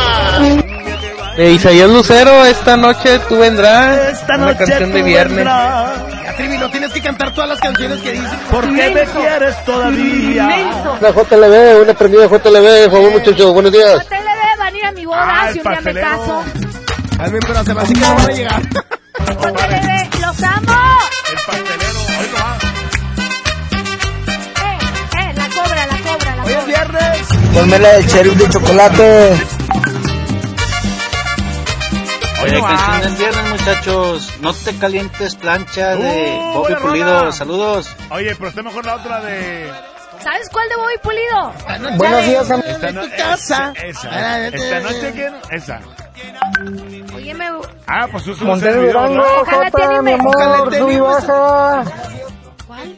De Isaías Lucero, esta noche tú vendrás. Esta Una noche canción de tú viernes. vendrás. Ya, Trivi, no tienes que cantar todas las canciones que dices. ¿Por qué me quieres todavía? Una JLB, una prendida JLB, por favor muchachos, buenos días. Te le debe venir a mi boda si un día me caso. Jazmín, pero se me hace que no van a llegar. Bebé, los amo. El pastelero, Ponme la del sheriff de chocolate. Oye, no canción del viernes, muchachos. No te calientes, plancha de Uh, Bobby Pulido. rola. Saludos. Oye, pero está mejor la otra de... ¿Sabes cuál de Bobby Pulido? Buenos días, am- Esta En no- tu casa. Esa, Ah, esa. Esta noche que... Esa. Oye, me... Ah, pues tú subes Montero el video, Durango, ¿no? Ojalá te Jota, mi animes. Ojalá amor, te. ¿Cuál?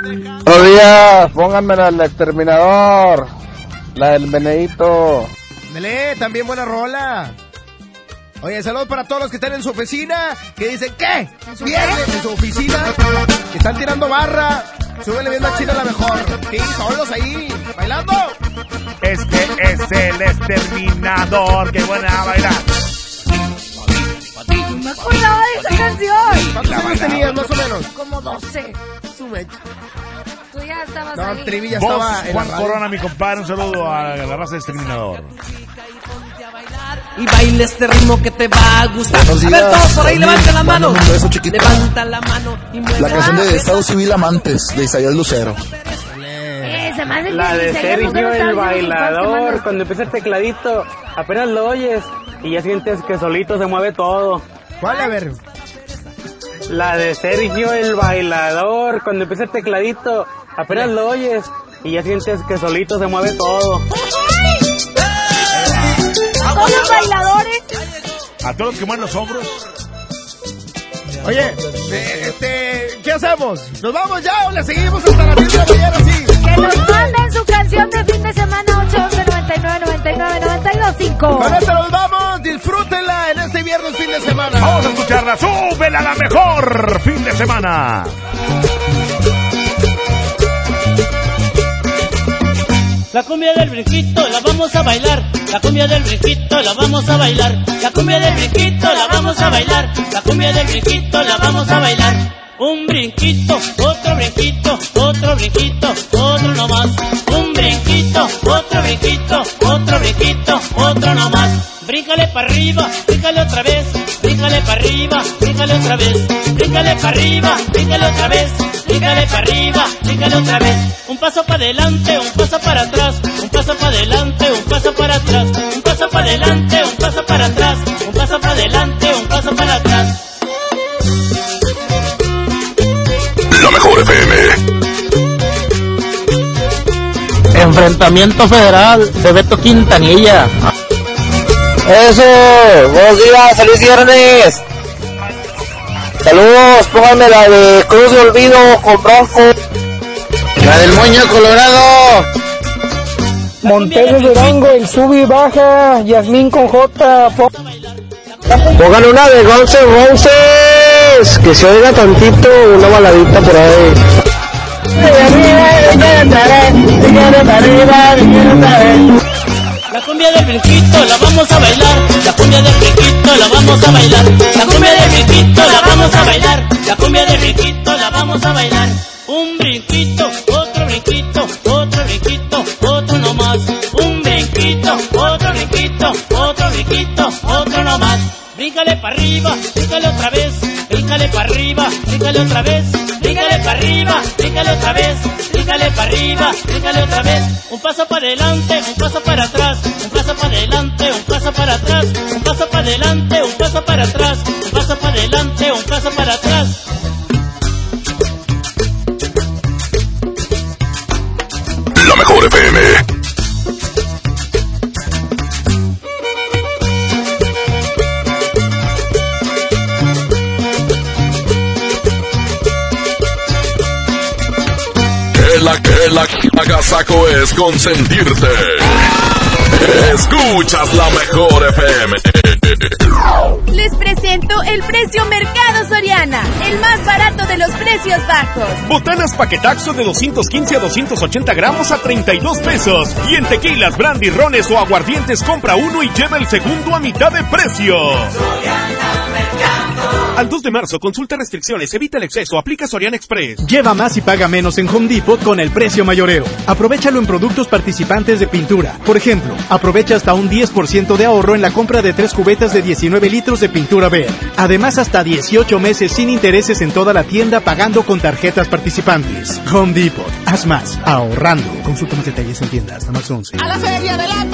Buenos días, pónganme la del exterminador. La del Benedito. Dele, también buena rola. Oye, saludos para todos los que están en su oficina, que dicen, ¿qué? ¿En su Viernes en su oficina, que están tirando barra. Súbele bien machina la mejor. Sí, solos ahí, bailando. Este es el exterminador. Qué buena bailar. No me acordaba de esa canción. ¿Cuántos años tenías, más o menos? Como 12. Sube. Tú ya estabas No, ahí. Trivi ya Vos, estaba en la Juan radio. Corona, mi compadre, un saludo a la raza de exterminador. Y baile este ritmo que te va a gustar. Buenos A ver, días, todos por ahí, levanten la mano. Mándame un beso chiquito. Levanta la mano y mueve La canción de Estado Civil Amantes, de Isaías Lucero. Eh, La de Sergio el bailador, cuando empieza el tecladito, apenas lo oyes y ya sientes que solito se mueve todo. ¿Cuál, a ver? La de Sergio el bailador, cuando empieza el tecladito, apenas lo oyes y ya sientes que solito se mueve todo. A todos los bailadores. A todos los que mueven los hombros. Oye, este, ¿qué hacemos? ¿Nos vamos ya o le seguimos hasta las 10 de la mañana, sí? Que nos manden su canción de fin de semana 811 99 99 92 5. Con esto nos vamos, disfrútenla en este viernes fin de semana. Vamos a escucharla. Súbela a la mejor fin de semana. La cumbia del brinquito la vamos a bailar. La cumbia del brinquito la vamos a bailar. La cumbia del brinquito la vamos a bailar. La cumbia del brinquito la vamos a bailar. Un brinquito, otro brinquito, otro brinquito, otro nomás. Un brinquito, otro brinquito, otro brinquito, otro nomás bríncale para arriba, bríncale otra vez, bríncale para arriba, bríncale otra vez, bríncale para arriba, bríncale otra vez, bríncale para arriba, bríncale otra vez. Un paso para adelante, un paso para atrás, un paso para adelante, un paso para atrás, un paso para adelante, un paso para atrás, un paso para adelante, un paso para atrás. La mejor FM. Enfrentamiento federal de Beto Quintanilla. Eso, buenos días, feliz viernes. Saludos, pónganme la de Cruz de Olvido con Bronco. La del Moño Colorado. Montero Durango, el sub y baja, Yasmín con J. Pongan una de Guns Roses, que se oiga tantito, una baladita por ahí. La cumbia del brinquito la vamos a bailar, la cumbia del brinquito la vamos a bailar, la cumbia del brinquito la vamos a bailar, la cumbia del brinquito la vamos a bailar. Un brinquito, Bríncale para arriba, bríncale otra vez, bríncale para arriba, bríncale otra vez, bríncale para arriba, bríncale otra vez, bríncale para arriba, bríncale otra vez. Un paso para adelante, un paso para atrás, un paso para adelante, un paso para atrás, un paso para adelante, un paso para atrás, un paso para adelante, un paso para atrás. La mejor FM. Que la que la agasaco es consentirte. Escuchas la mejor FM. Les presento el precio Mercado Soriana, el más barato de los precios bajos. Botanas paquetaxo de 215 a 280 gramos a 32 pesos. Y en tequilas, brandy, rones o aguardientes compra uno y lleva el segundo a mitad de precio. Al 2 de marzo, consulta restricciones, evita el exceso, aplica Soriana Express. Lleva más y paga menos en Home Depot con el precio mayoreo. Aprovechalo en productos participantes de pintura. Por ejemplo, aprovecha hasta un 10% de ahorro en la compra de tres cubetas de 19 litros de pintura verde. Además, hasta 18 meses sin intereses en toda la tienda pagando con tarjetas participantes. Home Depot. Haz más. Ahorrando. Consulta más detalles en tienda hasta marzo 11. A la feria de la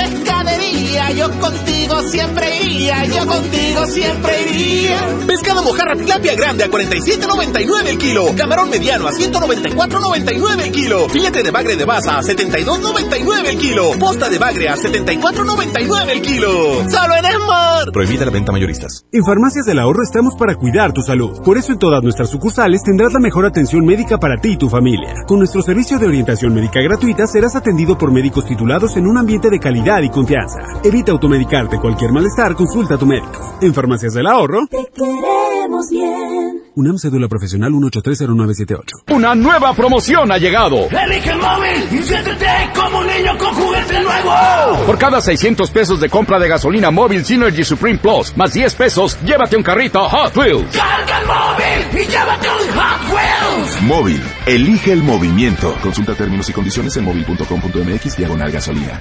yo contigo siempre iría, yo contigo siempre iría. Pescado mojarra tilapia grande a 47.99 el kilo. Camarón mediano a 194.99 el kilo. Filete de bagre de baza a 72.99 el kilo. Posta de bagre a 74.99 el kilo. Solo en Esmar. Prohibida la venta mayoristas. En Farmacias del Ahorro estamos para cuidar tu salud. Por eso en todas nuestras sucursales tendrás la mejor atención médica para ti y tu familia. Con nuestro servicio de orientación médica gratuita serás atendido por médicos titulados en un ambiente de calidad y confianza. Evita automedicarte cualquier malestar, consulta a tu médico. En Farmacias del Ahorro, Te queremos bien. UNAM Cédula Profesional 1830978. Una nueva promoción ha llegado. Elige el móvil y siéntete como un niño con juguete nuevo. Por cada 600 pesos de compra de gasolina móvil Synergy Supreme Plus, más 10 pesos, llévate un carrito Hot Wheels. Carga el móvil y llévate un Hot Wheels. Móvil. Elige el movimiento. Consulta términos y condiciones en móvil.com.mx diagonal gasolina.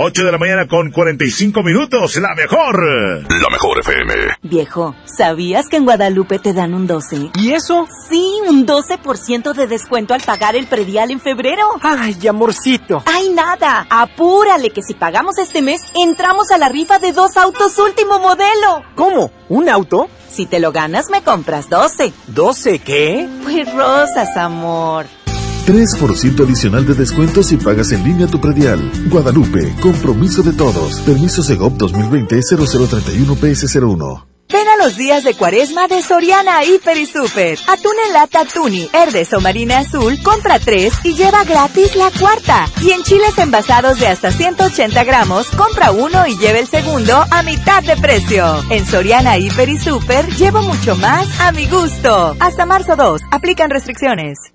8 de la mañana con 45 minutos, la mejor. La mejor FM. Viejo, ¿sabías que en Guadalupe te dan un 12? ¿Y eso? Sí, un 12% de descuento al pagar el predial en febrero. Ay, amorcito. ¡Ay, nada! Apúrale que si pagamos este mes, entramos a la rifa de dos autos último modelo. ¿Cómo? ¿Un auto? Si te lo ganas, me compras 12. ¿12 qué? Pues rosas, amor. 3% adicional de descuento si pagas en línea tu predial. Guadalupe, compromiso de todos. Permiso Segov 2020-0031-PS01. Ven a los días de cuaresma de Soriana Hiper y Super. Atún en lata Tuni, Herdes o Marina Azul, compra tres y lleva gratis la cuarta. Y en chiles envasados de hasta 180 gramos, compra uno y lleva el segundo a mitad de precio. En Soriana Hiper y Super, llevo mucho más a mi gusto. Hasta marzo 2, aplican restricciones.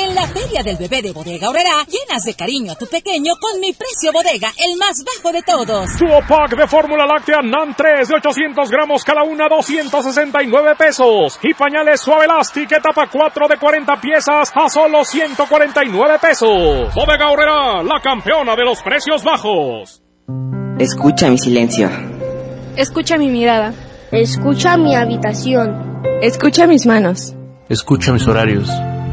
En la Feria del Bebé de Bodega Horrera, llenas de cariño a tu pequeño con mi precio bodega, el más bajo de todos. Duo pack de fórmula láctea NAN 3 de 800 gramos cada una, 269 pesos. Y pañales suave Elastic etapa 4 de 40 piezas a solo 149 pesos. Bodega Horrera, la campeona de los precios bajos. Escucha mi silencio. Escucha mi mirada. Escucha mi habitación. Escucha mis manos. Escucha mis horarios.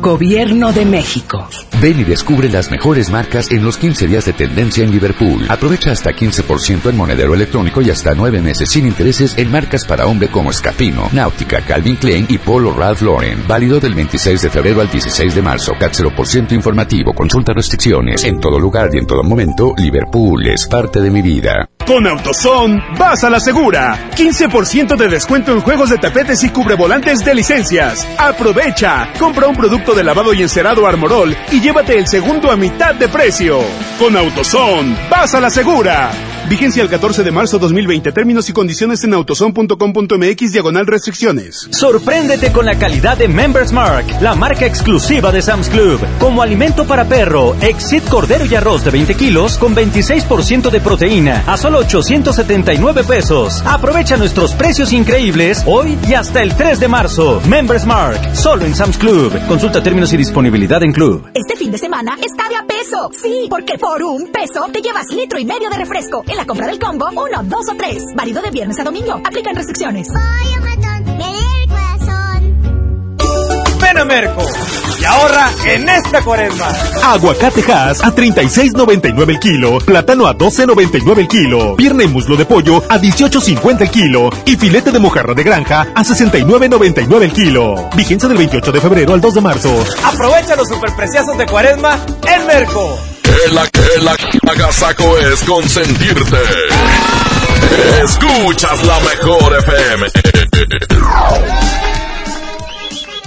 Gobierno de México. Ven y descubre las mejores marcas en los 15 días de tendencia en Liverpool. Aprovecha hasta 15% en monedero electrónico y hasta 9 meses sin intereses en marcas para hombre como Escapino, Náutica, Calvin Klein y Polo Ralph Lauren. Válido del 26 de febrero al 16 de marzo. CAT 0% informativo. Consulta restricciones. En todo lugar y en todo momento, Liverpool es parte de mi vida. Con AutoZone, vas a la segura. 15% de descuento en juegos de tapetes y cubrevolantes de licencias. Aprovecha. Compra un producto de lavado y encerado Armorol y llévate el segundo a mitad de precio. Con AutoZone, vas a la segura. Vigencia el 14 de marzo 2020. Términos y condiciones en autozone.com.mx diagonal restricciones. Sorpréndete con la calidad de Members Mark, la marca exclusiva de Sam's Club. Como alimento para perro, Exit Cordero y Arroz de 20 kilos con 26% de proteína a solo 879 pesos. Aprovecha nuestros precios increíbles hoy y hasta el 3 de marzo. Members Mark, solo en Sam's Club. Consulta términos y disponibilidad en Club. Este fin de semana está de a peso. Sí, porque por un peso te llevas litro y medio de refresco. En la compra del combo, uno, dos o tres. Válido de viernes a domingo. Aplican restricciones. Ven a Merco y ahorra en esta cuaresma. Aguacate Hass a 36.99 el kilo, plátano a 12.99 el kilo, pierna y muslo de pollo a 18.50 el kilo y filete de mojarra de granja a 69.99 el kilo. Vigencia del 28 de febrero al 2 de marzo. Aprovecha los superpreciosos de cuaresma en Merco. Que la agasaco es consentirte. Escuchas la mejor FM.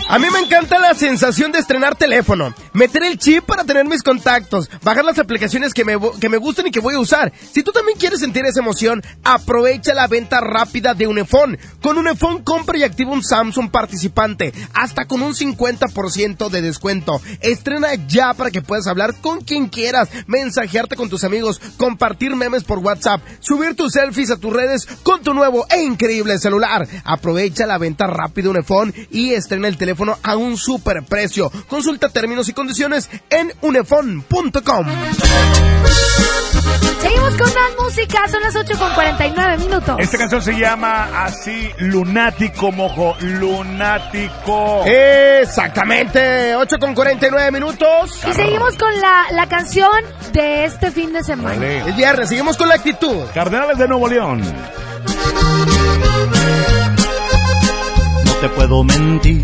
A mí me encanta la sensación de estrenar teléfono, meter el chip para tener mis contactos, bajar las aplicaciones que me, que me gustan y que voy a usar. Si tú también quieres sentir esa emoción, aprovecha la venta rápida de Unifón. Con Unifón compra y activa un Samsung participante, hasta con un 50% de descuento. Estrena ya para que puedas hablar con quien quieras, mensajearte con tus amigos, compartir memes por WhatsApp, subir tus selfies a tus redes con tu nuevo e increíble celular. Aprovecha la venta rápida de Unifón y estrena el teléfono a un super precio. Consulta términos y condiciones en unefon.com. Seguimos con más música, son las 8 con 49 minutos. Esta canción se llama así Lunático Mojo, Lunático. Exactamente, 8 con 49 minutos. Y seguimos con la, la canción de este fin de semana. Vale. Es viernes, seguimos con la actitud. Cardenales de Nuevo León. No te puedo mentir,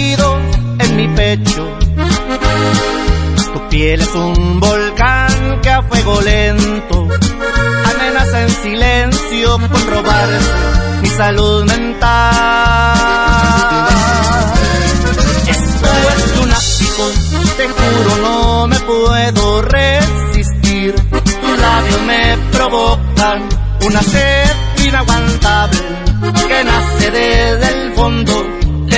pecho. Tu piel es un volcán que a fuego lento amenaza en silencio con robarse mi salud mental. Esto es lunático, te juro no me puedo resistir. Tus labios me provocan una sed inaguantable que nace desde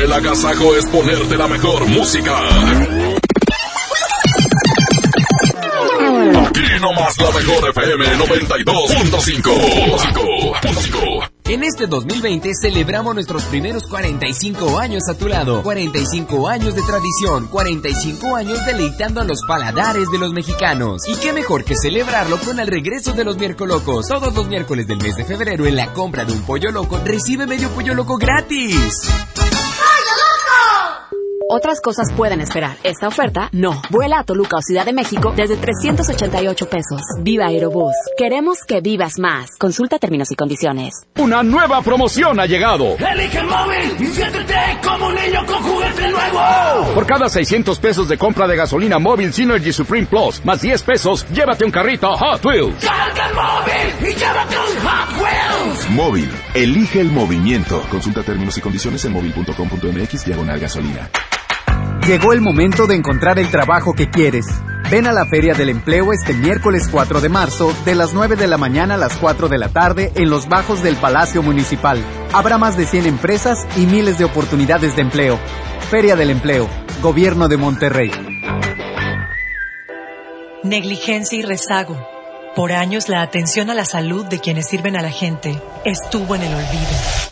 El agasajo es ponerte la mejor música. Aquí nomás la mejor FM 92.5. En este 2020 celebramos nuestros primeros 45 años a tu lado. 45 años de tradición, 45 años deleitando a los paladares de los mexicanos. Y qué mejor que celebrarlo con el regreso de los miércoles locos. Todos los miércoles del mes de febrero en la compra de un pollo loco recibe medio pollo loco gratis. Otras cosas pueden esperar. Esta oferta, no. Vuela a Toluca o Ciudad de México desde 388 pesos. Viva Aerobús. Queremos que vivas más. Consulta términos y condiciones. Una nueva promoción ha llegado. Elige el móvil y siéntete como un niño con juguete nuevo. Por cada 600 pesos de compra de gasolina móvil Synergy Supreme Plus, más 10 pesos, llévate un carrito Hot Wheels. Carga el móvil y llévate un Hot Wheels. Móvil. Elige el movimiento. Consulta términos y condiciones en móvil.com.mx diagonal gasolina. Llegó el momento de encontrar el trabajo que quieres. Ven a la Feria del Empleo este miércoles 4 de marzo, de las 9 de la mañana a las 4 de la tarde, en los bajos del Palacio Municipal. Habrá más de 100 empresas y miles de oportunidades de empleo. Feria del Empleo, Gobierno de Monterrey. Negligencia y rezago. Por años la atención a la salud de quienes sirven a la gente estuvo en el olvido.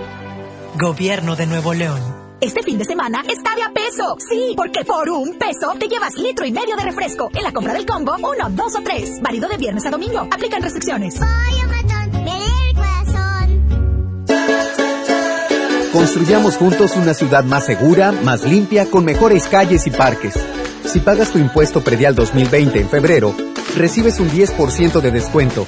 Gobierno de Nuevo León. Este fin de semana está de a peso. Sí, porque por un peso te llevas litro y medio de refresco. En la compra del combo, uno, dos o tres. Válido de viernes a domingo. Aplican restricciones. Construyamos juntos una ciudad más segura, más limpia, con mejores calles y parques. Si pagas tu impuesto predial 2020 en febrero, recibes un 10% de descuento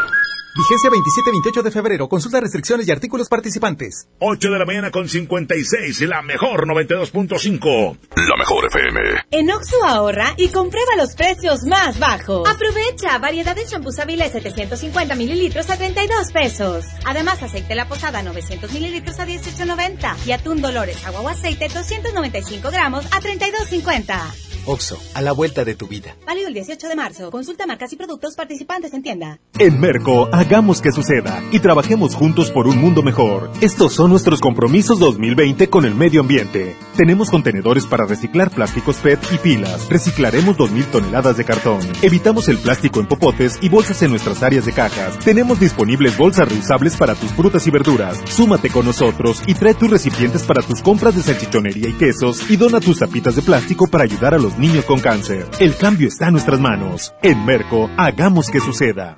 Vigencia 27-28 de febrero. Consulta restricciones y artículos participantes. 8 de la mañana con 56. La mejor 92.5. La mejor FM. En Oxo ahorra y comprueba los precios más bajos. Aprovecha variedad de champús Avilés 750 mililitros a 32 pesos. Además, aceite La Posada 900 mililitros a 18.90. Y atún Dolores agua o aceite 295 gramos a 32.50. Oxo, a la vuelta de tu vida. Válido el 18 de marzo. Consulta marcas y productos participantes en tienda. En Merco, hagamos que suceda y trabajemos juntos por un mundo mejor. Estos son nuestros compromisos 2020 con el medio ambiente. Tenemos contenedores para reciclar plásticos PET y pilas. Reciclaremos 2.000 toneladas de cartón. Evitamos el plástico en popotes y bolsas en nuestras áreas de cajas. Tenemos disponibles bolsas reusables para tus frutas y verduras. Súmate con nosotros y trae tus recipientes para tus compras de salchichonería y quesos y dona tus tapitas de plástico para ayudar a los niños con cáncer. El cambio está en nuestras manos. En Merco, hagamos que suceda.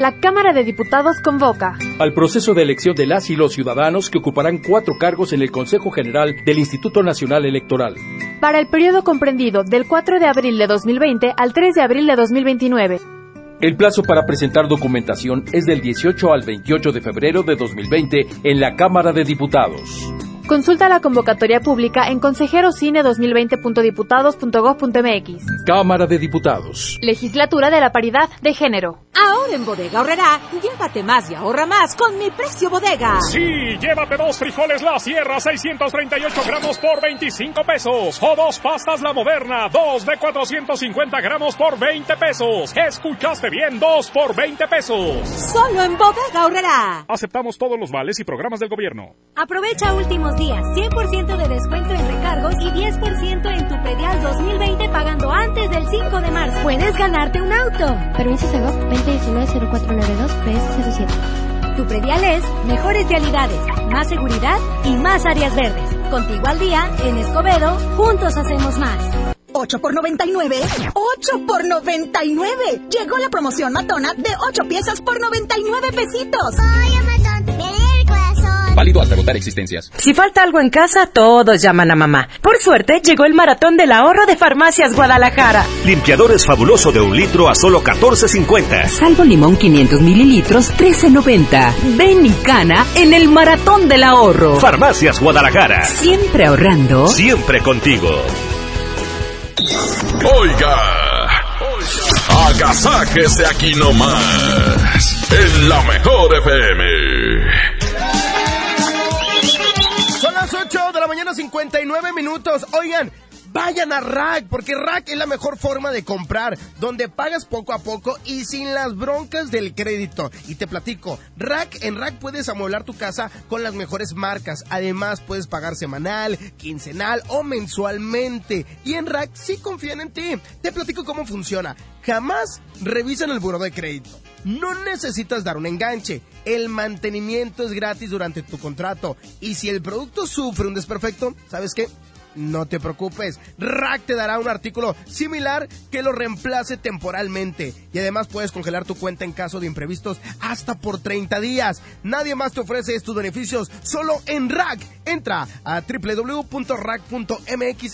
La Cámara de Diputados convoca al proceso de elección de las y los ciudadanos que ocuparán cuatro cargos en el Consejo General del Instituto Nacional Electoral. Para el periodo comprendido del 4 de abril de 2020 al 3 de abril de 2029. El plazo para presentar documentación es del 18 al 28 de febrero de 2020 en la Cámara de Diputados. Consulta la convocatoria pública en consejerocine2020.diputados.gov.mx. Cámara de Diputados. Legislatura de la Paridad de Género. Ahora en Bodega Ahorrará, llévate más y ahorra más con mi precio bodega. Sí, llévate dos frijoles La Sierra 638 gramos por 25 pesos. O dos pastas La Moderna, dos de 450 gramos por 20 pesos. Escuchaste bien, dos por 20 pesos. Solo en Bodega Ahorrará. Aceptamos todos los vales y programas del gobierno. Aprovecha últimos días, 100% de descuento en recargos y 10% en tu predial 2020 pagando antes del 5 de marzo. Puedes ganarte un auto. Permiso Segov 2019-0492 PS07. Tu predial es mejores realidades, más seguridad y más áreas verdes. Contigo al día, en Escobedo, juntos hacemos más. 8 por 99. 8 por 99. Llegó la promoción matona de 8 piezas por 99 pesitos. El corazón. Válido hasta agotar existencias. Si falta algo en casa, todos llaman a mamá. Por suerte, llegó el maratón del ahorro de Farmacias Guadalajara. Limpiadores fabuloso de un litro a solo 14.50. Salvo limón 500 mililitros, 13.90. Ven y cana en el maratón del ahorro. Farmacias Guadalajara. Siempre ahorrando. Siempre contigo. Oiga, agasáquese aquí nomás, en la mejor FM. Mañana, 59 minutos. Oigan, vayan a Rack, porque Rack es la mejor forma de comprar, donde pagas poco a poco y sin las broncas del crédito. Y te platico, Rack, en Rack puedes amueblar tu casa con las mejores marcas. Además, puedes pagar semanal, quincenal o mensualmente. Y en Rack sí confían en ti. Te platico cómo funciona. Jamás revisan el buro de crédito. No necesitas dar un enganche. El mantenimiento es gratis durante tu contrato. Y si el producto sufre un desperfecto, ¿sabes qué? No te preocupes, Rack te dará un artículo similar que lo reemplace temporalmente y además puedes congelar tu cuenta en caso de imprevistos hasta por 30 días. Nadie más te ofrece estos beneficios, solo en Rack. Entra a www.rack.mx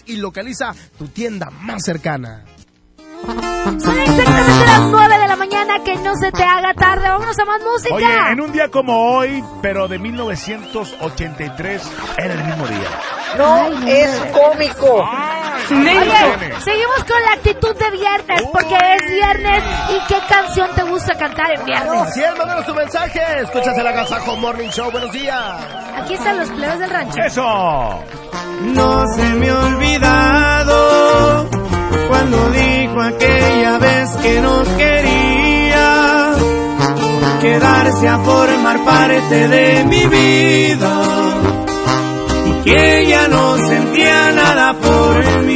y localiza tu tienda más cercana. Son exactamente las 9 de la mañana, que no se te haga tarde. Vámonos a más música. Oye, en un día como hoy, pero de 1983, era el mismo día. No, es cómico. Oye, seguimos con la actitud de viernes, porque es viernes. ¿Y qué canción te gusta cantar en viernes? Así es, mándanos tu mensaje. Escuchas el Agasajo Morning Show. Buenos días. Aquí están los plebes del rancho. ¡Eso! No se me ha olvidado cuando dijo aquella vez que no quería quedarse a formar parte de mi vida que ya no sentía nada por mí.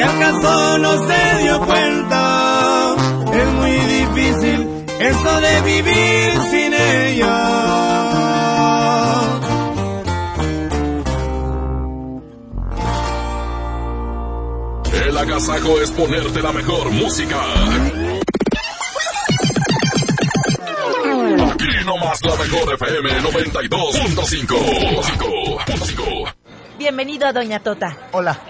que acaso no se dio cuenta. Es muy difícil eso de vivir sin ella. El agasajo es ponerte la mejor música. Aquí nomás la mejor FM 92.5. Bienvenido a Doña Tota. Hola.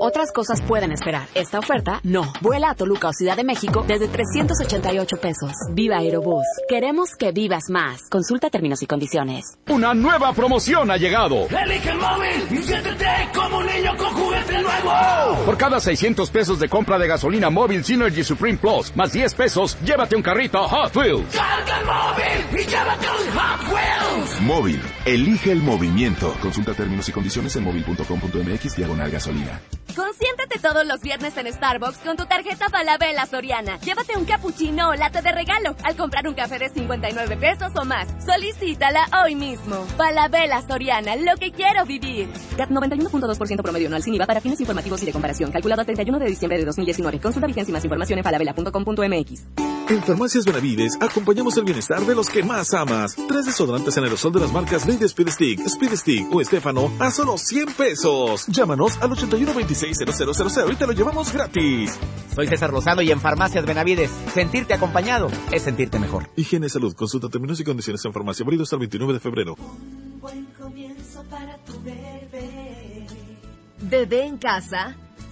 Otras cosas pueden esperar. Esta oferta, no. Vuela a Toluca o Ciudad de México desde 388 pesos. Viva Aerobús. Queremos que vivas más. Consulta términos y condiciones. Una nueva promoción ha llegado. Elige el móvil y siéntete como un niño con juguete nuevo. Por cada 600 pesos de compra de gasolina móvil Synergy Supreme Plus, más 10 pesos, llévate un carrito Hot Wheels. Carga el móvil y llévate un Hot Wheels. Móvil, elige el movimiento. Consulta términos y condiciones en móvil.com.mx diagonal gasolina. Consiéntate todos los viernes en Starbucks con tu tarjeta Falabella Soriana. Llévate un cappuccino o latte de regalo al comprar un café de 59 pesos o más. Solicítala hoy mismo. Falabella Soriana, lo que quiero vivir. CAT 91.2% promedio anual sin IVA para fines informativos y de comparación. Calculado a 31 de diciembre de 2019. Consulta vigencia y más información en falabella.com.mx. En Farmacias Benavides acompañamos el bienestar de los que más amas. Tres desodorantes en aerosol de las marcas Lady Speed Stick, Speed Stick o Estefano a solo 100 pesos. Llámanos al 81260000 y te lo llevamos gratis. Soy César Lozano y en Farmacias Benavides, sentirte acompañado es sentirte mejor. Higiene salud. Consulta términos y condiciones en farmacia. Abrido hasta el 29 de febrero. Buen comienzo para tu bebé. Bebé en casa.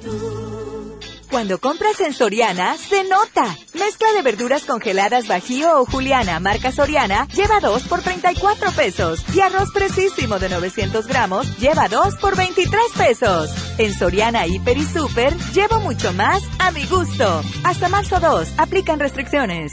Tu. Cuando compras en Soriana, se nota. Mezcla de verduras congeladas Bajío o Juliana, marca Soriana, lleva 2 por 34 pesos. Y arroz precisísimo de 900 gramos, lleva 2 por 23 pesos. En Soriana, Hiper y Super, llevo mucho más a mi gusto. Hasta marzo 2, aplican restricciones.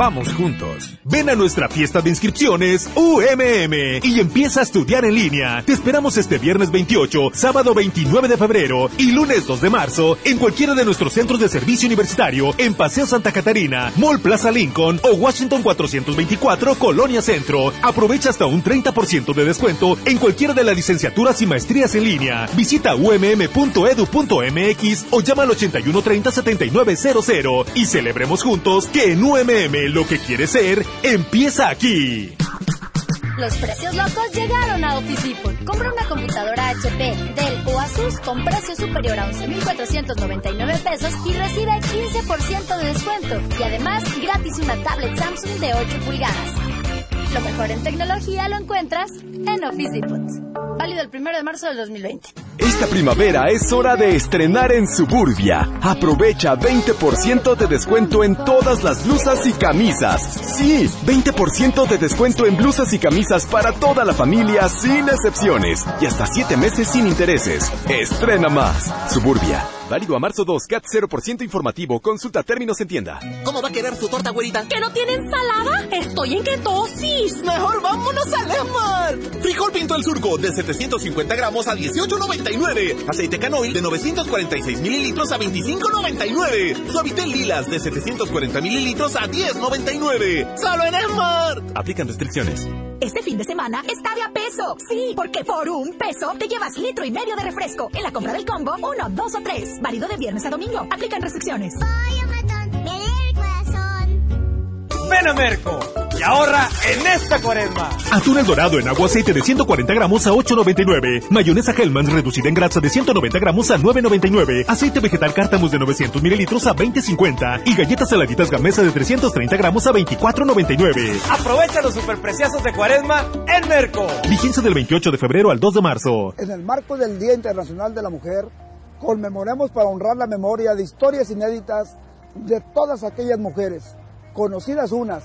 Vamos juntos. Ven a nuestra fiesta de inscripciones UMM y empieza a estudiar en línea. Te esperamos este viernes 28, sábado 29 de febrero y lunes 2 de marzo en cualquiera de nuestros centros de servicio universitario en Paseo Santa Catarina, Mall Plaza Lincoln o Washington 424 Colonia Centro. Aprovecha hasta un 30% de descuento en cualquiera de las licenciaturas y maestrías en línea. Visita umm.edu.mx o llama al 8130 7900 y celebremos juntos que en UMM lo que quieres ser empieza aquí. Los precios locos llegaron a Office. Compra una computadora HP, Dell o Asus con precio superior a 11.499 pesos y recibe 15% de descuento. Y además, gratis una tablet Samsung de 8 pulgadas. Lo mejor en tecnología lo encuentras en Office Depot. Válido el 1 de marzo del 2020. Esta primavera es hora de estrenar en Suburbia. Aprovecha 20% de descuento en todas las blusas y camisas. Sí, 20% de descuento en blusas y camisas para toda la familia sin excepciones. Y hasta 7 meses sin intereses. Estrena más. Suburbia. Válido a marzo 2, CAT 0% informativo. Consulta términos en tienda. ¿Cómo va a quedar su torta, güerita? ¿Que no tiene ensalada? Estoy en ketosis. Mejor vámonos a Lemar. Frijol Pinto el Surco de 750 gramos a 18.99. Aceite canoil de 946 mililitros a 25.99. Suavitel Lilas de 740 mililitros a 10.99. Solo en Esmar. Aplican restricciones. Este fin de semana está de a peso. Sí, porque por un peso te llevas litro y medio de refresco. En la compra del combo, uno, dos o tres. Válido de viernes a domingo. Aplican restricciones. Ven a Merco y ahorra en esta cuaresma. Atún el dorado en agua aceite de 140 gramos a 8.99. Mayonesa Hellman reducida en grasa de 190 gramos a 9.99. Aceite vegetal cártamus de 900 mililitros a 20.50. Y galletas saladitas gamesa de 330 gramos a 24.99. Aprovecha los superpreciosos de cuaresma en Merco. Vigencia del 28 de febrero al 2 de marzo. En el marco del Día Internacional de la Mujer, conmemoremos para honrar la memoria de historias inéditas de todas aquellas mujeres conocidas unas,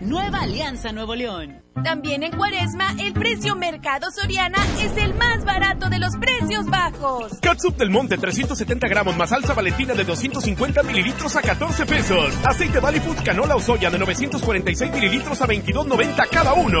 Nueva Alianza Nuevo León. También en Cuaresma, el precio Mercado Soriana es el más barato de los precios bajos. Catsup del Monte 370 gramos más salsa valentina de 250 mililitros a 14 pesos. Aceite Valley Foods canola o soya de 946 mililitros a 22.90 cada uno.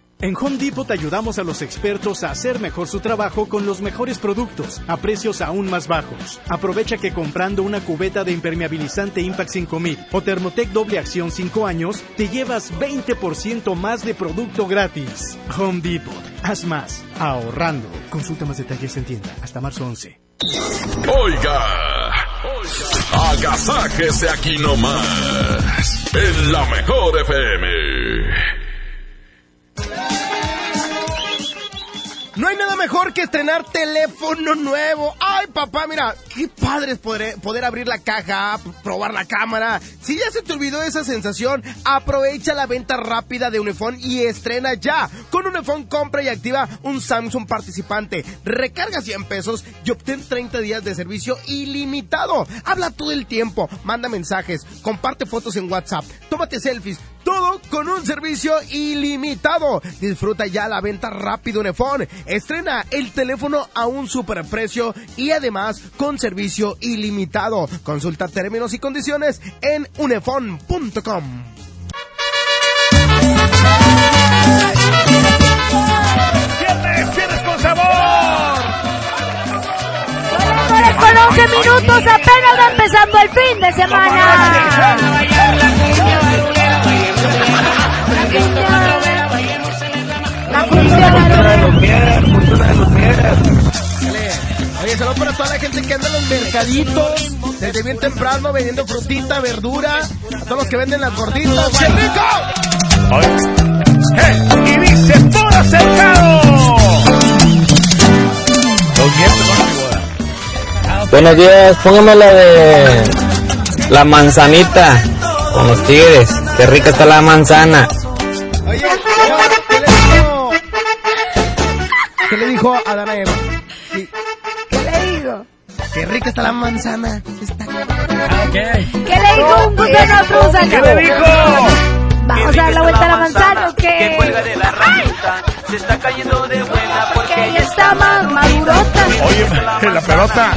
En Home Depot ayudamos a los expertos a hacer mejor su trabajo con los mejores productos a precios aún más bajos. Aprovecha que comprando una cubeta de impermeabilizante Impact 5000 o Thermotec doble acción 5 años, te llevas 20% más de producto gratis. Home Depot, haz más, ahorrando. Consulta más detalles en tienda hasta marzo 11. Oiga, agasáquese aquí nomás, en la mejor FM. No hay nada mejor que estrenar teléfono nuevo. Ay, papá, mira, qué padre es poder, poder abrir la caja, probar la cámara. Si ya se te olvidó esa sensación, aprovecha la venta rápida de Unifón y estrena ya. Con Unifón compra y activa un Samsung participante. Recarga 100 pesos y obtén 30 días de servicio ilimitado. Habla todo el tiempo, manda mensajes, comparte fotos en WhatsApp, tómate selfies. Todo con un servicio ilimitado. Disfruta ya la venta rápida Unifón. Estrena el teléfono a un superprecio y además con servicio ilimitado. Consulta términos y condiciones en unefon.com. ¡Viernes, viernes con sabor! Con 11 minutos apenas va empezando el fin de semana. La Oye, saludos para toda la gente que anda en los mercaditos, desde bien temprano vendiendo frutita, verdura, a todos los que venden las gorditas. ¡Qué rico! ¡Eh! Y dice todo cercado. Los. Buenos días, póngame la de la manzanita con los tigres. Qué rica está la manzana. Oye, ¿qué le dijo? ¿Qué le dijo a Dana Eva? Sí. ¿Qué le digo? Qué rica está la manzana. Está... ¿Qué le dijo un gusano truza? ¿Qué le dijo? ¿Vamos a dar la vuelta a la manzana o Que qué? cuelga de la ramita, se está cayendo de buena porque Que ella está más madurota. Oye, la pelota.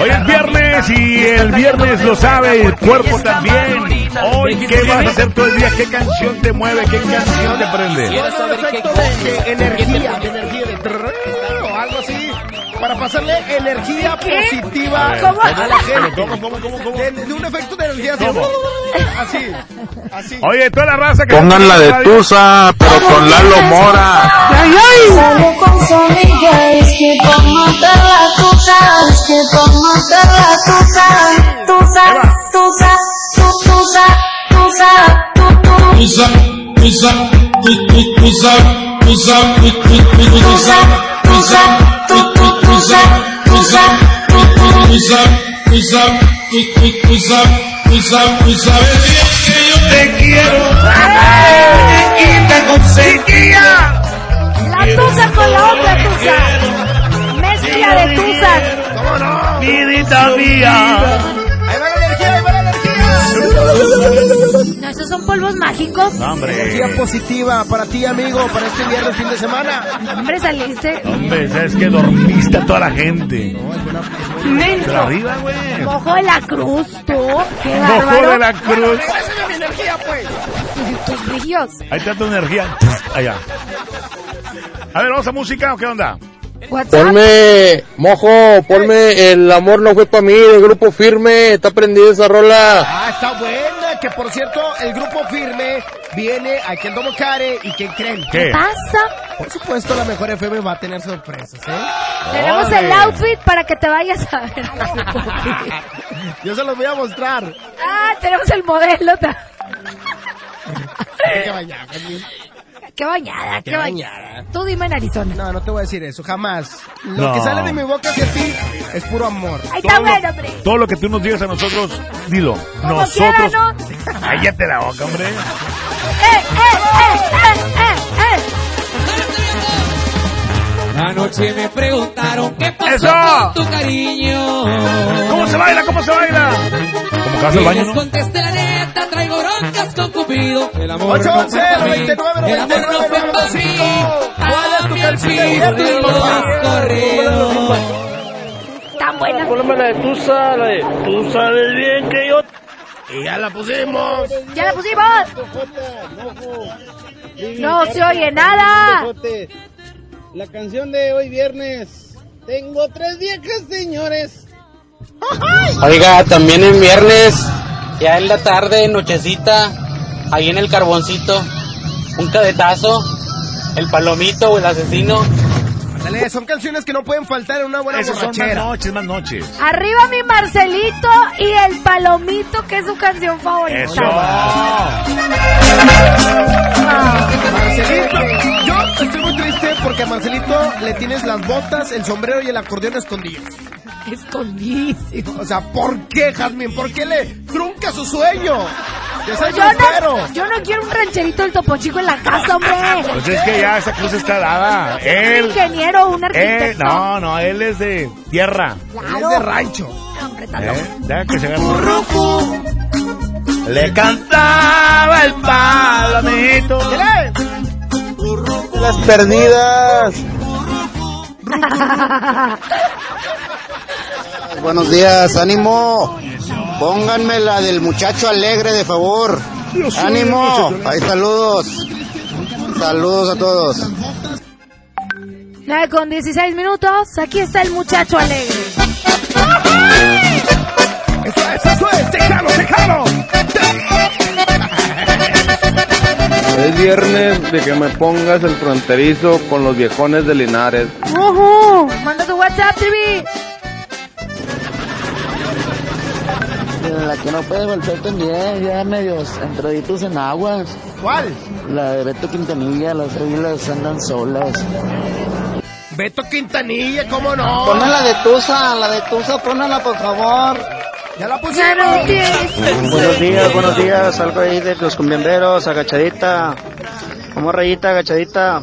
Hoy es viernes y el viernes lo sabe el cuerpo también. Hoy, ¿qué vas a hacer todo el día? ¿Qué canción te mueve? ¿Qué canción te prende? Bueno, un efecto de, energía, energía, de o algo así, para pasarle energía ¿Qué? positiva ¿Cómo? a la gente. ¿Cómo, cómo, cómo, cómo? De, de un efecto de energía así, ¿Cómo? así, así. Oye, toda la raza que... Pongan la de Tusa, pero con Lalo Mora. Salgo con su amiga, es que por montar la tusa, es que por montar la tusa, tusa, tusa, tu- tusa, tusa, tu- tu- Tusa, tusa, tu- tu- tusa, tusa, tu- tu- tu- tusa, tusa, tu- tu- tusa, tusa, tu- tu- tusa, tusa, tu- tu- tusa, tusa, tusa. Que yo te quiero, y te conseguía. La tusa con la otra tusa. Mezcla de tusas. ¿Cómo no? Vidita mía. No, esos son polvos mágicos. Energía Hombre, positiva para ti, amigo, para este viernes fin de semana. Hombre, saliste. hombre, sabes que dormiste a toda la gente. Menso. Pero arriba, güey. Mojo de la cruz, tú. Qué Mojo bárbaro. de la cruz. Mi energía, pues. Tus brillos. Ahí está tu energía. Allá. A ver, ¿vamos a música o qué onda? WhatsApp. Ponme, mojo, ponme El amor no fue para mí, del grupo firme. Está prendida esa rola. Ah, está buena. Que por cierto, el grupo firme viene aquí en Domo Care. ¿Y quién creen? ¿Qué? pasa? Por supuesto, la mejor FM va a tener sorpresas, ¿eh? Tenemos el outfit para que te vayas a ver. Yo se los voy a mostrar. Ah, tenemos el modelo. Qué bañada. Qué bañada, qué, Qué bañada. bañada. Tú dime en Arizona. No, no te voy a decir eso, jamás. Lo No. que sale de mi boca hacia ti es puro amor. Ahí está Todo lo- bueno, hombre. Todo lo que tú nos digas a nosotros, dilo. Como Nosotros. quiera, ¿no? Cállate la boca, hombre. ¡Eh, eh, eh, eh, eh, eh! Anoche me preguntaron qué pasó ¡Eso! con tu cariño. ¿Cómo se baila? ¿Cómo se baila? ¿Cómo que hace el Y baño, les no? contesté la neta, traigo broncas con Cupido. El amor 8, no 11, fue para mí. 99, El amor no fue para mí. ¿Cuál es tu A mi canción de olvido viernes, y. Tan buena. Ponme la de Tusa, la de Tú sabes bien que yo... Y ya la pusimos. ¡Ya la pusimos! No se oye nada. La canción de hoy viernes. Tengo tres viejas, señores. Oiga, también en viernes, ya en la tarde, nochecita, ahí en el carboncito, un cadetazo, el palomito o el asesino. Dale, son canciones que no pueden faltar en una buena Esas son más borrachera. noches, más noches. Arriba mi Marcelito y el Palomito, que es su canción favorita. Eso. Marcelito, yo estoy muy triste porque a Marcelito le tienes las botas, el sombrero y el acordeón escondidos. Escondidísimo. O sea, ¿por qué, Jazmín? ¿Por qué le trunca su sueño? Ya sabes, Yo no, yo no quiero un rancherito del Topo Chico en la casa, hombre. Pues es que ya esa cruz está dada. Un Él. ingeniero, un Él, arquitecto. no, no, él es de tierra. Él es de rancho. Hombre, ¿Eh? que se. Le cantaba el palomito. Las perdidas. Buenos días, ánimo. Pónganme la del muchacho alegre, de favor. Ánimo. Ahí saludos. Saludos a todos. 9 con 16 minutos. Aquí está el muchacho alegre. Eso es, eso es, tejano, tejano. Es viernes de que me pongas el fronterizo con los viejones de Linares. Ujú. Manda tu WhatsApp, TV. La que no puede volver también, ya medios entraditos en aguas. ¿Cuál? La de Beto Quintanilla, las águilas andan solas. Beto Quintanilla, ¿cómo no? Ponme la de Tusa, la de Tusa, ponla por favor. Ya la pusieron. Buenos días, buenos días. Salgo ahí de los cumbiamberos, agachadita. Como rayita, agachadita.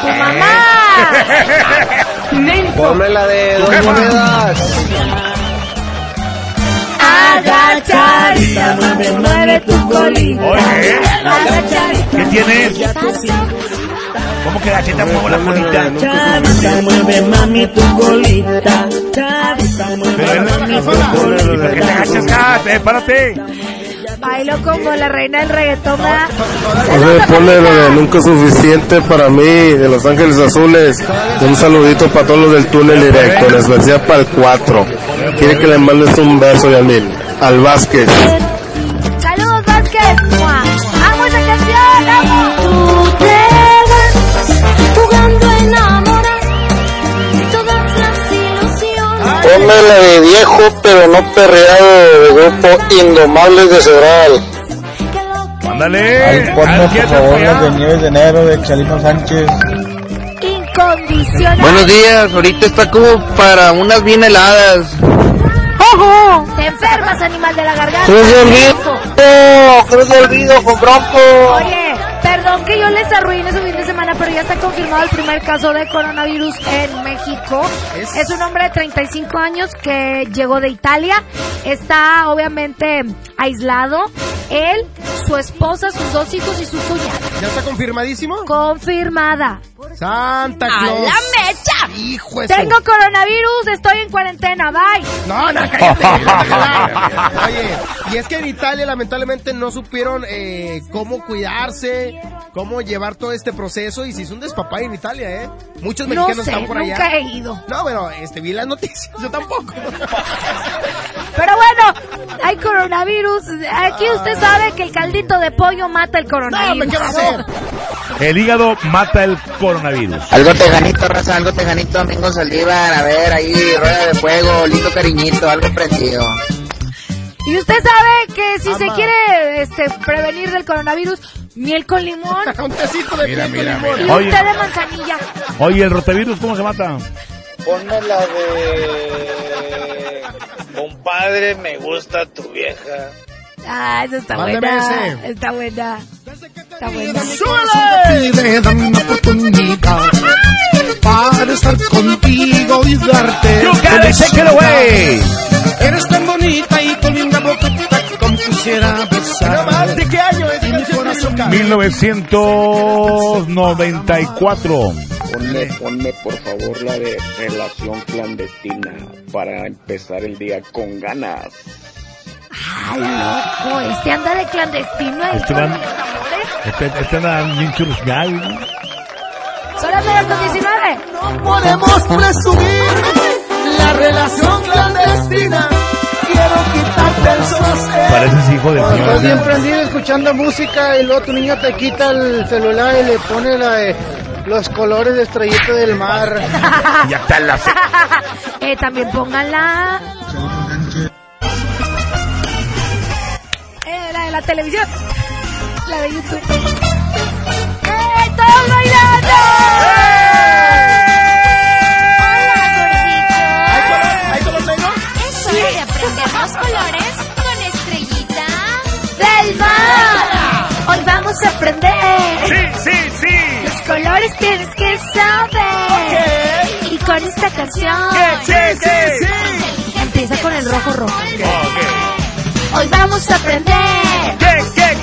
¡Tu mamá! Ponme la de dos monedas. Agachadita, mueve, mueve tu colita. Oye, Agachadita. ¿qué tienes? ¿Cómo que gacheta muevo la colita? Chavita, mueve mami tu colita. Eh, párate. Bailo como la reina del reggaetón. Oye, ponle lo de nunca suficiente para mí, de Los Ángeles Azules. Un saludito para todos los del túnel directo, en especial para el 4. Quiere que le mandes un beso, Yamil. Al Vázquez. Saludos, Vázquez. ¡Mua! ¡Amo esa canción! La de viejo pero no perreado de grupo Indomables de Cedral. Ándale. ponme Ah, ¿quién te apoya? Nieves de Enero de Chalino Sánchez. Incondicional. Buenos días, ahorita está como para unas bien heladas. ¡Ojo! Te enfermas, animal de la garganta. Cruz de olvido, cruz de olvido con bronco. Oye, perdón que yo les arruine su fin de semana, pero ya está confirmado el primer caso de coronavirus en México. Es, un hombre de 35 años que llegó de Italia. Está obviamente aislado. Él, su esposa, sus dos hijos y su cuñada. ¿Ya está confirmadísimo? Confirmada. Santa ¡A Claus. la mecha! Hijo de su- Tengo coronavirus, estoy en cuarentena, bye. No, no, cállate. Oye, y es que en Italia lamentablemente no supieron eh, cómo cuidarse, cómo llevar todo este proceso y se hizo un despapay en Italia, ¿eh? Muchos No mexicanos sé, están por allá. nunca he ido. No, bueno, este, vi las noticias, yo tampoco. Pero bueno, hay coronavirus. Aquí usted sabe que el caldito de pollo mata el coronavirus. ¿qué va a hacer? El hígado mata el coronavirus. Algo tejanito, raza, algo tejanito, Domingo Saldívar, a ver, ahí, rueda de fuego, lindo cariñito, algo prendido. Y usted sabe que si se quiere este, prevenir del coronavirus, miel con limón un tecito de Mira, miel con mira, limón. y Oye. un té de manzanilla. Oye, ¿el rotavirus cómo se mata? Ponme la de... Compadre, me gusta tu vieja. Ah, eso está Mándeme buena. ese. Está buena. Está buena. pide, dame una oportunidad para estar contigo y darte. You gotta take it away. Eres tan bonita y con linda boquita como quisiera besar. ¿De qué año es esta canción? 1994. Ponme, ponme por favor la de relación clandestina para empezar el día con ganas. Ay, loco, este anda de clandestino Este. Este, este anda bien churruscal. Son las 9 con 19. No podemos presumir la relación clandestina. Quiero quitarte el sostén. Pareces hijo del Estás bien prendido escuchando música y luego tu niño te quita el celular y le pone la de los colores de estrellita del mar. Ya está la se- eh, también pónganla. Eh, la de la televisión. La de YouTube. ¡Eh, todos bailando! ¿Hay color negro? Es hora de aprender los colores con estrellita ¡Del mar! Hoy vamos a aprender. Sí, sí, sí. Los colores tienes que saber. Y con esta canción. Sí, sí, sí. Empieza con el rojo rojo. Ok. Hoy vamos a aprender.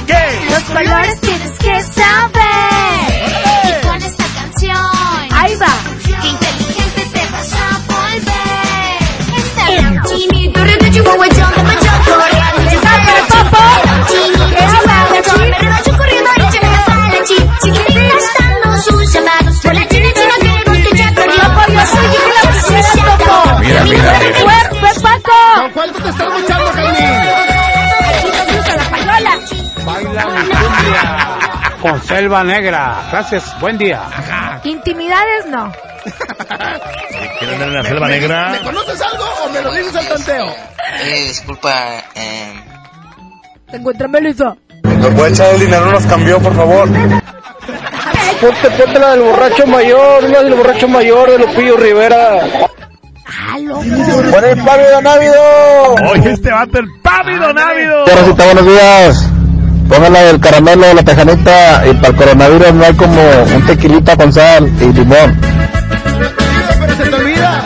Los colores tienes que saber. y con esta canción Ahí va. qué inteligente te vas a volver. Esta chihuahua, con selva negra. Gracias, buen día. Intimidades no. ¿Quieren andar en la selva negra? ¿Me conoces algo o me lo dices al tanteo? Eh, disculpa, eh... ¿Te encuentras Melissa? ¿Nos puede echar el dinero? Nos cambió, por favor. Ponte, ponte la del borracho mayor, la del borracho mayor de Lupillo Rivera. ¡Ah, loco! ¡Pon el pávido návido! Oye, este vato, el pávido návido. Rosita, buenos días. Póngala del caramelo, la tejanita, y para el coronavirus no hay como un tequilita con sal y limón. Pero se te olvida.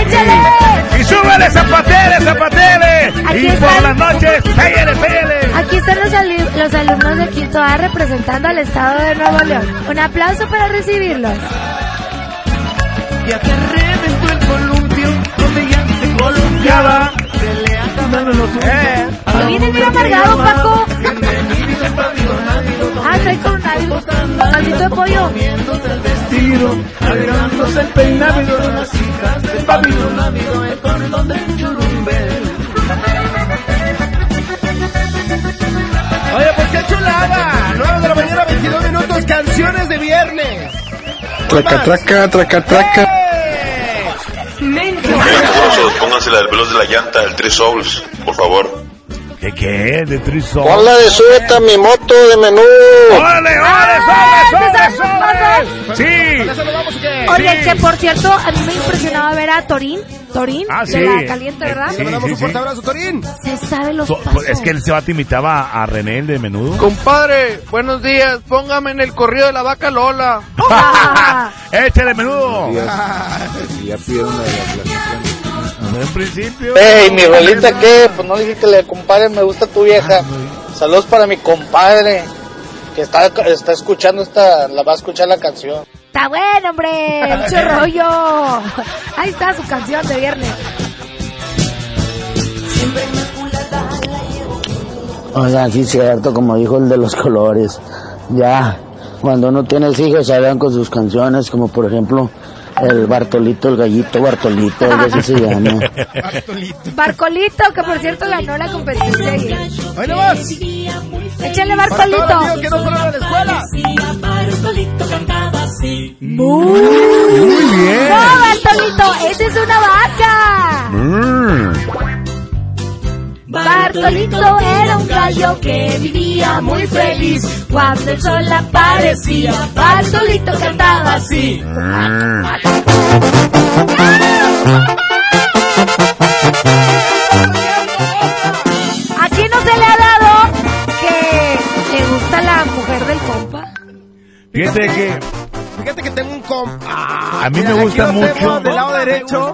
¡Échale! Y súbele, zapatele, zapatele. Aquí Y por las noches, pégale, pégale. Aquí están los, ali- los alumnos de Quinto A representando al estado de Nuevo León. Un aplauso para recibirlos. Ya reventó el columpio, donde ya se columpiaba. Los Eh. ¿Te vienes bien amargado, Paco? Ah, trae coronavirus. Maldito de pollo. comiéndose el vestido, arreglándose el peinado de las hijas del pávido návido, el cordón del churumbel. Oye, pues qué chulada. 9 de la mañana, 22 minutos, canciones de viernes. Traca, traca, traca, traca. Pónganse la del veloz de la llanta, el Three Souls, por favor. ¿Qué qué? De Trisol. Ponla de súbete a mi moto de menú. ¡Órale, órale, sobre, sobre, sobre! Sí. Oye, que por cierto, a mí me impresionaba ver a Torín. Torín, Ah, de sí. la caliente, ¿verdad? Sí, Le mandamos sí, un fuerte sí. abrazo, Torín. Se sabe los So- pasos. Es que el Sebate imitaba a René, el de menudo. Compadre, buenos días. Póngame en el corrido de la vaca Lola. Échale, menudo. Ya pidieron la En principio. Ey, mi rolita qué? Pues no dije que le compadre, me gusta tu vieja. Saludos para mi compadre que está, está escuchando esta, la va a escuchar la canción. está bueno, hombre. Mucho rollo. Ahí está su canción de viernes. Oigan, sí es cierto, como dijo el de los colores. Ya, cuando uno tiene hijos, hablan con sus canciones, como por ejemplo el Bartolito, el gallito Bartolito, algo así se llama. Barcolito, que por cierto ganó la competencia ayer. ¡Ahí no vas! Échale Para que no fueron a la escuela. Muy bien. No, Bartolito, esa es una vaca. Bartolito era un gallo que vivía muy feliz. Cuando el sol aparecía, Bartolito cantaba así. Aquí no se le ha dado que le gusta la mujer del compa. Fíjate que Fíjate que tengo un comp. Ah, A mí me gusta mucho. Del lado derecho.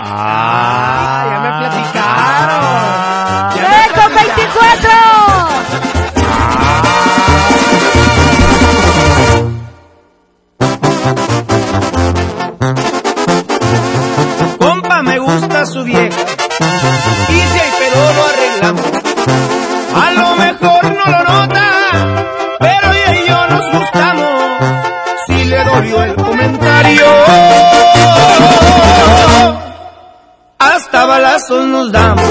Ah, ya me platicaron. Ya me ¡Eh, con 24! Compa, me gusta su vieja. Y si hay pedo lo arreglamos. A lo mejor no lo nota, pero ella y yo nos gustamos. Si le dolió el comentario, nos damos.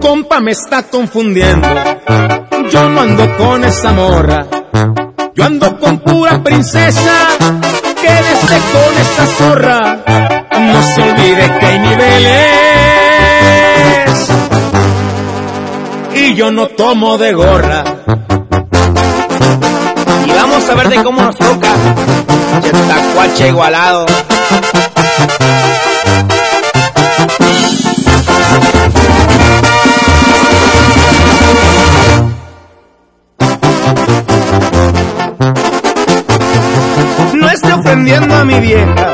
Compa, me está confundiendo. Yo no ando con esa morra. Yo ando con pura princesa. Quédese con esa zorra. No se olvide que hay niveles. Y yo no tomo de gorra. Y vamos a ver de cómo nos toca. Chetacuache igualado. No esté ofendiendo a mi vieja.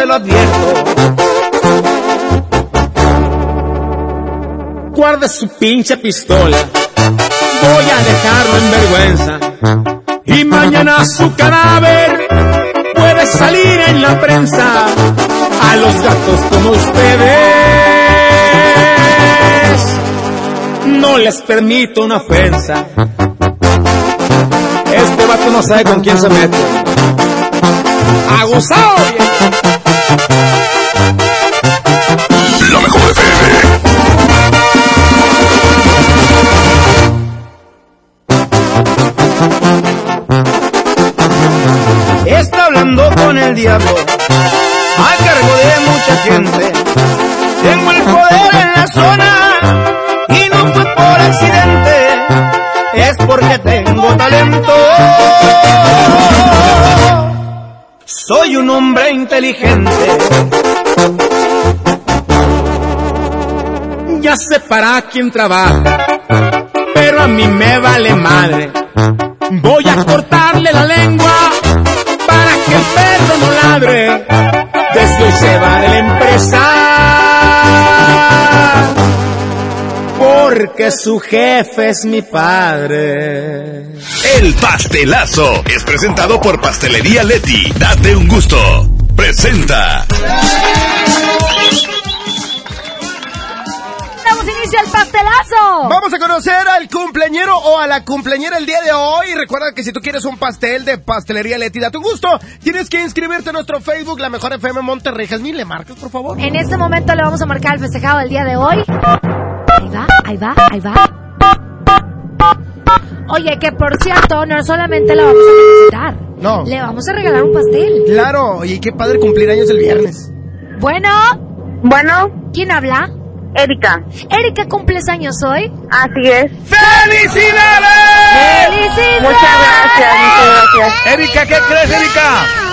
Se lo advierto. Guarde su pinche pistola. Voy a dejarlo en vergüenza. Y mañana su cadáver puede salir en la prensa a los gatos como ustedes. No les permito una ofensa. Este vato no sabe con quién se mete. ¡Agusado! La mejor FM. Un hombre inteligente. Ya sé para quién trabaja, pero a mí me vale madre. Voy a cortarle la lengua para que el perro no ladre. Desde hoy se va de la empresa. Porque su jefe es mi padre. El pastelazo es presentado por Pastelería Leti. Date un gusto. Presenta. Damos inicio al pastelazo. Vamos a conocer al cumpleañero o a la cumpleañera el día de hoy. Recuerda que si tú quieres un pastel de pastelería Leti, da tu gusto. Tienes que inscribirte a nuestro Facebook, La Mejor FM Monterrey. Jasmine, ¿le marcas, por favor? En este momento le vamos a marcar el festejado del día de hoy. Ahí va, ahí va, ahí va. Oye, que por cierto, no solamente la vamos a felicitar. No. Le vamos a regalar un pastel. Claro, oye, qué padre cumplir años el viernes. Bueno. Bueno. ¿Quién habla? Erika. Erika, ¿cumples años hoy? Así es. ¡Felicidades! ¡Felicidades! Muchas gracias, muchas gracias. Erika, ¿qué crees, Erika?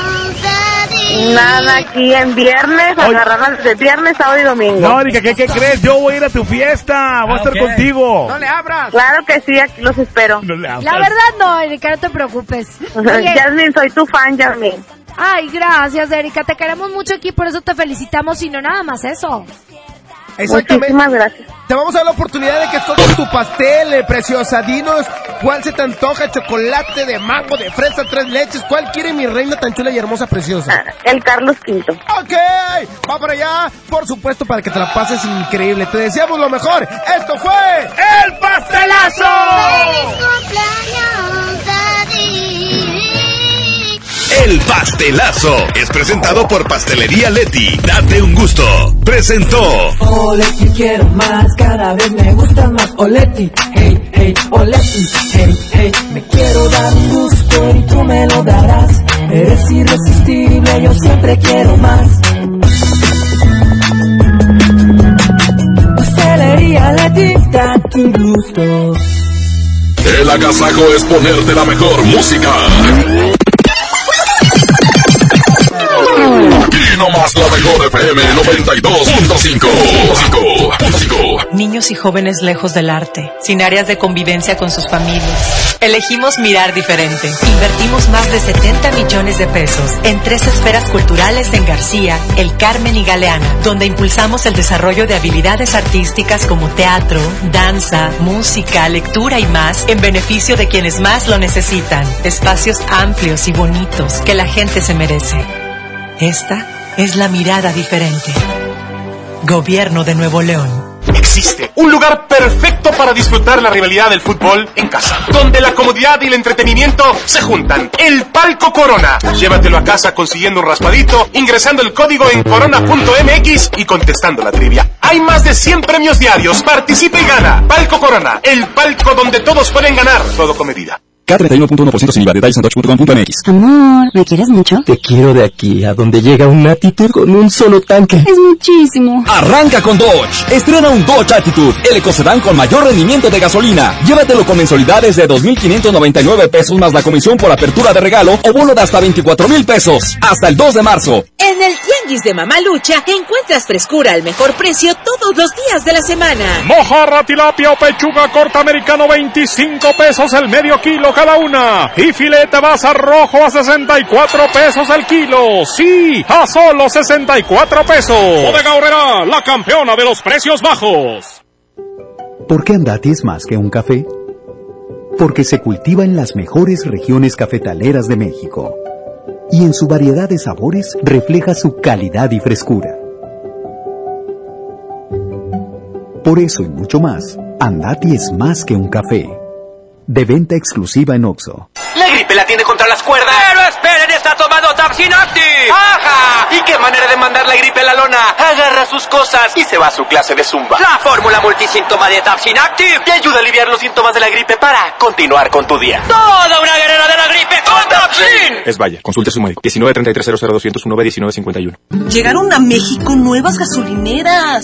Nada, aquí en viernes, agarradas de viernes, sábado y domingo. No, Erika, ¿qué, ¿qué crees? Yo voy a ir a tu fiesta. Voy a estar contigo. ¡No le abras! Claro que sí, aquí los espero. No le abras. La verdad no, Erika, no te preocupes. Yasmin, soy tu fan, Yasmin. ay, gracias, Erika. Te queremos mucho aquí, por eso te felicitamos y no nada más eso. Muchísimas gracias. Te vamos a dar la oportunidad de que toques tu pastel, eh, preciosa. Dinos cuál se te antoja, chocolate de mango, de fresa, tres leches. ¿Cuál quiere mi reina tan chula y hermosa, preciosa? El Carlos V. Ok, va para allá. Por supuesto, para que te la pases increíble. Te deseamos lo mejor. Esto fue El Pastelazo. El pastelazo es presentado por Pastelería Leti. Date un gusto. Presentó. Oleti quiero más, cada vez me gusta más Oleti, hey, hey, Oleti, hey, hey Me quiero dar un gusto y tú me lo darás Eres irresistible, yo siempre quiero más Pastelería Leti, date un gusto El agasajo es ponerte la mejor música. Aquí nomás la mejor FM 92.5. Niños y jóvenes lejos del arte, sin áreas de convivencia con sus familias. Elegimos mirar diferente. Invertimos más de 70 millones de pesos en tres esferas culturales en García, El Carmen y Galeana, donde impulsamos el desarrollo de habilidades artísticas como teatro, danza, música, lectura y más en beneficio de quienes más lo necesitan. Espacios amplios y bonitos que la gente se merece. Esta es la mirada diferente. Gobierno de Nuevo León. Existe un lugar perfecto para disfrutar la rivalidad del fútbol en casa, donde la comodidad y el entretenimiento se juntan. El Palco Corona. Llévatelo a casa consiguiendo un raspadito, ingresando el código en corona.mx y contestando la trivia. Hay más de 100 premios diarios. Participa y gana. Palco Corona, el palco donde todos pueden ganar, todo con medida. K31.1% sin IVA. Detalles en touch.com.mx. Amor, ¿me quieres mucho? Te quiero de aquí a donde llega un Attitude con un solo tanque. Es muchísimo. Arranca con Dodge. Estrena un Dodge Attitude, el ecocedán con mayor rendimiento de gasolina. Llévatelo con mensualidades de 2.599 pesos más la comisión por apertura de regalo o bono de hasta 24.000 pesos. Hasta el 2 de marzo. En el Tianguis de Mamalucha encuentras frescura al mejor precio todos los días de la semana. Mojarra, tilapia o pechuga corta americano 25 pesos el medio kilo cada una. Y filete basa rojo a 64 pesos el kilo. Sí, a solo 64 pesos. Bodega Horrera, la campeona de los precios bajos. ¿Por qué Andati es más que un café? Porque se cultiva en las mejores regiones cafetaleras de México. Y en su variedad de sabores refleja su calidad y frescura. Por eso y mucho más, Andati es más que un café. De venta exclusiva en Oxo. La gripe la tiene contra las cuerdas. Pero esperen, está tomando Tapsin Active. ¡Ajá! ¿Y qué manera de mandar la gripe a la lona? Agarra sus cosas y se va a su clase de zumba. La fórmula multisíntoma de Tapsin Active te ayuda a aliviar los síntomas de la gripe para continuar con tu día. Toda una guerrera de la gripe con Tapsin. Es Vaya, consulte a su médico. 19 33 00 201 1951. Llegaron a México nuevas gasolineras.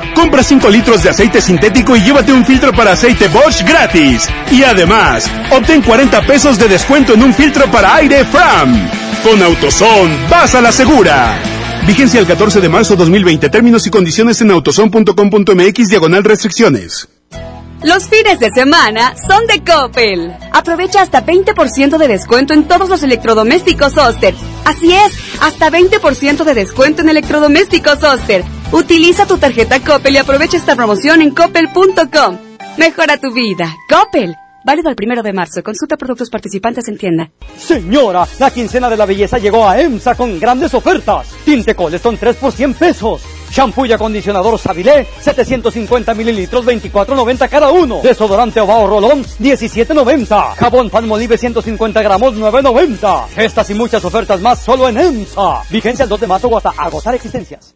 Compra 5 litros de aceite sintético y llévate un filtro para aceite Bosch gratis. Y además, obtén 40 pesos de descuento en un filtro para aire Fram. Con AutoZone, vas a la segura. Vigencia el 14 de marzo 2020. Términos y condiciones en autozone.com.mx diagonal restricciones. Los fines de semana son de Coppel. Aprovecha hasta 20% de descuento en todos los electrodomésticos Oster. Así es, hasta 20% de descuento en electrodomésticos Oster. Utiliza tu tarjeta Coppel y aprovecha esta promoción en coppel.com. Mejora tu vida. Coppel. Válido el primero de marzo. Consulta productos participantes en tienda. Señora, la quincena de la belleza llegó a EMSA con grandes ofertas. Tinte Colestone 3 por 100 pesos. Shampoo y acondicionador Sabilé, 750 mililitros, 24.90 cada uno. Desodorante Ovao Rolón, 17.90. Jabón Palmolive, 150 gramos, 9.90. Estas y muchas ofertas más solo en EMSA. Vigencia el 2 de marzo o hasta agotar existencias.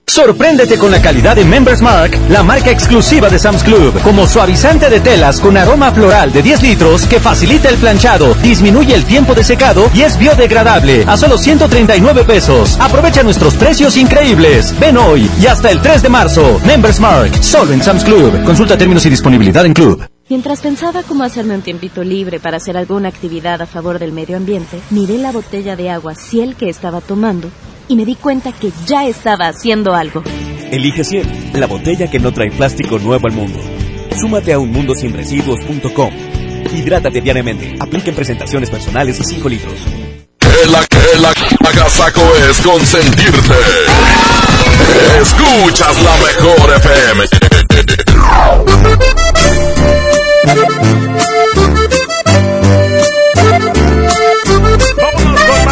Sorpréndete con la calidad de Members Mark, la marca exclusiva de Sam's Club, como suavizante de telas con aroma floral de 10 litros que facilita el planchado, disminuye el tiempo de secado y es biodegradable a solo 139 pesos. Aprovecha nuestros precios increíbles. Ven hoy y hasta el 3 de marzo. Members Mark, solo en Sam's Club. Consulta términos y disponibilidad en Club. Mientras pensaba cómo hacerme un tiempito libre para hacer alguna actividad a favor del medio ambiente, miré la botella de agua Ciel que estaba tomando y me di cuenta que ya estaba haciendo algo. Elige Ciel, la botella que no trae plástico nuevo al mundo. Súmate a unmundosinresiduos.com. Hidrátate diariamente. Apliquen presentaciones personales y 5 litros. El, el agasaco es consentirte. Escuchas la mejor FM.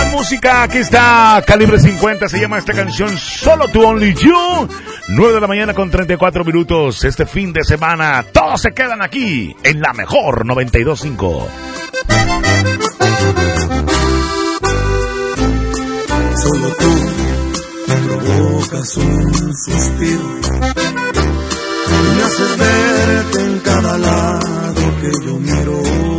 Música. Aquí está Calibre 50. Se llama esta canción Solo Tu Only You. 9 de la mañana con 34 minutos. Este fin de semana. Todos se quedan aquí en la mejor 925. Solo tú provocas un suspiro y me haces verte en cada lado que yo miro.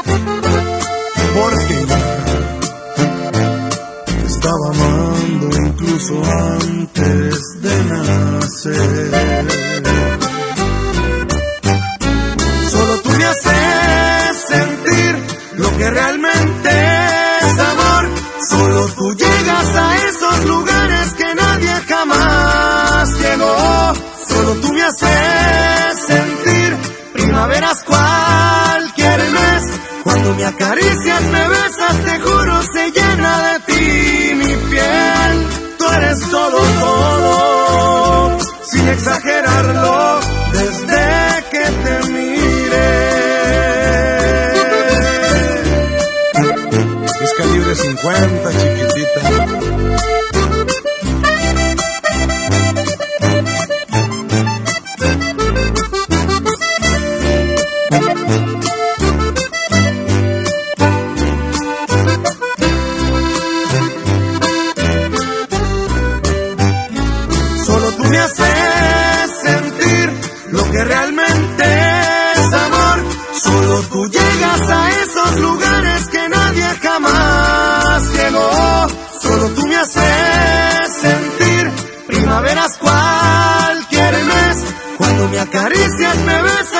porque estaba amando incluso antes de nacer. Solo tú me haces sentir lo que realmente es amor. Solo tú llegas a esos lugares que nadie jamás llegó. Solo tú me haces sentir primaveras mes. Cuando me acaricias, me besas, te juro, se llena de ti mi piel. Tú eres todo, todo, sin exagerarlo, desde que te mire. Es calibre 50, chiquitita.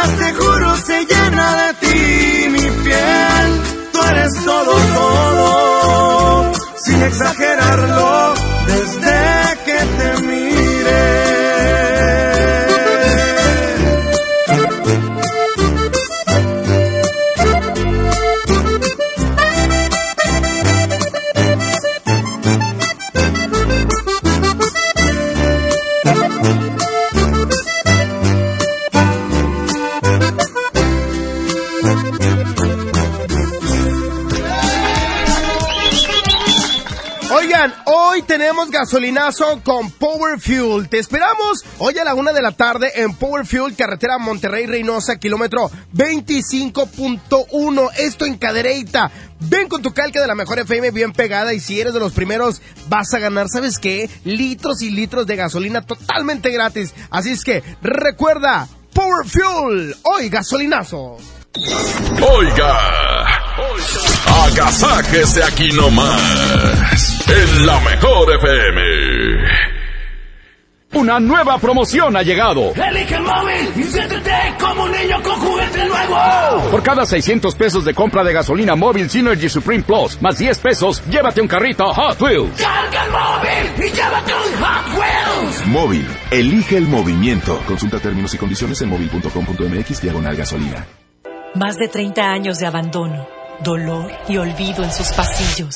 Te juro, se llena de ti mi piel. Tú eres todo, todo, sin exagerarlo, gasolinazo con Power Fuel. Te esperamos hoy a la una de la tarde en Power Fuel, carretera Monterrey Reynosa, kilómetro 25.1. Esto en Cadereyta. Ven con tu calca de la mejor FM bien pegada y si eres de los primeros vas a ganar, ¿sabes qué? Litros y litros de gasolina totalmente gratis. Así es que recuerda, Power Fuel, hoy gasolinazo. Oiga, agasáquese aquí nomás, la mejor FM. Una nueva promoción ha llegado. Elige el móvil y siéntete como un niño con juguete nuevo. Por cada 600 pesos de compra de gasolina móvil Synergy Supreme Plus, más 10 pesos, llévate un carrito Hot Wheels. Carga el móvil y llévate un Hot Wheels. Móvil, elige el movimiento. Consulta términos y condiciones en móvil.com.mx diagonal gasolina. Más de 30 años de abandono, dolor y olvido en sus pasillos.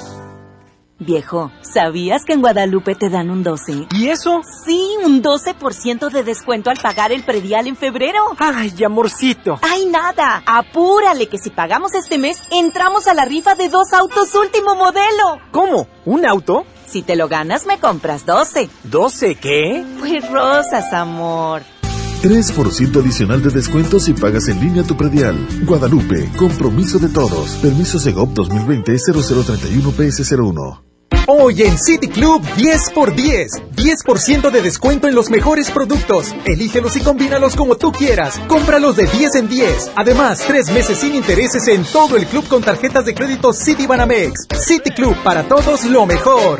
Viejo, ¿sabías que en Guadalupe te dan un 12? ¿Y eso? Sí, un 12% de descuento al pagar el predial en febrero. Ay, amorcito. ¡Ay, nada! Apúrale que si pagamos este mes, entramos a la rifa de dos autos último modelo. ¿Cómo? ¿Un auto? Si te lo ganas, me compras 12. ¿12 qué? Pues rosas, amor. 3% adicional de descuento si pagas en línea tu predial. Guadalupe, compromiso de todos. Permiso Segov 2020-0031-PS01. Hoy en City Club 10x10. 10% de descuento en los mejores productos. Elígelos y combínalos como tú quieras. Cómpralos de 10 en 10. Además, tres meses sin intereses en todo el club con tarjetas de crédito City Banamex. City Club, para todos lo mejor.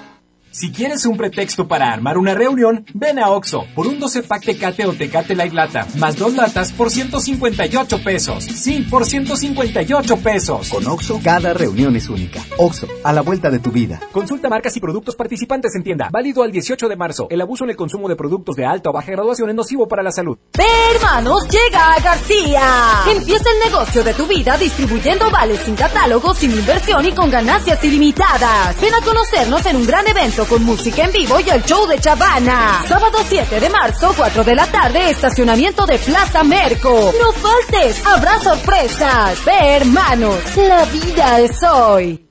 Si quieres un pretexto para armar una reunión, ven a Oxo por un 12 pack Tecate o Tecate Light Lata, más dos latas por 158 pesos. Sí, por 158 pesos. Con Oxo, cada reunión es única. Oxo, a la vuelta de tu vida. Consulta marcas y productos participantes en tienda. Válido al 18 de marzo. El abuso en el consumo de productos de alta o baja graduación es nocivo para la salud. Hermanos, llega a García. Empieza el negocio de tu vida distribuyendo vales sin catálogo, sin inversión y con ganancias ilimitadas. Ven a conocernos en un gran evento con música en vivo y el show de Chavana. Sábado 7 de marzo, 4 de la tarde, estacionamiento de Plaza Merco. No faltes, habrá sorpresas. Ve, hermanos, la vida es hoy.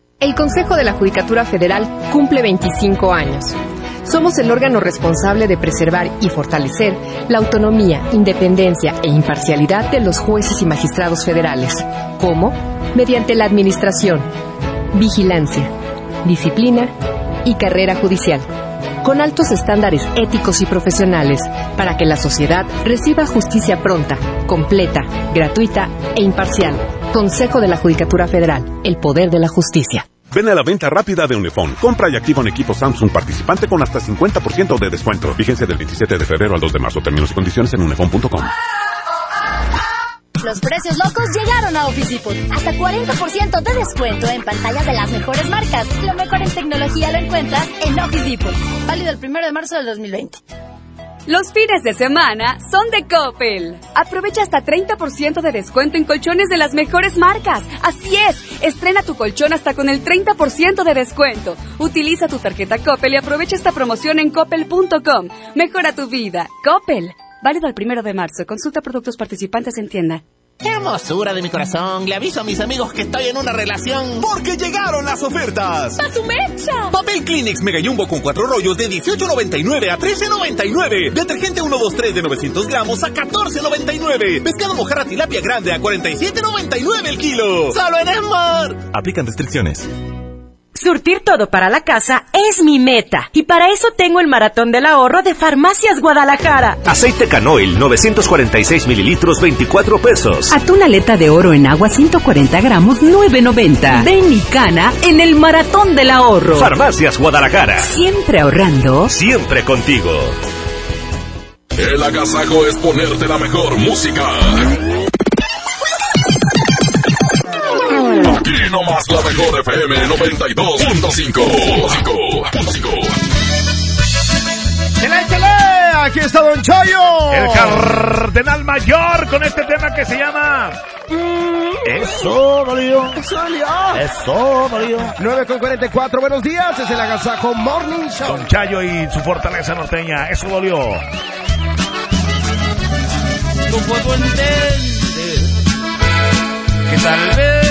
El Consejo de la Judicatura Federal cumple 25 años. Somos el órgano responsable de preservar y fortalecer la autonomía, independencia e imparcialidad de los jueces y magistrados federales. ¿Cómo? Mediante la administración, vigilancia, disciplina y carrera judicial, con altos estándares éticos y profesionales para que la sociedad reciba justicia pronta, completa, gratuita e imparcial. Consejo de la Judicatura Federal, el poder de la justicia. Ven a la venta rápida de Unifón. Compra y activa un equipo Samsung participante con hasta 50% de descuento. Vigencia del 27 de febrero al 2 de marzo. Términos y condiciones en unifón.com. Los precios locos llegaron a Office Depot. Hasta 40% de descuento en pantallas de las mejores marcas. Lo mejor en tecnología lo encuentras en Office Depot. Válido el 1 de marzo del 2020. Los fines de semana son de Coppel. Aprovecha hasta 30% de descuento en colchones de las mejores marcas. Así es, estrena tu colchón hasta con el 30% de descuento. Utiliza tu tarjeta Coppel y aprovecha esta promoción en coppel.com. Mejora tu vida. Coppel. Válido el primero de marzo. Consulta productos participantes en tienda. ¡Qué hermosura de mi corazón! Le aviso a mis amigos que estoy en una relación. Porque llegaron las ofertas. ¡A su mecha! Papel Kleenex Mega Jumbo con cuatro rollos de 18.99 a 13.99. Detergente 123 de 900 gramos a 14.99. Pescado mojarra tilapia grande a 47.99 el kilo. ¡Solo en Esmar! Aplican restricciones. Surtir todo para la casa es mi meta. Y para eso tengo el maratón del ahorro de Farmacias Guadalajara. Aceite canoil, 946 mililitros, 24 pesos. Atún aleta de oro en agua, 140 gramos, 9.90. Ven y cana en el maratón del ahorro. Farmacias Guadalajara. Siempre ahorrando. Siempre contigo. El agasajo es ponerte la mejor música. Aquí nomás la mejor FM 92.5. ¡Chele, chele! Aquí está Don Choyo. El cardenal mayor con este tema que se llama... Eso, dolió. Eso dolió. Eso, dolió. 9 con 44, buenos días. Es el Agasajo Morning Show. Don Chayo y su fortaleza norteña. Eso dolió. No puedo entender que tal vez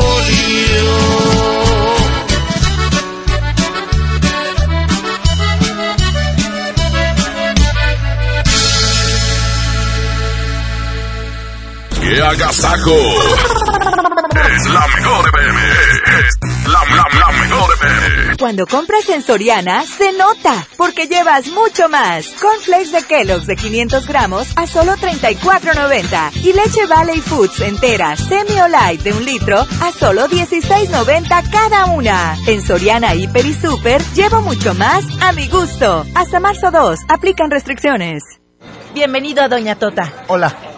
Agasajo! Es la mejor FM. Es la, la, la mejor FM. Cuando compras en Soriana, se nota, porque llevas mucho más. Cornflakes de Kellogg's de 500 gramos a solo 34.90. Y leche Valley Foods entera, semi o light de un litro a solo 16.90 cada una. En Soriana, Hiper y Super, llevo mucho más a mi gusto. Hasta marzo 2, aplican restricciones. Bienvenido a Doña Tota. Hola.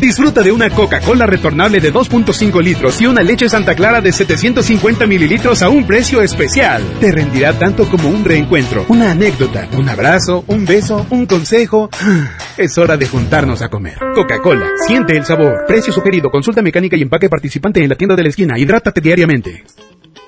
Disfruta de una Coca-Cola retornable de 2.5 litros y una leche Santa Clara de 750 mililitros a un precio especial. Te rendirá tanto como un reencuentro, una anécdota, un abrazo, un beso, un consejo. Es hora de juntarnos a comer. Coca-Cola, siente el sabor. Precio sugerido, consulta mecánica y empaque participante en la tienda de la esquina. Hidrátate diariamente.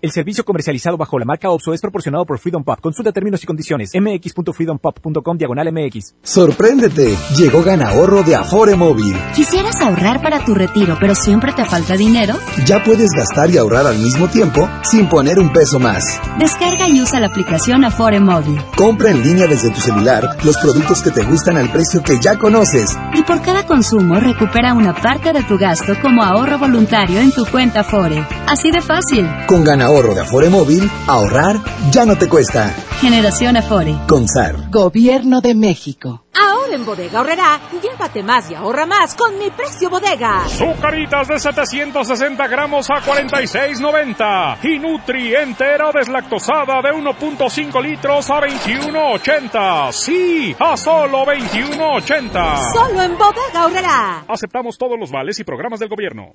El servicio comercializado bajo la marca OPSO es proporcionado por Freedom Pop. Consulta términos y condiciones. mx.freedompop.com diagonal mx. Sorpréndete. Llegó Gana Ahorro de Afore Móvil. ¿Quisieras ahorrar para tu retiro, pero siempre te falta dinero? Ya puedes gastar y ahorrar al mismo tiempo sin poner un peso más. Descarga y usa la aplicación Afore Móvil. Compra en línea desde tu celular los productos que te gustan al precio que ya conoces. Y por cada consumo recupera una parte de tu gasto como ahorro voluntario en tu cuenta Afore. Así de fácil. Con Gana ahorro de Afore Móvil, ahorrar ya no te cuesta. Generación Afore. Consar. Gobierno de México. Ahora en Bodega Horrera, llévate más y ahorra más con mi precio bodega. Zucaritas de 760 gramos a 46.90 y Nutri entera deslactosada de 1.5 litros a 21.80. Sí, a solo 21.80. Solo en Bodega Horrera. Aceptamos todos los vales y programas del gobierno.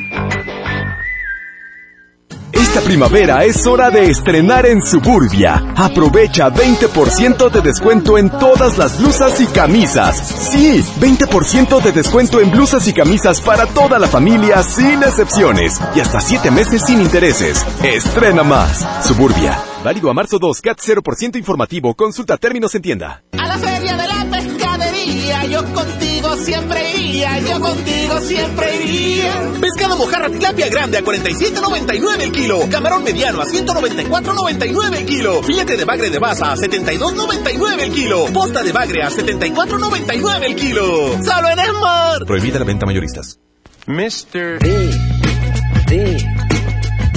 Esta primavera es hora de estrenar en Suburbia. Aprovecha 20% de descuento en todas las blusas y camisas. Sí, 20% de descuento en blusas y camisas para toda la familia sin excepciones. Y hasta 7 meses sin intereses. Estrena más. Suburbia. Válido a marzo 2, CAT 0% informativo. Consulta términos en tienda. A la feria de yo contigo siempre iría, yo contigo siempre iría. Pescado mojarra tilapia grande a 47.99 el kilo. Camarón mediano a 194.99 el kilo. Filete de bagre de baza a 72.99 el kilo. Posta de bagre a 74.99 el kilo. ¡Solo en Esmar! Prohibida la venta mayoristas. Mr. D. D.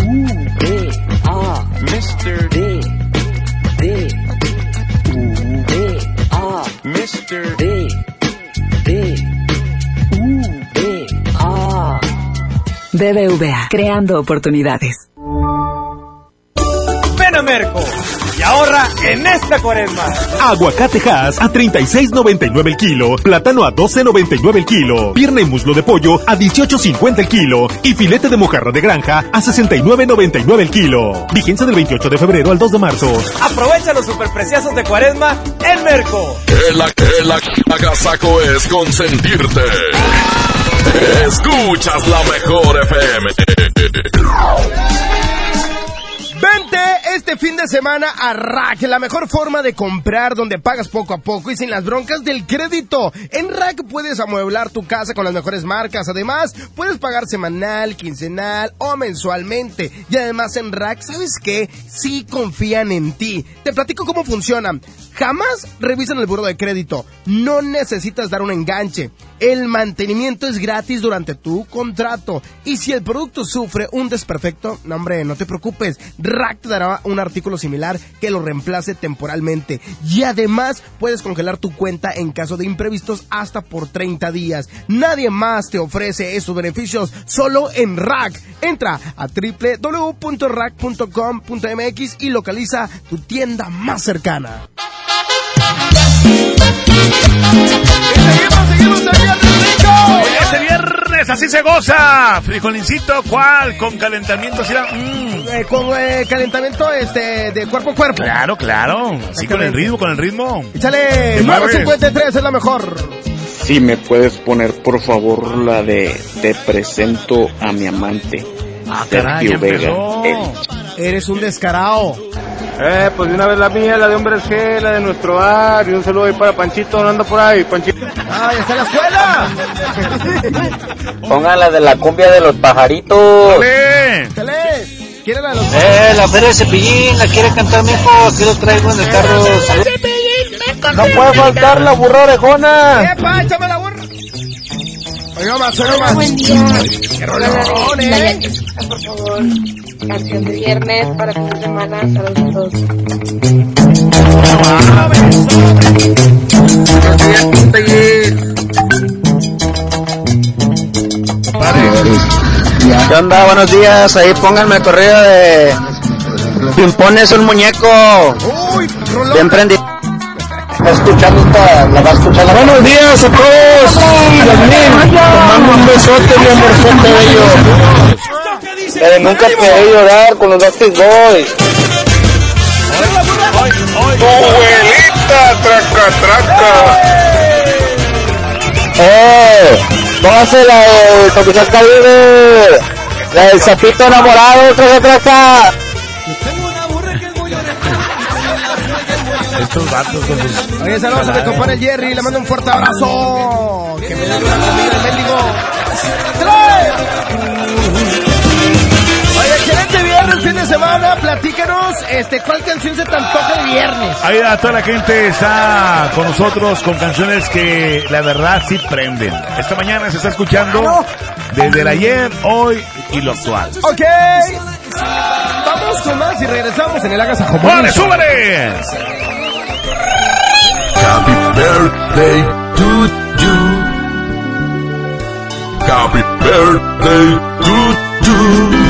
U. D. A. Mr. D. Mr. D. D. U. D. A. BBVA, creando oportunidades. Ven a Merco y ahorra en esta cuaresma. Aguacate Hass a 36.99 el kilo, plátano a 12.99 el kilo, pierna y muslo de pollo a 18.50 el kilo y filete de mojarra de granja a 69.99 el kilo. Vigencia del 28 de febrero al 2 de marzo. Aprovecha los superpreciosos de cuaresma en Merco. El, el, el agasaco es consentirte. Escuchas la mejor FM. Vente este fin de semana a Rack, la mejor forma de comprar donde pagas poco a poco y sin las broncas del crédito. En Rack puedes amueblar tu casa con las mejores marcas. Además, puedes pagar semanal, quincenal o mensualmente. Y además en Rack, ¿sabes qué? Sí confían en ti. Te platico cómo funcionan. Jamás revisan el buro de crédito. No necesitas dar un enganche. El mantenimiento es gratis durante tu contrato. Y si el producto sufre un desperfecto, no hombre, no te preocupes. Rack te dará un artículo similar que lo reemplace temporalmente. Y además puedes congelar tu cuenta en caso de imprevistos hasta por 30 días. Nadie más te ofrece esos beneficios solo en Rack. Entra a www.rack.com.mx y localiza tu tienda más cercana. Así se goza. Frijolincito, ¿cuál? Con calentamiento, ¿sí? Mm. Eh, con eh, calentamiento este de cuerpo a cuerpo. Claro, claro. Sí, con el ritmo, con el ritmo. Échale, Te mueves. 953 es la mejor. Si me puedes poner por favor la de Te presento a mi amante. Ah, Sergio Vega. empezó. El- Eres un descarado. Eh, pues de una vez la mía, la de Hombres G, la de nuestro bar, y un saludo ahí para Panchito, no anda por ahí, Panchito. ¡Ah, ya está en la escuela! Pongan la de la cumbia de los pajaritos. Échale. ¿Quiere la de los... Eh, la feria de Cepillín, la quiere cantar mi hijo, aquí lo traigo en el carro. No puede faltar la burra orejona. ¡Epa, échame la burra! Oiga más, oiga más. Buen día. ¡Qué rolón, eh! Por favor. Canción de viernes para fin de semana. Saludos. ¿Qué onda? Buenos días, ahí pónganme el correo de... Pimpones un muñeco. Bien prendido. Escuchando esta, la va a escuchar la Buenos días a todos. Te mando un besote, mi amorzote bello. Que nunca te he llorar con los Backstreet Boys. Tu abuelita, traca, traca. ¡Eh! Póngase la de Capitán Caribe. La del sapito enamorado, traca, traca. Estos vatos. Oye, saludos a mi compadre Jerry, le mando un fuerte abrazo. Que me de semana. Platícanos, este, ¿cuál canción se te antoja el viernes? Ahí a toda la gente está con nosotros con canciones que la verdad sí prenden. Esta mañana se está escuchando desde el ayer, hoy y lo actual. Ok. Vamos con más y regresamos en el Agasajo. ¡Vale, súbele! Happy birthday to you. Happy birthday to you.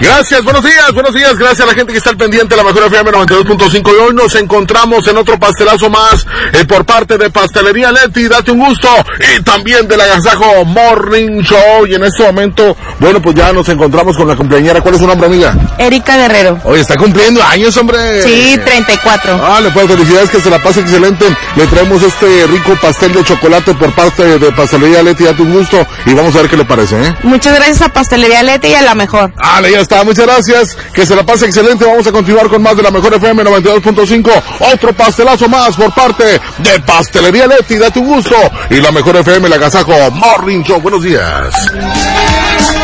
Gracias, buenos días, buenos días, gracias a la gente que está al pendiente de la mejor FM 92.5 y hoy nos encontramos en otro pastelazo más eh, por parte de Pastelería Leti, date un gusto y también del Agasajo Morning Show y en este momento, bueno pues ya nos encontramos con la cumpleañera, ¿cuál es su nombre amiga? Erika Guerrero. Oye, está cumpliendo años hombre. Sí, 34. Vale, pues felicidades que se la pase excelente, le traemos este rico pastel de chocolate por parte de Pastelería Leti, date un gusto y vamos a ver qué le parece, ¿eh? Muchas gracias a Pastelería Leti y a la mejor. Vale, ya está, muchas gracias. Que se la pase excelente. Vamos a continuar con más de la mejor FM 92.5. Otro pastelazo más por parte de Pastelería Leti. Date un gusto. Y la mejor FM, el agasajo Morning Show. Buenos días.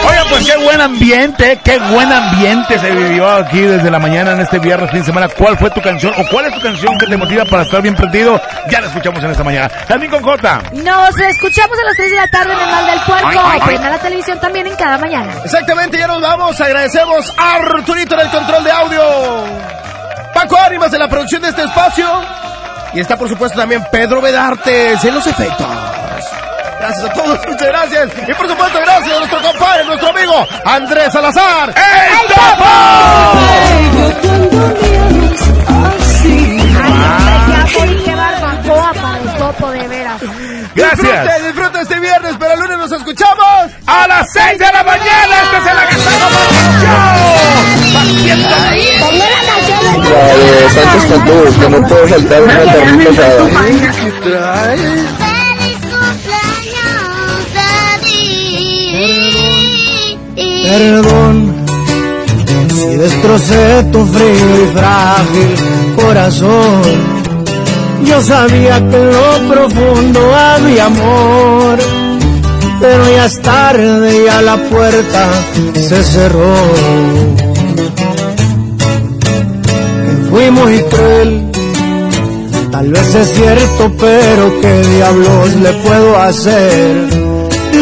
Oigan, pues qué buen ambiente, qué buen ambiente se vivió aquí desde la mañana en este viernes, fin de semana. ¿Cuál fue tu canción o cuál es tu canción que te motiva para estar bien prendido? Ya la escuchamos en esta mañana. También con Jota. Nos escuchamos a las 3 de la tarde en el Mal del Puerco. Prenda la televisión también en cada mañana. Exactamente, ya nos vamos. Agradecemos a Arturito en el control de audio. Paco Ánimas en la producción de este espacio. Y está, por supuesto, también Pedro Vedartes en los efectos. Gracias a todos, muchas gracias. Y por supuesto, gracias a nuestro compadre, nuestro amigo Andrés Salazar. ¡El ¡Qué de veras! Gracias. Disfrute, disfrute este viernes, pero el lunes nos escuchamos a las 6 de la mañana. Este es el Agasajo Morning Show. La de Cantú, que no puedo saltar una carnita asada. Perdón si destrocé tu frío y frágil corazón. Yo sabía que en lo profundo había amor, pero ya es tarde, ya la puerta se cerró. Que fui muy cruel, tal vez es cierto, pero qué diablos le puedo hacer.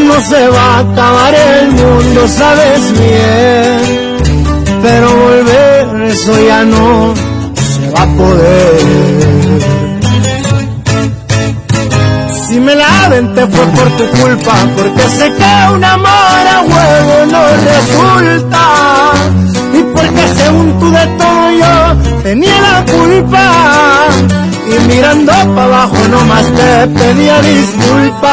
No se va a acabar el mundo, sabes bien, pero volver eso ya no se va a poder. Si me la aventé fue por tu culpa, porque sé que un amor a huevo no resulta. Y porque según tú de todo yo tenía la culpa. Y mirando para abajo nomás te pedía disculpas.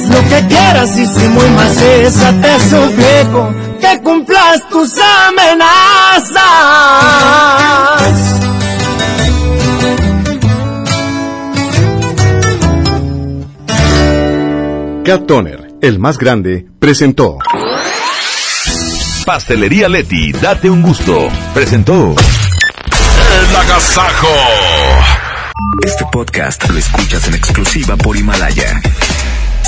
Haz lo que quieras y si muy maciza te suplico que cumplas tus amenazas. Cat Toner, el más grande, presentó. Pastelería Leti, date un gusto. Presentó. El Agasajo. Este podcast lo escuchas en exclusiva por Himalaya.